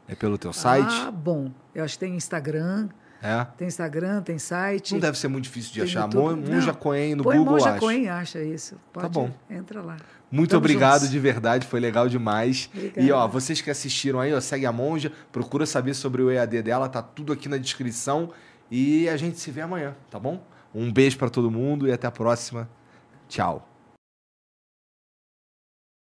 É pelo teu site? Ah, bom. Eu acho que tem Instagram, é. Tem Instagram, tem site. Não deve ser muito difícil de achar. Monja Coen no Põe Google Monja acha. Coen acha isso. Pode, tá bom. Entra lá. Muito obrigado juntos. de verdade, foi legal demais. Obrigada. E ó, vocês que assistiram aí, ó, segue a Monja, procura saber sobre o EAD dela, tá tudo aqui na descrição e a gente se vê amanhã, tá bom? Um beijo para todo mundo e até a próxima. Tchau.